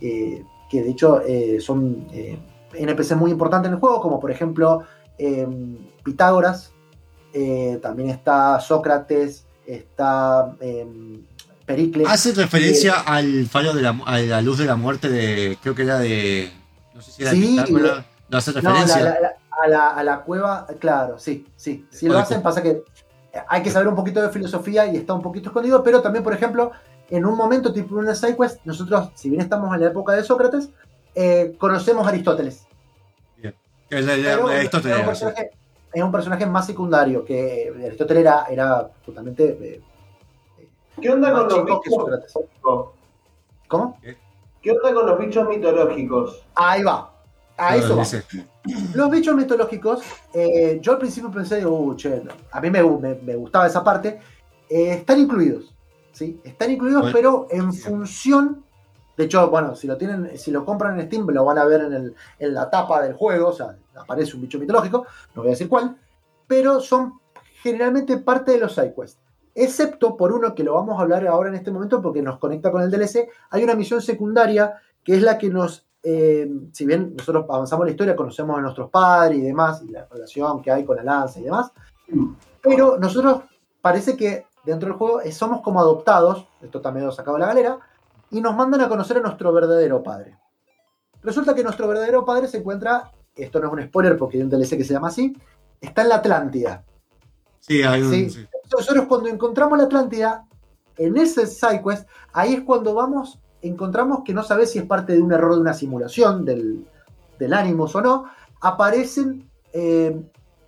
eh, que de hecho eh, son NPC muy importantes en el juego, como por ejemplo eh, Pitágoras, también está Sócrates, está eh, Pericles. Hace referencia al faro de la, a la luz de la muerte de. Creo que era de. No sé si de Sí, Pitágoras. No hace No, referencia. la- la- la- a, la, a la cueva, claro, sí, sí. Sí lo hacen, pasa que hay que saber un poquito de filosofía y está un poquito escondido, pero también, por ejemplo, en un momento tipo en una sidequest, nosotros, si bien estamos en la época de Sócrates, eh, conocemos a Aristóteles. Que es la- la- Pero Aristóteles, es, un personaje, es un personaje más secundario, que Aristóteles era, era justamente eh, ¿Qué onda con los mitológicos? ¿Cómo? ¿Qué onda con los bichos mitológicos? Ahí va. A eso va. Los bichos mitológicos, eh, yo al principio pensé, uh, che, no, a mí me, me- me gustaba esa parte, eh, están incluidos, ¿sí? Están incluidos, Bueno, pero en sí. función, de hecho, bueno, si lo tienen, si lo compran en Steam, lo van a ver en, el- en la tapa del juego, o sea, aparece un bicho mitológico, no voy a decir cuál, pero son generalmente parte de los sidequests. Excepto por uno que lo vamos a hablar ahora en este momento porque nos conecta con el DLC, hay una misión secundaria que es la que nos eh, si bien nosotros avanzamos la historia, conocemos a nuestros padres y demás, y la relación que hay con la lanza y demás, pero nosotros parece que dentro del juego somos como adoptados, esto también lo he sacado la galera, y nos mandan a conocer a nuestro verdadero padre. Resulta que nuestro verdadero padre se encuentra, esto no es un spoiler porque hay un DLC que se llama así, está en la Atlántida. Sí, hay un. Sí. sí. Nosotros cuando encontramos la Atlántida, en ese sidequest, ahí es cuando vamos, encontramos que no sabes si es parte de un error de una simulación del, del Animus o no, aparecen eh,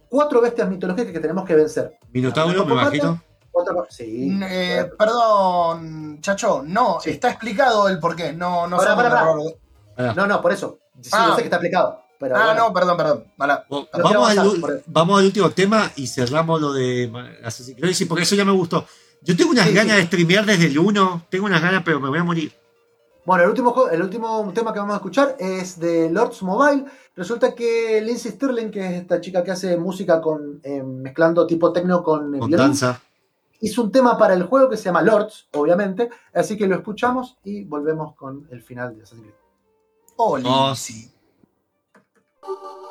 cuatro bestias mitológicas que tenemos que vencer. Minotauro, me imagino. Cuatro- sí. Eh, perdón, Chacho, no, Sí. está explicado el porqué. No, no pará, un error. No, no, por eso. Sí, Ah. yo sé que está aplicado. Pero Ah, bueno. no, perdón, perdón. Mala. Bueno, Lo Vamos al, vamos último tema y cerramos lo de Assassin's Creed, sí, porque eso ya me gustó. Yo tengo unas Sí, ganas sí. de streamear desde el 1, tengo unas ganas, pero me voy a morir. Bueno, el último, el último tema que vamos a escuchar es de Lords Mobile. Resulta que Lindsay Sterling, que es esta chica que hace música con eh, mezclando tipo techno con, eh, Con violín, danza. hizo un tema para el juego que se llama Lords, obviamente. Así que lo escuchamos y volvemos con el final de Assassin's Creed. Oh, Oh, Lindsay.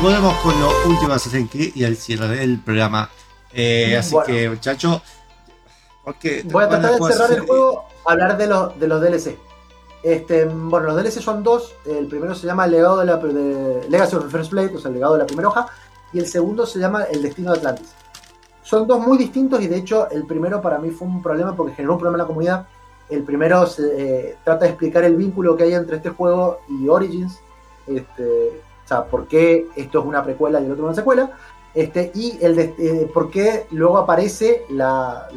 Y volvemos con lo último de Assassin's Creed y el cierre del programa. Eh, así Bueno. que, muchachos. Voy a tratar de cerrar el eh, juego, hablar de los, de los DLC. Este, bueno, los DLC son dos. El primero se llama el legado de la de Legacy of the First Blade, o sea, el legado de la primera hoja. Y el segundo se llama El Destino de Atlantis. Son dos muy distintos y de hecho el primero para mí fue un problema porque generó un problema en la comunidad. El primero se, eh, trata de explicar el vínculo que hay entre este juego y Origins. Este, sea, por qué esto es una precuela y el otro una secuela. Este, y el de- eh, por qué luego aparece la,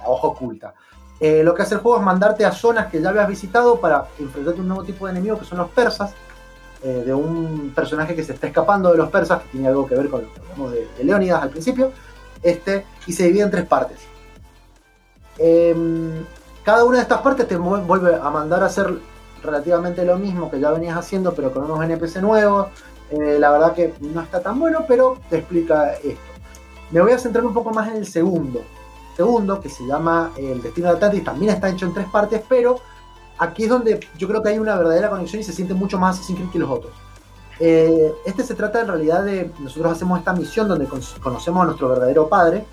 la hoja oculta. Eh, lo que hace el juego es mandarte a zonas que ya habías visitado para enfrentarte a un nuevo tipo de enemigo que son los persas. eh, de un personaje que se está escapando de los persas, que tiene algo que ver con lo de, Leónidas al principio. Este, y se divide en tres partes. Em, cada una de estas partes te vuelve a mandar a hacer relativamente lo mismo que ya venías haciendo, pero con unos NPC nuevos. Eh, la verdad que no está tan bueno, pero te explica esto. Me voy a centrar un poco más en el segundo. Segundo, que se llama eh, El Destino de Atlantis, también está hecho en tres partes, pero aquí es donde yo creo que hay una verdadera conexión y se siente mucho más Assassin's Creed que los otros. Eh, este se trata en realidad de, nosotros hacemos esta misión donde con- conocemos a nuestro verdadero padre,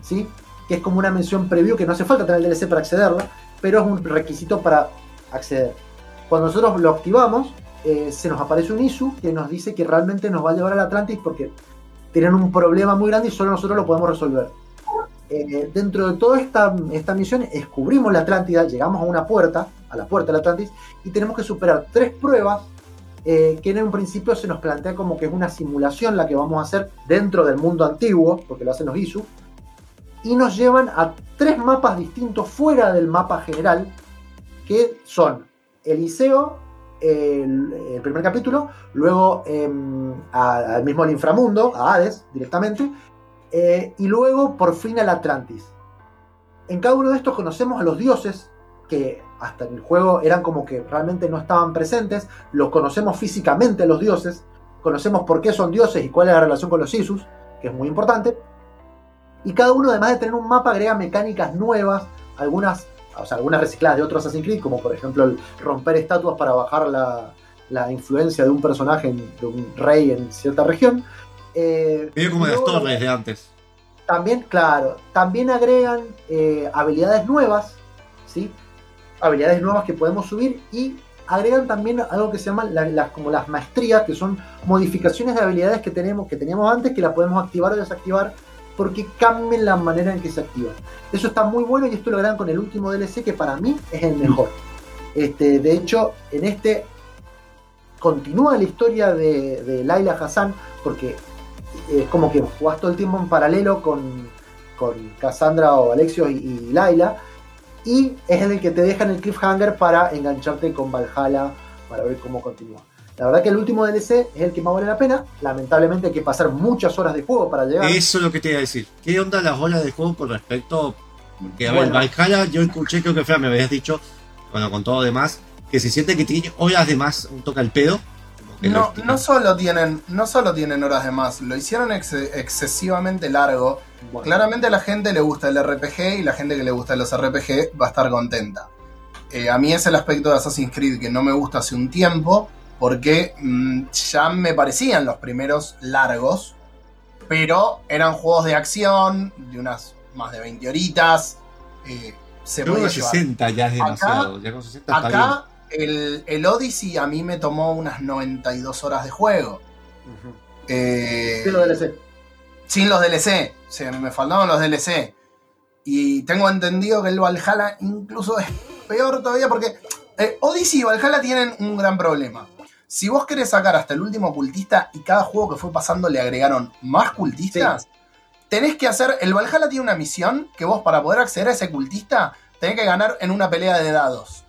¿sí? que es como una mención preview que no hace falta tener el DLC para accederla, pero es un requisito para acceder. Cuando nosotros lo activamos, eh, se nos aparece un ISU que nos dice que realmente nos va a llevar al Atlantis porque tienen un problema muy grande y solo nosotros lo podemos resolver. Eh, dentro de toda esta, esta misión, descubrimos la Atlántida, llegamos a una puerta, a la puerta del Atlantis, y tenemos que superar tres pruebas eh, que en un principio se nos plantea como que es una simulación la que vamos a hacer dentro del mundo antiguo, porque lo hacen los ISU, y nos llevan a tres mapas distintos fuera del mapa general, que son Eliseo, el, el primer capítulo, luego em, al mismo inframundo, a Hades directamente, eh, y luego por fin al Atlantis. En cada uno de estos conocemos a los dioses, que hasta en el juego eran como que realmente no estaban presentes, los conocemos físicamente a los dioses, conocemos por qué son dioses y cuál es la relación con los Isus, que es muy importante. Y cada uno, además de tener un mapa, agrega mecánicas nuevas, algunas, o sea, algunas recicladas de otros Assassin's Creed, como por ejemplo el romper estatuas para bajar la, la influencia de un personaje, en- de un rey en cierta región. Eh, Medio como las torres de antes. también, claro, también agregan eh, habilidades nuevas, ¿sí? Habilidades nuevas que podemos subir y agregan también algo que se llaman la- las, como las maestrías, que son modificaciones de habilidades que tenemos, que teníamos antes, que las podemos activar o desactivar porque cambian la manera en que se activan. Eso está muy bueno y esto lo agregan con el último DLC que para mí es el mejor. Este, de hecho, en este continúa la historia de, de Laila Hassan porque es como que jugás todo el tiempo en paralelo con, Cassandra o Alexio y, y Laila. Y es el que te deja en el cliffhanger para engancharte con Valhalla para ver cómo continúa. La verdad que el último DLC es el que más vale la pena. Lamentablemente hay que pasar muchas horas de juego para llegar. Eso es lo que te iba a decir. ¿Qué onda las horas de juego con respecto? Que a Bueno. ver, Valhalla, yo escuché, creo que Fran me habías dicho, bueno, con todo demás, que se siente que tiene horas de más un toca el pedo. No, lo- no solo tienen, no solo tienen horas de más, lo hicieron ex- excesivamente largo. Bueno, Claramente a la gente le gusta el RPG y la gente que le gusta los RPG va a estar contenta. Eh, a mí es el aspecto de Assassin's Creed que no me gusta hace un tiempo, porque mm, ya me parecían los primeros largos, pero eran juegos de acción, de unas más de 20 horitas. eh, se Creo que podía llevar. 60 ya es demasiado. ya con 60 está bien. Acá el, el Odyssey a mí me tomó unas 92 horas de juego. Eh, Sí, lo DLC. sin los DLC. O sea, me faltaban los DLC. Y tengo entendido que el Valhalla incluso es peor todavía porque eh, Odyssey y Valhalla tienen un gran problema. Si vos querés sacar hasta el último cultista y cada juego que fue pasando le agregaron más cultistas, tenés que hacer. El Valhalla tiene una misión que vos, para poder acceder a ese cultista, tenés que ganar en una pelea de dados.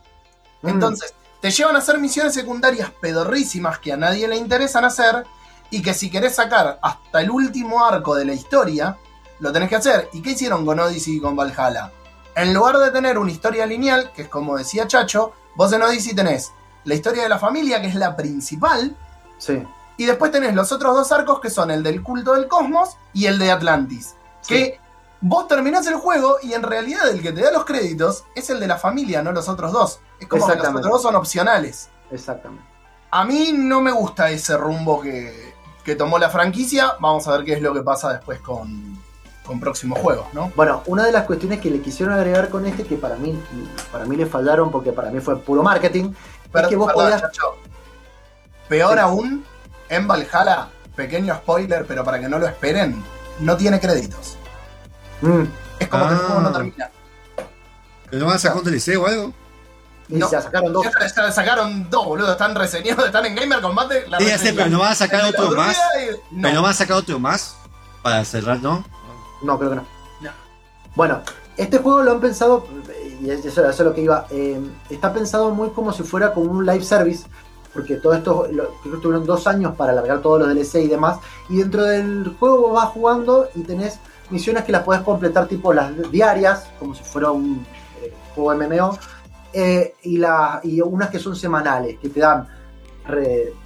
Mm. Entonces, te llevan a hacer misiones secundarias pedorrísimas que a nadie le interesan hacer y que si querés sacar hasta el último arco de la historia, lo tenés que hacer. ¿Y qué hicieron con Odyssey y con Valhalla? En lugar de tener una historia lineal, que es como decía Chacho, vos en Odyssey tenés la historia de la familia, que es la principal, Sí. y después tenés los otros dos arcos, que son el del culto del cosmos y el de Atlantis. Que vos terminás el juego y en realidad el que te da los créditos es el de la familia, no los otros dos. Es como que los otros dos son opcionales. Exactamente. A mí no me gusta ese rumbo que, que tomó la franquicia. Vamos a ver qué es lo que pasa después con, con próximos juegos, ¿no? Bueno, una de las cuestiones que le quisieron agregar con este, que para mí, para mí le fallaron porque para mí fue puro marketing, Pero, es que vos perdón, podías... Peor Sí. aún, en Valhalla, pequeño spoiler, pero para que no lo esperen, no tiene créditos. Mm, Es como que el Ah. juego no termina. ¿Pero no van a sacar un DLC o algo? y No. se sacaron dos. Ya, ya sacaron dos, boludo. Están reseñados, están en Gamer Combate. La Sí, ya sé, pero no van a sacar otro más. y- No. ¿Pero no van a sacar otro más? Para cerrar, ¿no? No, creo que no. No. Bueno, este juego lo han pensado, y eso, eso es lo que iba, eh, está pensado muy como si fuera como un live service, porque todo esto, lo- tuvieron dos años para alargar todos los DLC y demás, y dentro del juego vas jugando y tenés misiones que las podés completar tipo las diarias, como si fuera un eh, juego MMO, eh, y, la, y unas que son semanales, que te dan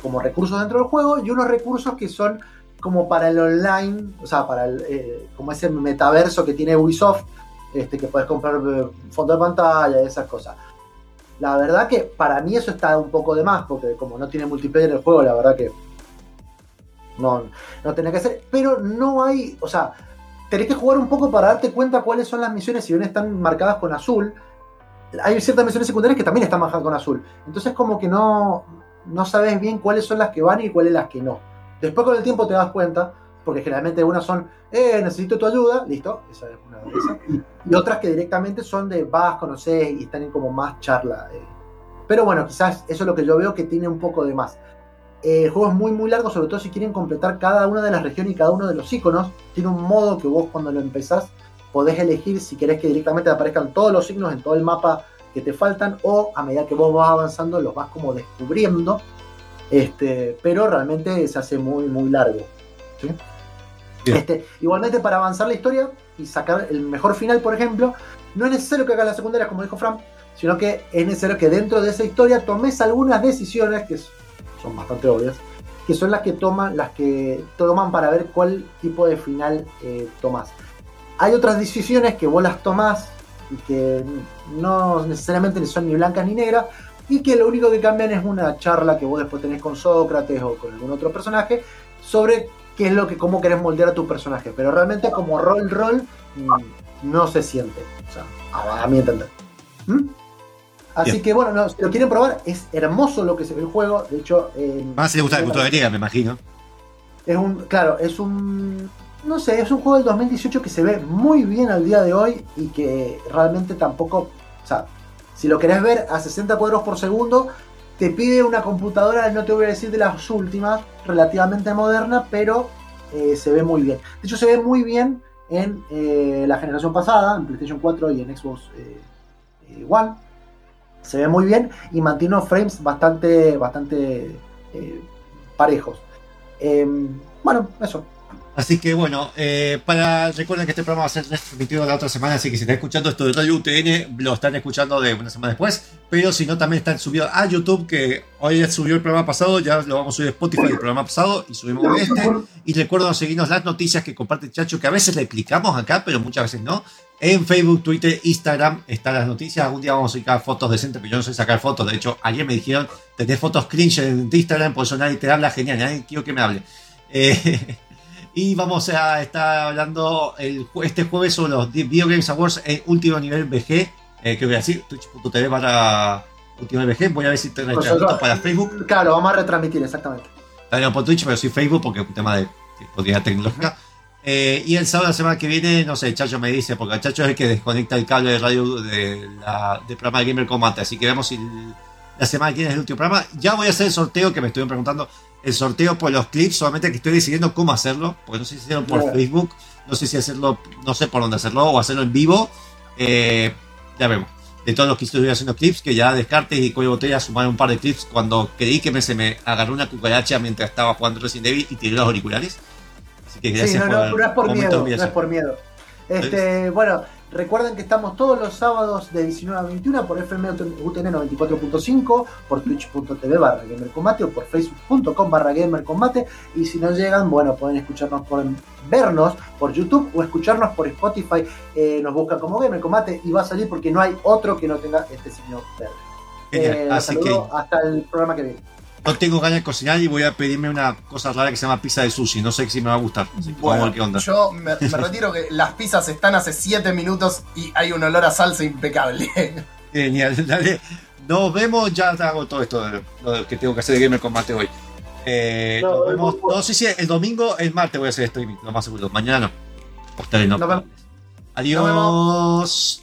como recursos dentro del juego, y unos recursos que son como para el online, o sea, para el, como ese metaverso que tiene Ubisoft, este, que puedes comprar eh, fondo de pantalla y esas cosas. La verdad que para mí eso está un poco de más, porque como no tiene multiplayer el juego, la verdad que no, no tenía que hacer. Pero no hay, o sea, tenés que jugar un poco para darte cuenta cuáles son las misiones, si bien están marcadas con azul. Hay ciertas misiones secundarias que también están marcadas con azul. Entonces como que no, no sabes bien cuáles son las que van y cuáles las que no. Después con el tiempo te das cuenta, porque generalmente unas son, eh, necesito tu ayuda, listo, esa es una de esas. Y otras que directamente son de vas, conocés y están en como más charla. eh. Pero bueno, quizás eso es lo que yo veo que tiene un poco de más. Eh, el juego es muy muy largo, sobre todo si quieren completar cada una de las regiones y cada uno de los iconos. Tiene un modo que vos cuando lo empezás podés elegir si querés que directamente te aparezcan todos los signos en todo el mapa que te faltan o a medida que vos vas avanzando los vas como descubriendo. Este, pero realmente se hace muy muy largo. Este, igualmente para avanzar la historia y sacar el mejor final, por ejemplo, no es necesario que hagas las secundarias como dijo Fran, sino que es necesario que dentro de esa historia tomes algunas decisiones que son bastante obvias, que son las que toman, las que toman para ver cuál tipo de final eh, tomas. Hay otras decisiones que vos las tomás y que no necesariamente son ni blancas ni negras, y que lo único que cambian es una charla que vos después tenés con Sócrates o con algún otro personaje sobre qué es lo que, cómo querés moldear a tu personaje. Pero realmente como rol, rol, mm, no se siente. O sea, a, a mi entender. ¿Mm? Así Bien. que bueno, no, si lo quieren probar, es hermoso lo que se ve el juego. De hecho, eh, Más si le gusta la cultura griega, me imagino. es un, claro, es un, no sé, es un juego del 2018 que se ve muy bien al día de hoy y que realmente tampoco, o sea, si lo querés ver a 60 cuadros por segundo, te pide una computadora, no te voy a decir de las últimas, relativamente moderna, pero eh, se ve muy bien. De hecho, se ve muy bien en eh, la generación pasada, en PlayStation 4 y en Xbox eh, One. Se ve muy bien y mantiene unos frames bastante, bastante parejos. Eh, bueno, eso. Así que bueno, eh, para recuerden que este programa va a ser transmitido la otra semana, así que si están escuchando esto de Radio UTN, lo están escuchando de una semana después, pero si no, también están subidos a YouTube, que hoy ya subió el programa pasado, ya lo vamos a subir a Spotify el programa pasado y subimos este. Y recuerden seguirnos las noticias que comparte Chacho, que a veces le clicamos acá, pero muchas veces no. En Facebook, Twitter, Instagram están las noticias. Algún día vamos a sacar fotos decentes, pero yo no sé sacar fotos. De hecho, ayer me dijeron, tenés fotos cringe en Instagram, por eso nadie te habla, genial, nadie quiero que me hable. Eh, [laughs] y vamos a estar hablando el, este jueves sobre los Video Games Awards en último nivel VG. Eh, que voy a decir, twitch.tv para último nivel VG. Voy a ver si te retransmito para Facebook. Claro, vamos a retransmitir, exactamente. Ah, no, por Twitch, pero sí Facebook porque es un tema de oportunidad tecnológica. Eh, y el sábado, la semana que viene, no sé, Chacho me dice, porque el Chacho es el que desconecta el cable de radio de la, del programa de Gamer Combate. Así que vemos si la semana que viene es el último programa. Ya voy a hacer el sorteo que me estuvieron preguntando. El sorteo por los clips, solamente que estoy decidiendo cómo hacerlo. Porque no sé si hacerlo por Claro. Facebook, no sé si hacerlo, no sé por dónde hacerlo, o hacerlo en vivo. Eh, ya vemos. De todos los que estuve haciendo clips, que ya Descartes y Cuello Botella sumaron un par de clips cuando creí que me, se me agarró una cucaracha mientras estaba jugando Resident Evil y tiré los auriculares. Así que gracias Sí, no, no, por no es por miedo, no es por miedo. Este, bueno, recuerden que estamos todos los sábados de 19 a 21 por FM UTN 94.5, por twitch.tv barra gamercombate o por facebook.com barra gamercombate. Y si no llegan, bueno, pueden escucharnos por vernos por YouTube o escucharnos por Spotify. Eh, nos buscan como Gamer Combate y va a salir porque no hay otro que no tenga este signo verde. Eh, así saludo hasta el programa que viene. No tengo ganas de cocinar y voy a pedirme una cosa rara que se llama pizza de sushi. No sé si me va a gustar. Así que vamos a Bueno, ver qué onda. yo me, me retiro que las pizzas están hace 7 minutos y hay un olor a salsa impecable. Genial, [laughs] dale. Nos vemos. Ya hago todo esto de- lo que tengo que hacer de Gamer Combate hoy. Eh, No, nos vemos. no, sé si el domingo, el martes voy a hacer streaming, lo más seguro. Mañana no. Ustedes no. Adiós.